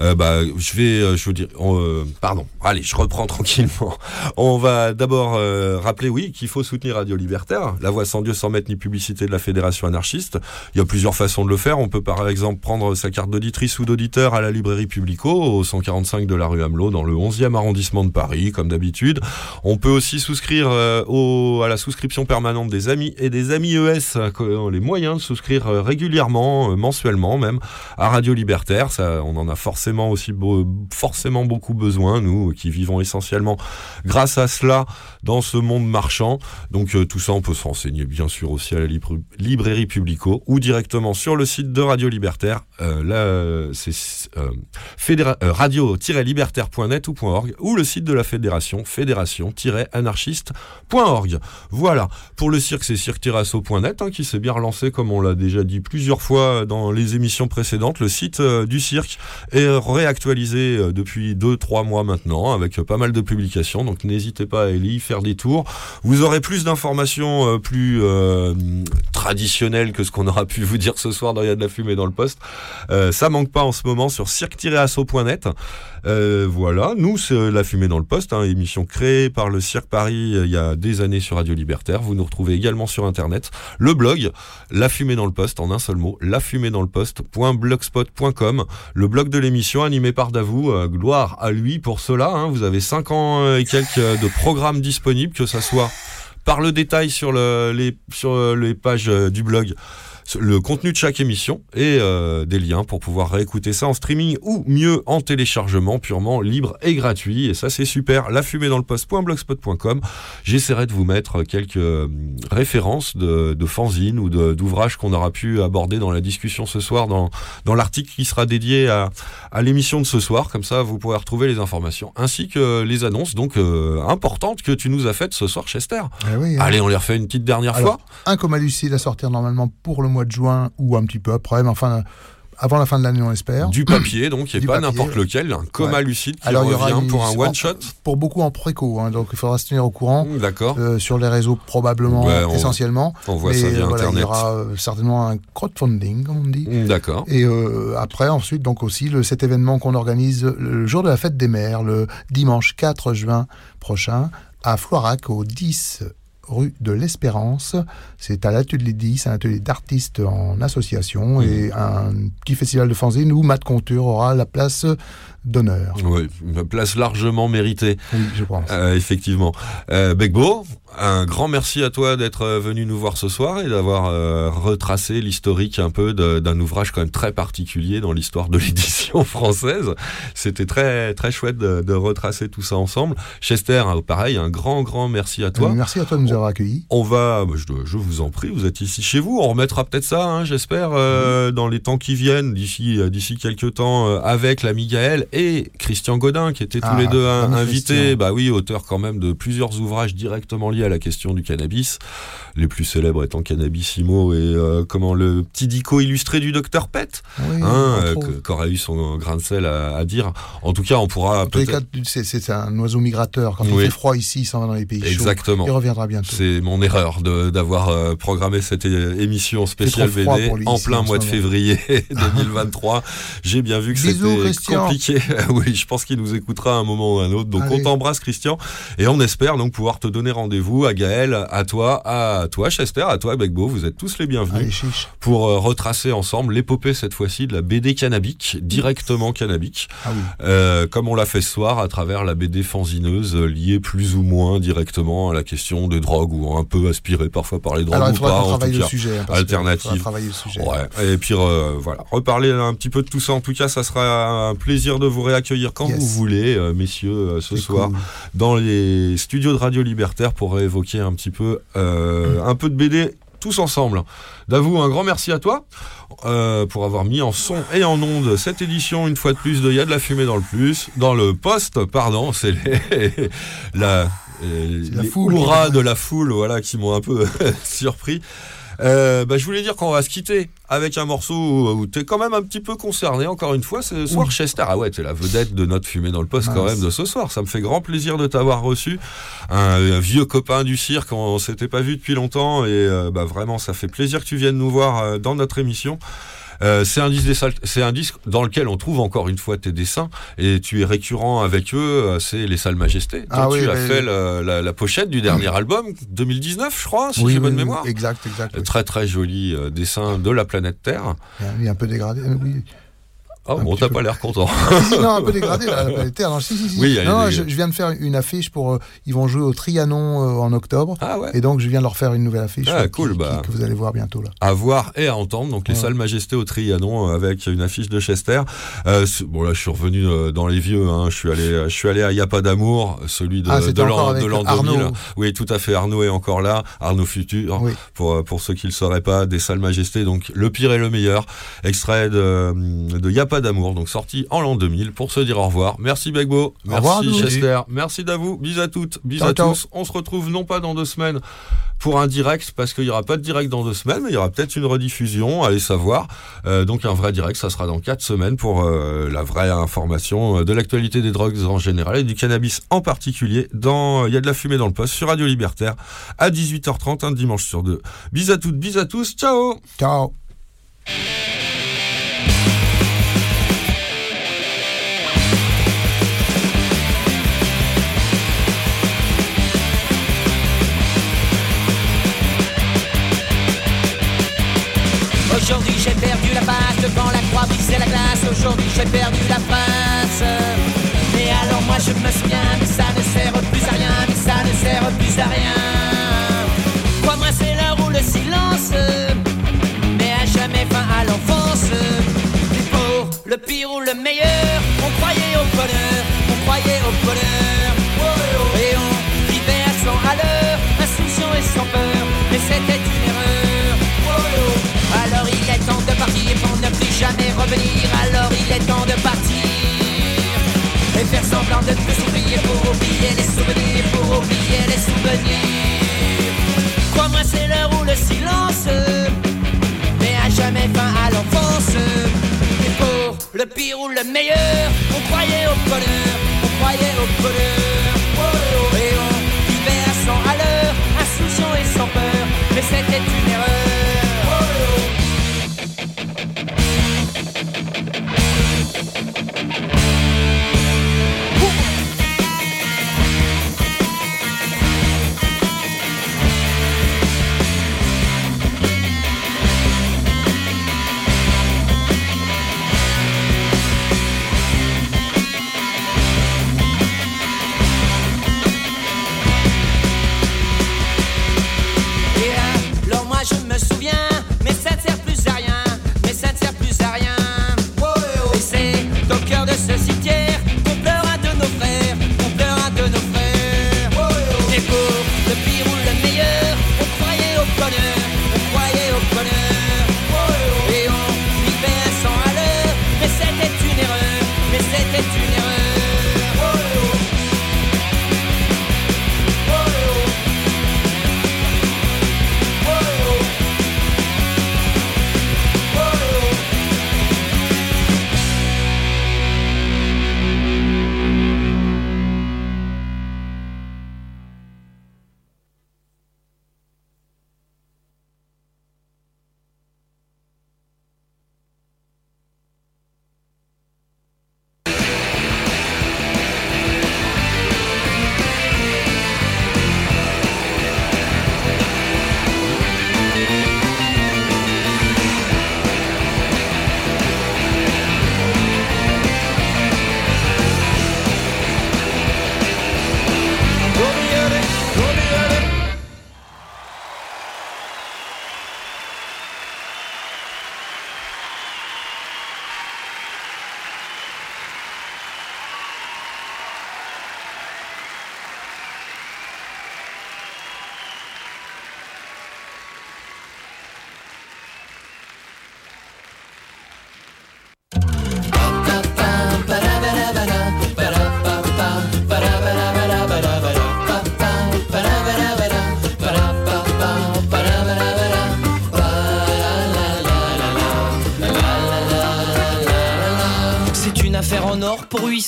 euh, bah, je vais, euh, euh, pardon, allez, je reprends [laughs] tranquillement. On va d'abord euh, rappeler, oui, qu'il faut soutenir Radio Libertaire, la voix sans Dieu, sans mettre ni publicité de la Fédération anarchiste. Il y a plusieurs façons de le faire. On peut par exemple prendre sa carte d'auditrice ou d'auditeur à la librairie Publico, au 145 de la rue Hamelot, dans le 11e arrondissement de Paris, comme d'habitude. On peut aussi souscrire euh, à la souscription permanente des amis et des amis Euh, ont les moyens de souscrire euh, régulièrement, euh, mensuellement même, à Radio Libertaire. On en a forcément aussi forcément beaucoup besoin, nous qui vivons essentiellement grâce à cela dans ce monde marchand. Donc euh, tout ça, on peut se renseigner bien sûr aussi à la libra- librairie Publico ou directement sur le site de Radio Libertaire. Euh, là, euh, c'est radio-libertaire.net ou .org ou le site de la fédération fédération-anarchiste.org. Voilà. Pour le cirque, c'est cirque-asso.net hein, qui s'est bien relancé comme on l'a déjà dit plusieurs fois dans les émissions précédentes. Le site du cirque est réactualisé depuis 2-3 mois maintenant avec pas mal de publications. Donc n'hésitez pas à y des tours. Vous aurez plus d'informations euh, plus euh, traditionnelles que ce qu'on aura pu vous dire ce soir dans Il y de la fumée dans le poste. Euh, ça manque pas en ce moment sur cirque-asso.net. Euh, voilà, nous c'est La Fumée dans le Poste, hein, émission créée par le Cirque Paris euh, il y a des années sur Radio Libertaire. Vous nous retrouvez également sur Internet. Le blog, La Fumée dans le Poste, en un seul mot, lafumée dans le poste.blogspot.com. Le blog de l'émission animé par Davou, euh, gloire à lui pour cela. hein. vous avez 5 ans et quelques de programmes disponibles, que ça soit par le détail sur, le- les, sur les pages du blog le contenu de chaque émission et euh, des liens pour pouvoir réécouter ça en streaming ou mieux en téléchargement purement libre et gratuit. Et ça, c'est super. La fumée dans le poste.blogspot.com. J'essaierai de vous mettre quelques euh, références de, de fanzines ou d'ouvrages qu'on aura pu aborder dans la discussion ce soir dans, dans l'article qui sera dédié à, à l'émission de ce soir. Comme ça, vous pourrez retrouver les informations ainsi que les annonces donc euh, importantes que tu nous as faites ce soir, Chester. Eh oui, hein. Allez, on les refait une petite dernière Alors, fois. un coma lucide à sortir normalement pour le mois de juin ou un petit peu après, mais enfin avant la fin de l'année on espère. Du papier, donc, et pas n'importe lequel, un coma Ouais. lucide qui Alors, il y aura revient une- pour un en- one shot. Pour beaucoup en préco, hein, donc il faudra se tenir au courant. D'accord. Euh, sur les réseaux probablement on- essentiellement. on voit Mais, ça via euh, voilà, Internet. Il y aura euh, certainement un crowdfunding, comme on dit. D'accord. Et euh, après, ensuite, donc aussi, le, cet événement qu'on organise le jour de la fête des mères, le dimanche 4 juin prochain, à Floirac, au 10 rue de l'Espérance. C'est à l'atelier 10, un atelier d'artistes en association Mmh. et un petit festival de fanzine où Matt Conture aura la place d'honneur. Oui, une place largement méritée. Oui, je pense. Euh, effectivement. Euh, Begbo, un grand merci à toi d'être venu nous voir ce soir et d'avoir euh, retracé l'historique un peu d'un ouvrage quand même très particulier dans l'histoire de [laughs] l'édition française. C'était très très chouette de, de retracer tout ça ensemble. Chester, hein, pareil, un grand grand merci à toi. Merci à toi de nous avoir accueillis. On va, bah, je, je vous en prie, vous êtes ici chez vous. On remettra peut-être ça, hein, j'espère, euh, dans les temps qui viennent, d'ici d'ici quelques temps, euh, avec l'ami Gaël et Christian Godin, qui étaient tous Ah, les deux hein, fameux invités. Christian. Bah oui, auteur quand même de plusieurs ouvrages directement liés à la question du cannabis. Les plus célèbres étant Cannabissimo et euh, comment le petit dico illustré du docteur Pet, Oui, hein, euh, qu'aurait eu son grain de sel à, à dire. En tout cas, on pourra peut-être. c'est- un oiseau migrateur. Quand il fait froid ici, il s'en va dans les pays chauds. Exactement. Il reviendra bientôt. C'est mon erreur d'avoir euh, programmé cette émission spéciale BD en ici, plein mois de février [laughs] 2023. J'ai bien vu que c'était compliqué. [laughs] oui, je pense qu'il nous écoutera à un moment ou à un autre. Donc Allez. on t'embrasse Christian et on espère donc pouvoir te donner rendez-vous à Gaël, à toi, à toi Chester, à toi Begbo. Vous êtes tous les bienvenus Allez, pour euh, retracer ensemble l'épopée cette fois-ci de la BD cannabique, directement cannabique. Ah oui. Euh, comme on l'a fait ce soir à travers la BD fanzineuse euh, liée plus ou moins directement à la question des drogues ou un peu aspirée parfois par les drogues Alors, ou pas en tout cas sujet. hein, alternative. travailler le sujet. Ouais. Et puis euh, voilà, reparler un petit peu de tout ça. En tout cas, ça sera un plaisir de vous réaccueillir quand Yes. vous voulez, messieurs, ce soir cool. dans les studios de Radio Libertaire pour évoquer un petit peu, euh, un peu de BD tous ensemble. Davou, un grand merci à toi euh, pour avoir mis en son et en onde cette édition une fois de plus de Y a de la fumée dans le plus, dans le poste, pardon, [laughs] c'est les, la, euh, C'est la foule. de la foule, voilà, qui m'ont un peu [laughs] surpris. Euh, bah, je voulais dire qu'on va se quitter avec un morceau où tu es quand même un petit peu concerné, encore une fois, ce soir, Chester. Ah ouais, tu es la vedette de notre fumée dans le poste quand même de ce soir. Ça me fait grand plaisir de t'avoir reçu. Un, un vieux copain du cirque, on s'était pas vu depuis longtemps et euh, bah, vraiment, ça fait plaisir que tu viennes nous voir euh, dans notre émission. Euh, c'est un disque des Sal- c'est un disque dans lequel on trouve encore une fois tes dessins et tu es récurrent avec eux. euh, C'est les Salles Majestés. Ah oui, tu as fait la, la- la pochette du dernier album 2019, je crois, si Oui, j'ai oui, bonne oui, mémoire. Exact, exact. Très très joli euh, dessin de la planète Terre. Il est un peu dégradé. Oui. Oh, bon, petit t'as pas l'air content. Si, [laughs] si, non, un peu [laughs] dégradé, là, la planète Terre. Non, si, si, si. Oui, elle non, je, viens de faire une affiche pour. euh, ils vont jouer au Trianon euh, en octobre. Ah ouais. Et donc, je viens de leur faire une nouvelle affiche. Ah, euh, cool, qui- bah. qui- que vous allez voir bientôt, là. à voir et à entendre. Donc les Ouais. salles majestés au Trianon avec une affiche de Chester. Euh, bon là, je suis revenu dans les vieux. Hein. Je suis allé, je suis allé à Y a pas d'amour, celui de, Ah, de l'an avec de l'an Arnaud. 2000. Oui, tout à fait. Arnaud est encore là. Arnaud futur. Oui. Pour pour ceux qui le sauraient pas, des salles majestés. Donc le pire et le meilleur. Extrait de de Y a pas d'amour. Donc sorti en l'an 2000 pour se dire au revoir. Merci Begbo. Merci. Chester. Merci Davou. Bis à toutes. Bis à tous. On se retrouve non pas dans deux semaines pour un direct parce qu'il n'y aura pas de direct dans deux semaines, mais il y aura peut-être une rediffusion, allez savoir. Euh, donc un vrai direct, ça sera dans quatre semaines pour euh, la vraie information euh, de l'actualité des drogues en général et du cannabis en particulier. Dans il y a de la fumée dans le poste sur Radio Libertaire à 18h30 un dimanche sur deux. Bis à toutes, bis à tous, ciao. Ciao. Aujourd'hui j'ai perdu la face devant la croix brisée la glace. Aujourd'hui j'ai perdu la face. Mais alors moi je me souviens, mais ça ne sert plus à rien, mais ça ne sert plus à rien. Crois-moi c'est l'heure où le silence. Mais à l'enfance. Et pour le pire ou le meilleur, on croyait au bonheur, on croyait au bonheur. Et on vivait à 100 à l'heure, insouciant et sans peur, mais plus s'oublier pour oublier les souvenirs, pour oublier les souvenirs. Crois-moi, c'est l'heure où le silence met à jamais fin à l'enfance. Et pour le pire ou le meilleur, on croyait au bonheur, on croyait au bonheur. Et on vivait à 100 à l'heure, insouciant et sans peur, mais c'était une erreur.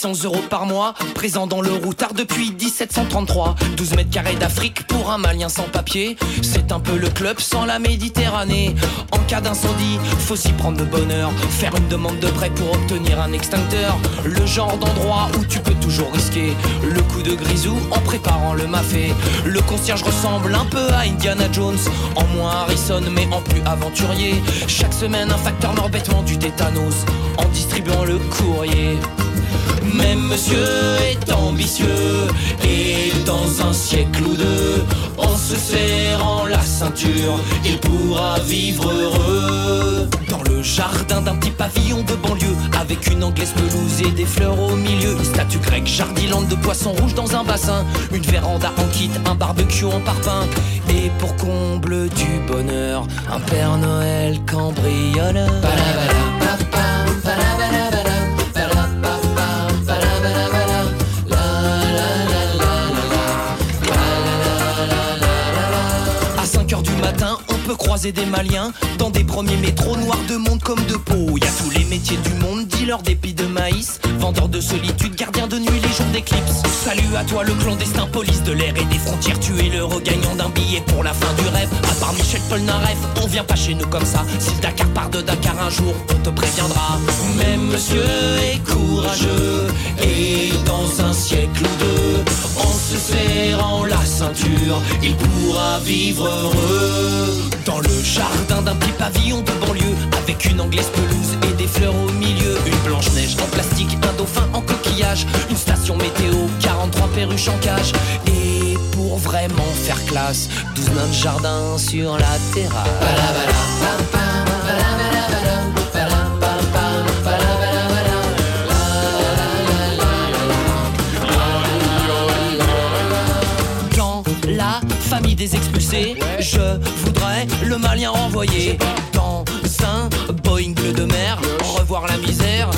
800 euros par mois. Présent dans le routard depuis 1733. 12 mètres carrés d'Afrique pour un malien sans papier. C'est un peu le club sans la Méditerranée. En cas d'incendie, faut s'y prendre de bonheur. Faire une demande de prêt pour obtenir un extincteur. Le genre d'endroit où tu peux toujours risquer le coup de grisou en préparant le mafé. Le concierge ressemble un peu à Indiana Jones. En moins Harrison, mais en plus aventurier. Chaque semaine, un facteur meurt bêtement du tétanos en distribuant le courrier. Même monsieur est ambitieux et dans un siècle ou deux, en se serrant la ceinture, il pourra vivre heureux. Dans le jardin d'un petit pavillon de banlieue, avec une anglaise pelouse et des fleurs au milieu, une statue grecque jardilante de poissons rouges dans un bassin, une véranda en kit, un barbecue en parpaing, et pour comble du bonheur, un Père Noël cambrioleur. Croiser des Maliens dans des premiers métros noirs de monde comme de peau. Y a tous les métiers du monde, dealer d'épis de maïs, vendeur de solitude, gardien de nuit les jours d'éclipse. Salut à toi le clandestin, police de l'air et des frontières, tu es le regagnant d'un billet pour la fin du rêve. À part Michel Polnareff, on vient pas chez nous comme ça. Si le Dakar part de Dakar un jour, on te préviendra. Même monsieur est courageux et dans un siècle ou deux, en se serrant la ceinture, il pourra vivre heureux. Le jardin d'un petit pavillon de banlieue, avec une anglaise pelouse et des fleurs au milieu, une blanche neige en plastique, un dauphin en coquillage, une station météo, 43 perruches en cage. Et pour vraiment faire classe, 12 nains de jardin sur la terrasse. Expulsés. Je voudrais le malien renvoyer dans un Boeing bleu de mer. Revoir la misère.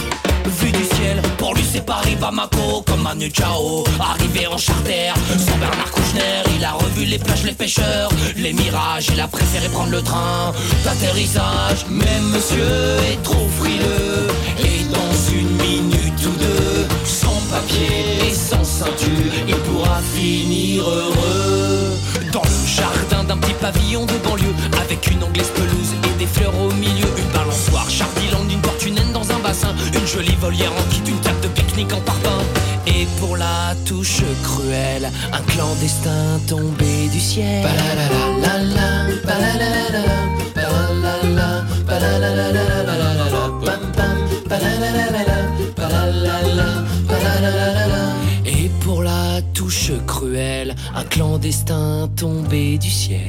Vue du ciel, pour lui c'est Paris Bamako comme Manu Chao. Arrivé en charter, sans Bernard Kouchner, il a revu les plages, les pêcheurs, les mirages. Il a préféré prendre le train d'atterrissage. Mais monsieur est trop frileux et dans une minute ou deux, sans papier et sans ceinture, il pourra finir heureux dans le jardin d'un petit pavillon de banlieue avec une anglaise pelouse et des fleurs au milieu, une balançoire, Chardiland, une porte hunaine dans un bassin, une jolie volière en kit, une table de pique-nique en parpaing. Et pour la touche cruelle, un clandestin tombé du ciel. La touche cruelle, un clandestin tombé du ciel.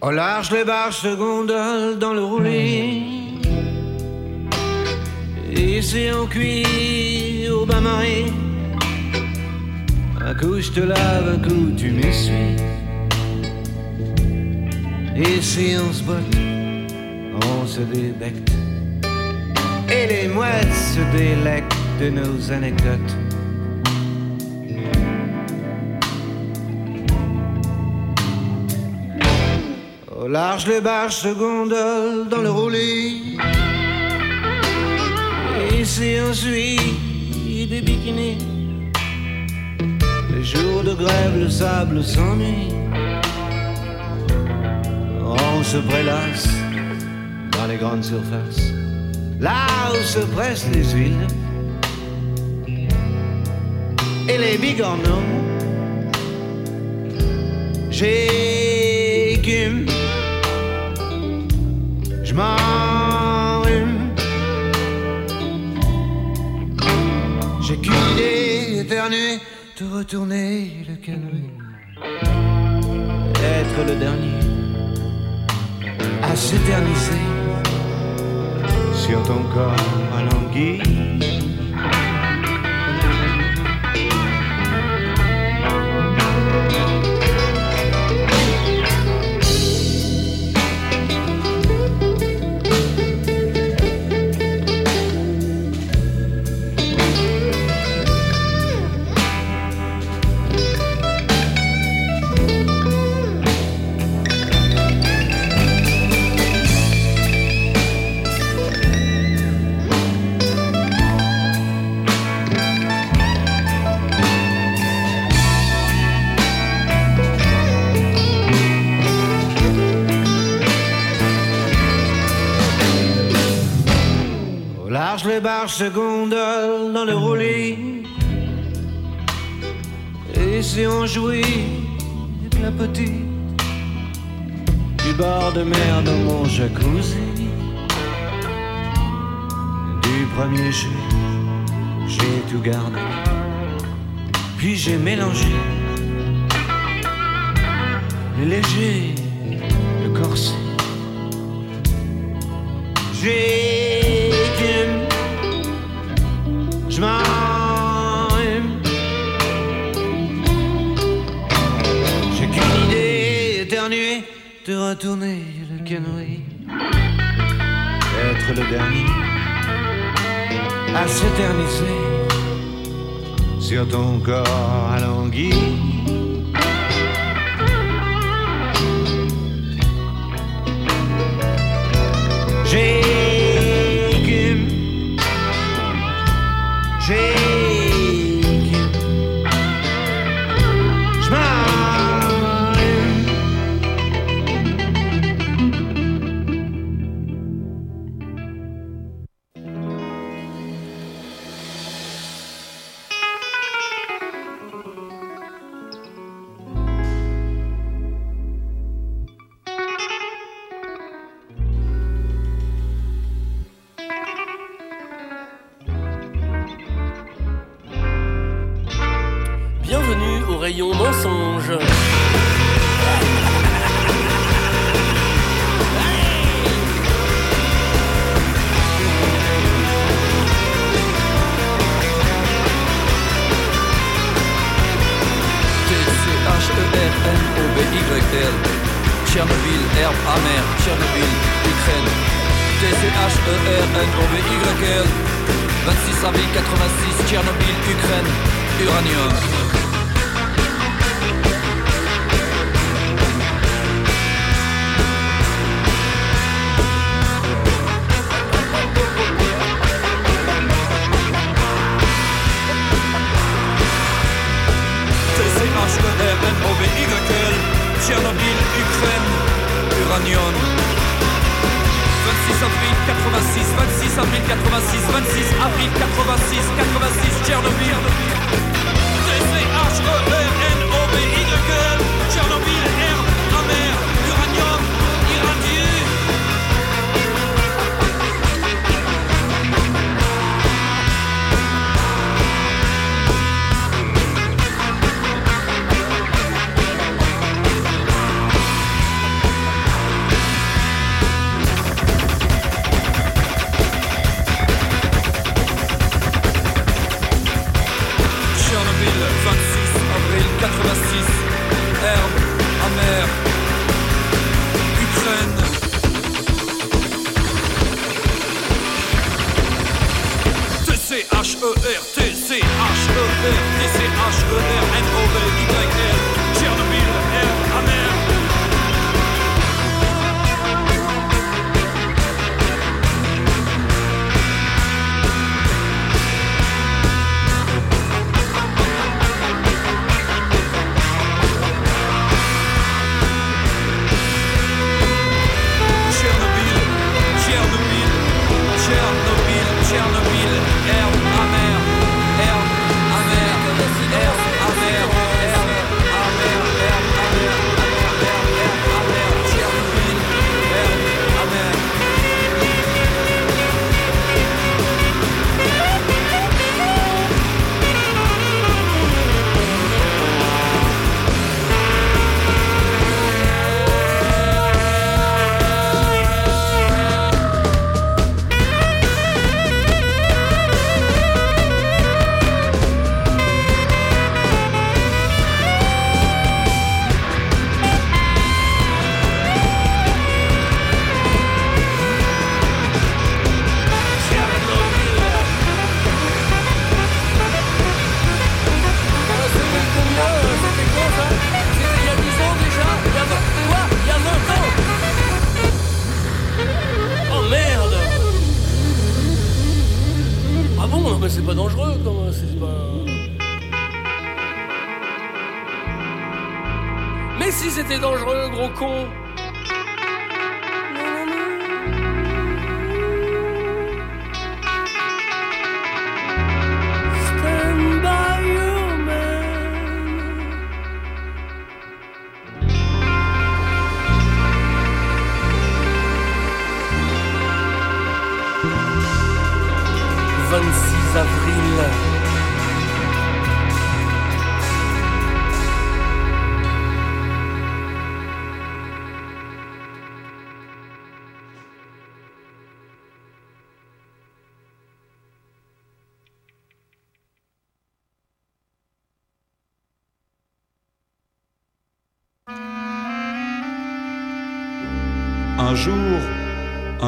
Au large, les barges se gondolent dans le roulis. On cuit au bain-marie. Un coup je te lave, un coup tu m'essuies. Ici on se botte, on se débecte. Et les mouettes se délectent de nos anecdotes. Au large, les barges se gondolent dans le roulis. On suit des bikinis. Les jours de grève, le sable s'ennuie. On se prélasse dans les grandes surfaces. Là où se pressent les huiles et les bigorneaux. J'écume je m'enrhume. Idée éternuée de retourner le canoë. Être le dernier à s'éterniser sur ton corps alangui. Au se gondolent dans le roulis. Et si on jouit la petite du bord de mer dans mon jacuzzi, du premier jet, j'ai tout gardé. Puis j'ai mélangé le léger, le corset. J'écume, de retourner le canoë. Être le dernier à s'éterniser sur ton corps. J'écume,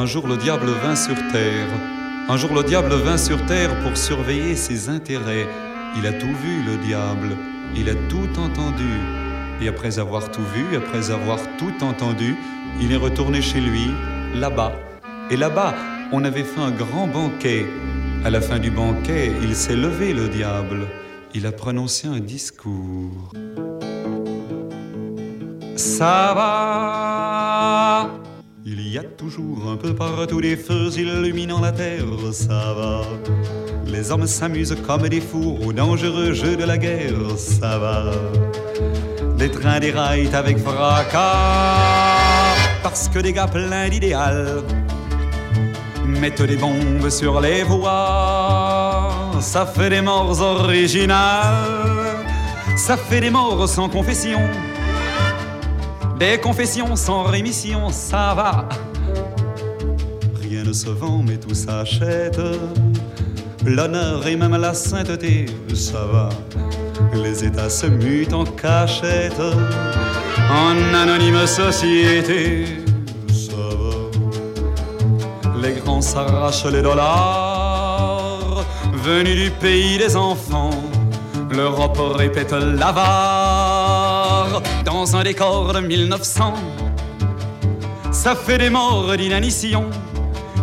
un jour le diable vint sur terre. Un jour le diable vint sur terre pour surveiller ses intérêts. Il a tout vu, le diable. Il a tout entendu. Et après avoir tout vu, après avoir tout entendu, il est retourné chez lui, là-bas. Et là-bas, on avait fait un grand banquet. À la fin du banquet, il s'est levé, le diable. Il a prononcé un discours. Ça va y a toujours un peu partout des feux illuminant la terre, ça va. Les hommes s'amusent comme des fous au dangereux jeu de la guerre, ça va. Des trains déraillent avec fracas, parce que des gars pleins d'idéal mettent des bombes sur les voies, ça fait des morts originales. Ça fait des morts sans confession, des confessions sans rémission, ça va. Se vend, mais tout s'achète. L'honneur et même la sainteté, ça va. Les États se mutent en cachette, en anonyme société, ça va. Les grands s'arrachent les dollars, venus du pays des enfants. L'Europe répète l'avare dans un décor de 1900. Ça fait des morts d'inanition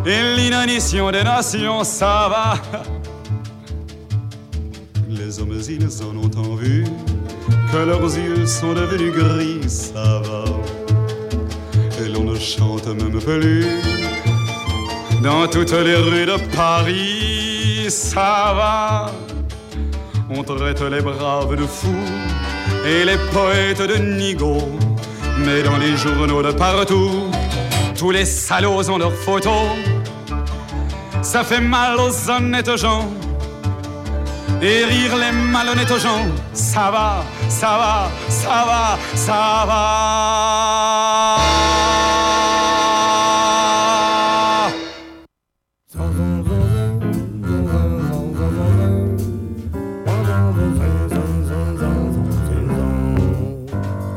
et l'inanition des nations, ça va. Les hommes, ils en ont tant vu que leurs yeux sont devenus gris, ça va. Et l'on ne chante même plus dans toutes les rues de Paris, ça va. On traite les braves de fous et les poètes de nigauds. Mais dans les journaux de partout, tous les salauds ont leurs photos. Ça fait mal aux honnêtes gens et rire les malhonnêtes gens. Ça va, ça va, ça va, ça va.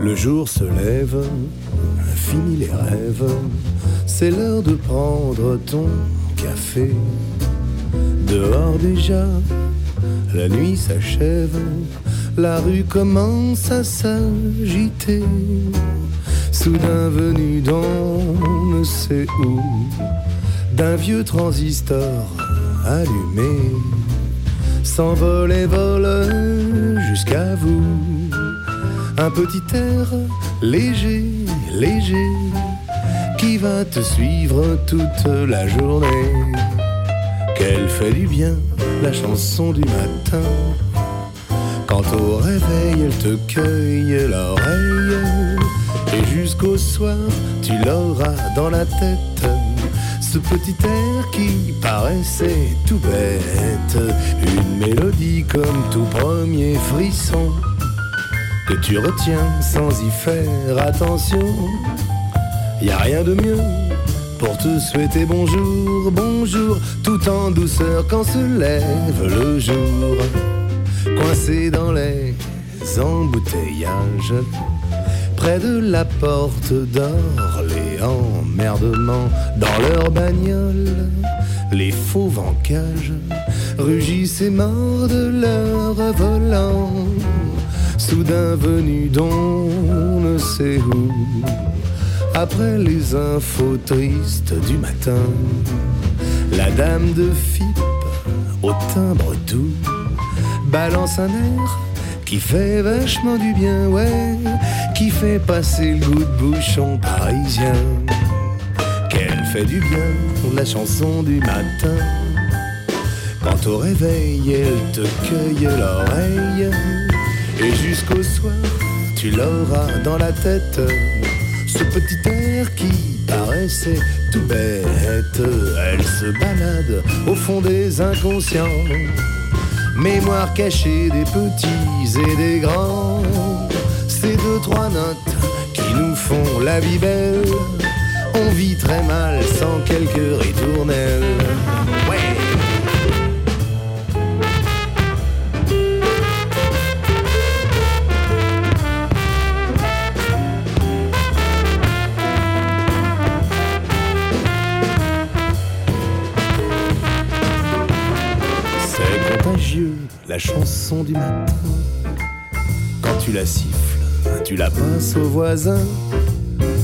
Le jour se lève, fini les rêves, c'est l'heure de prendre ton Dehors déjà, la nuit s'achève, la rue commence à s'agiter. Soudain venu d'on ne sait où, d'un vieux transistor allumé, s'envole et vole jusqu'à vous. Un petit air léger, léger, qui va te suivre toute la journée. Qu'elle fait du bien, la chanson du matin. Quand au réveil, elle te cueille l'oreille. Et jusqu'au soir, tu l'auras dans la tête. Ce petit air qui paraissait tout bête. Une mélodie comme tout premier frisson que tu retiens sans y faire attention. Y a rien de mieux pour te souhaiter bonjour, bonjour, tout en douceur quand se lève le jour. Coincé dans les embouteillages, près de la porte d'Orléans, merdement dans leur bagnole, les fauves en cage rugissent et mordent leur volant soudain venu d'on ne sait où. Après les infos tristes du matin, la dame de Fipe, au timbre doux, balance un air qui fait vachement du bien, ouais, qui fait passer le goût de bouchon parisien. Qu'elle fait du bien, la chanson du matin. Quand au réveil, elle te cueille l'oreille. Et jusqu'au soir, tu l'auras dans la tête. Ce petit air qui paraissait tout bête. Elle se balade au fond des inconscients. Mémoire cachée des petits et des grands. Ces deux, trois notes qui nous font la vie belle. On vit très mal sans quelques ritournelles. La chanson du matin. Quand tu la siffles, tu la passes au voisin.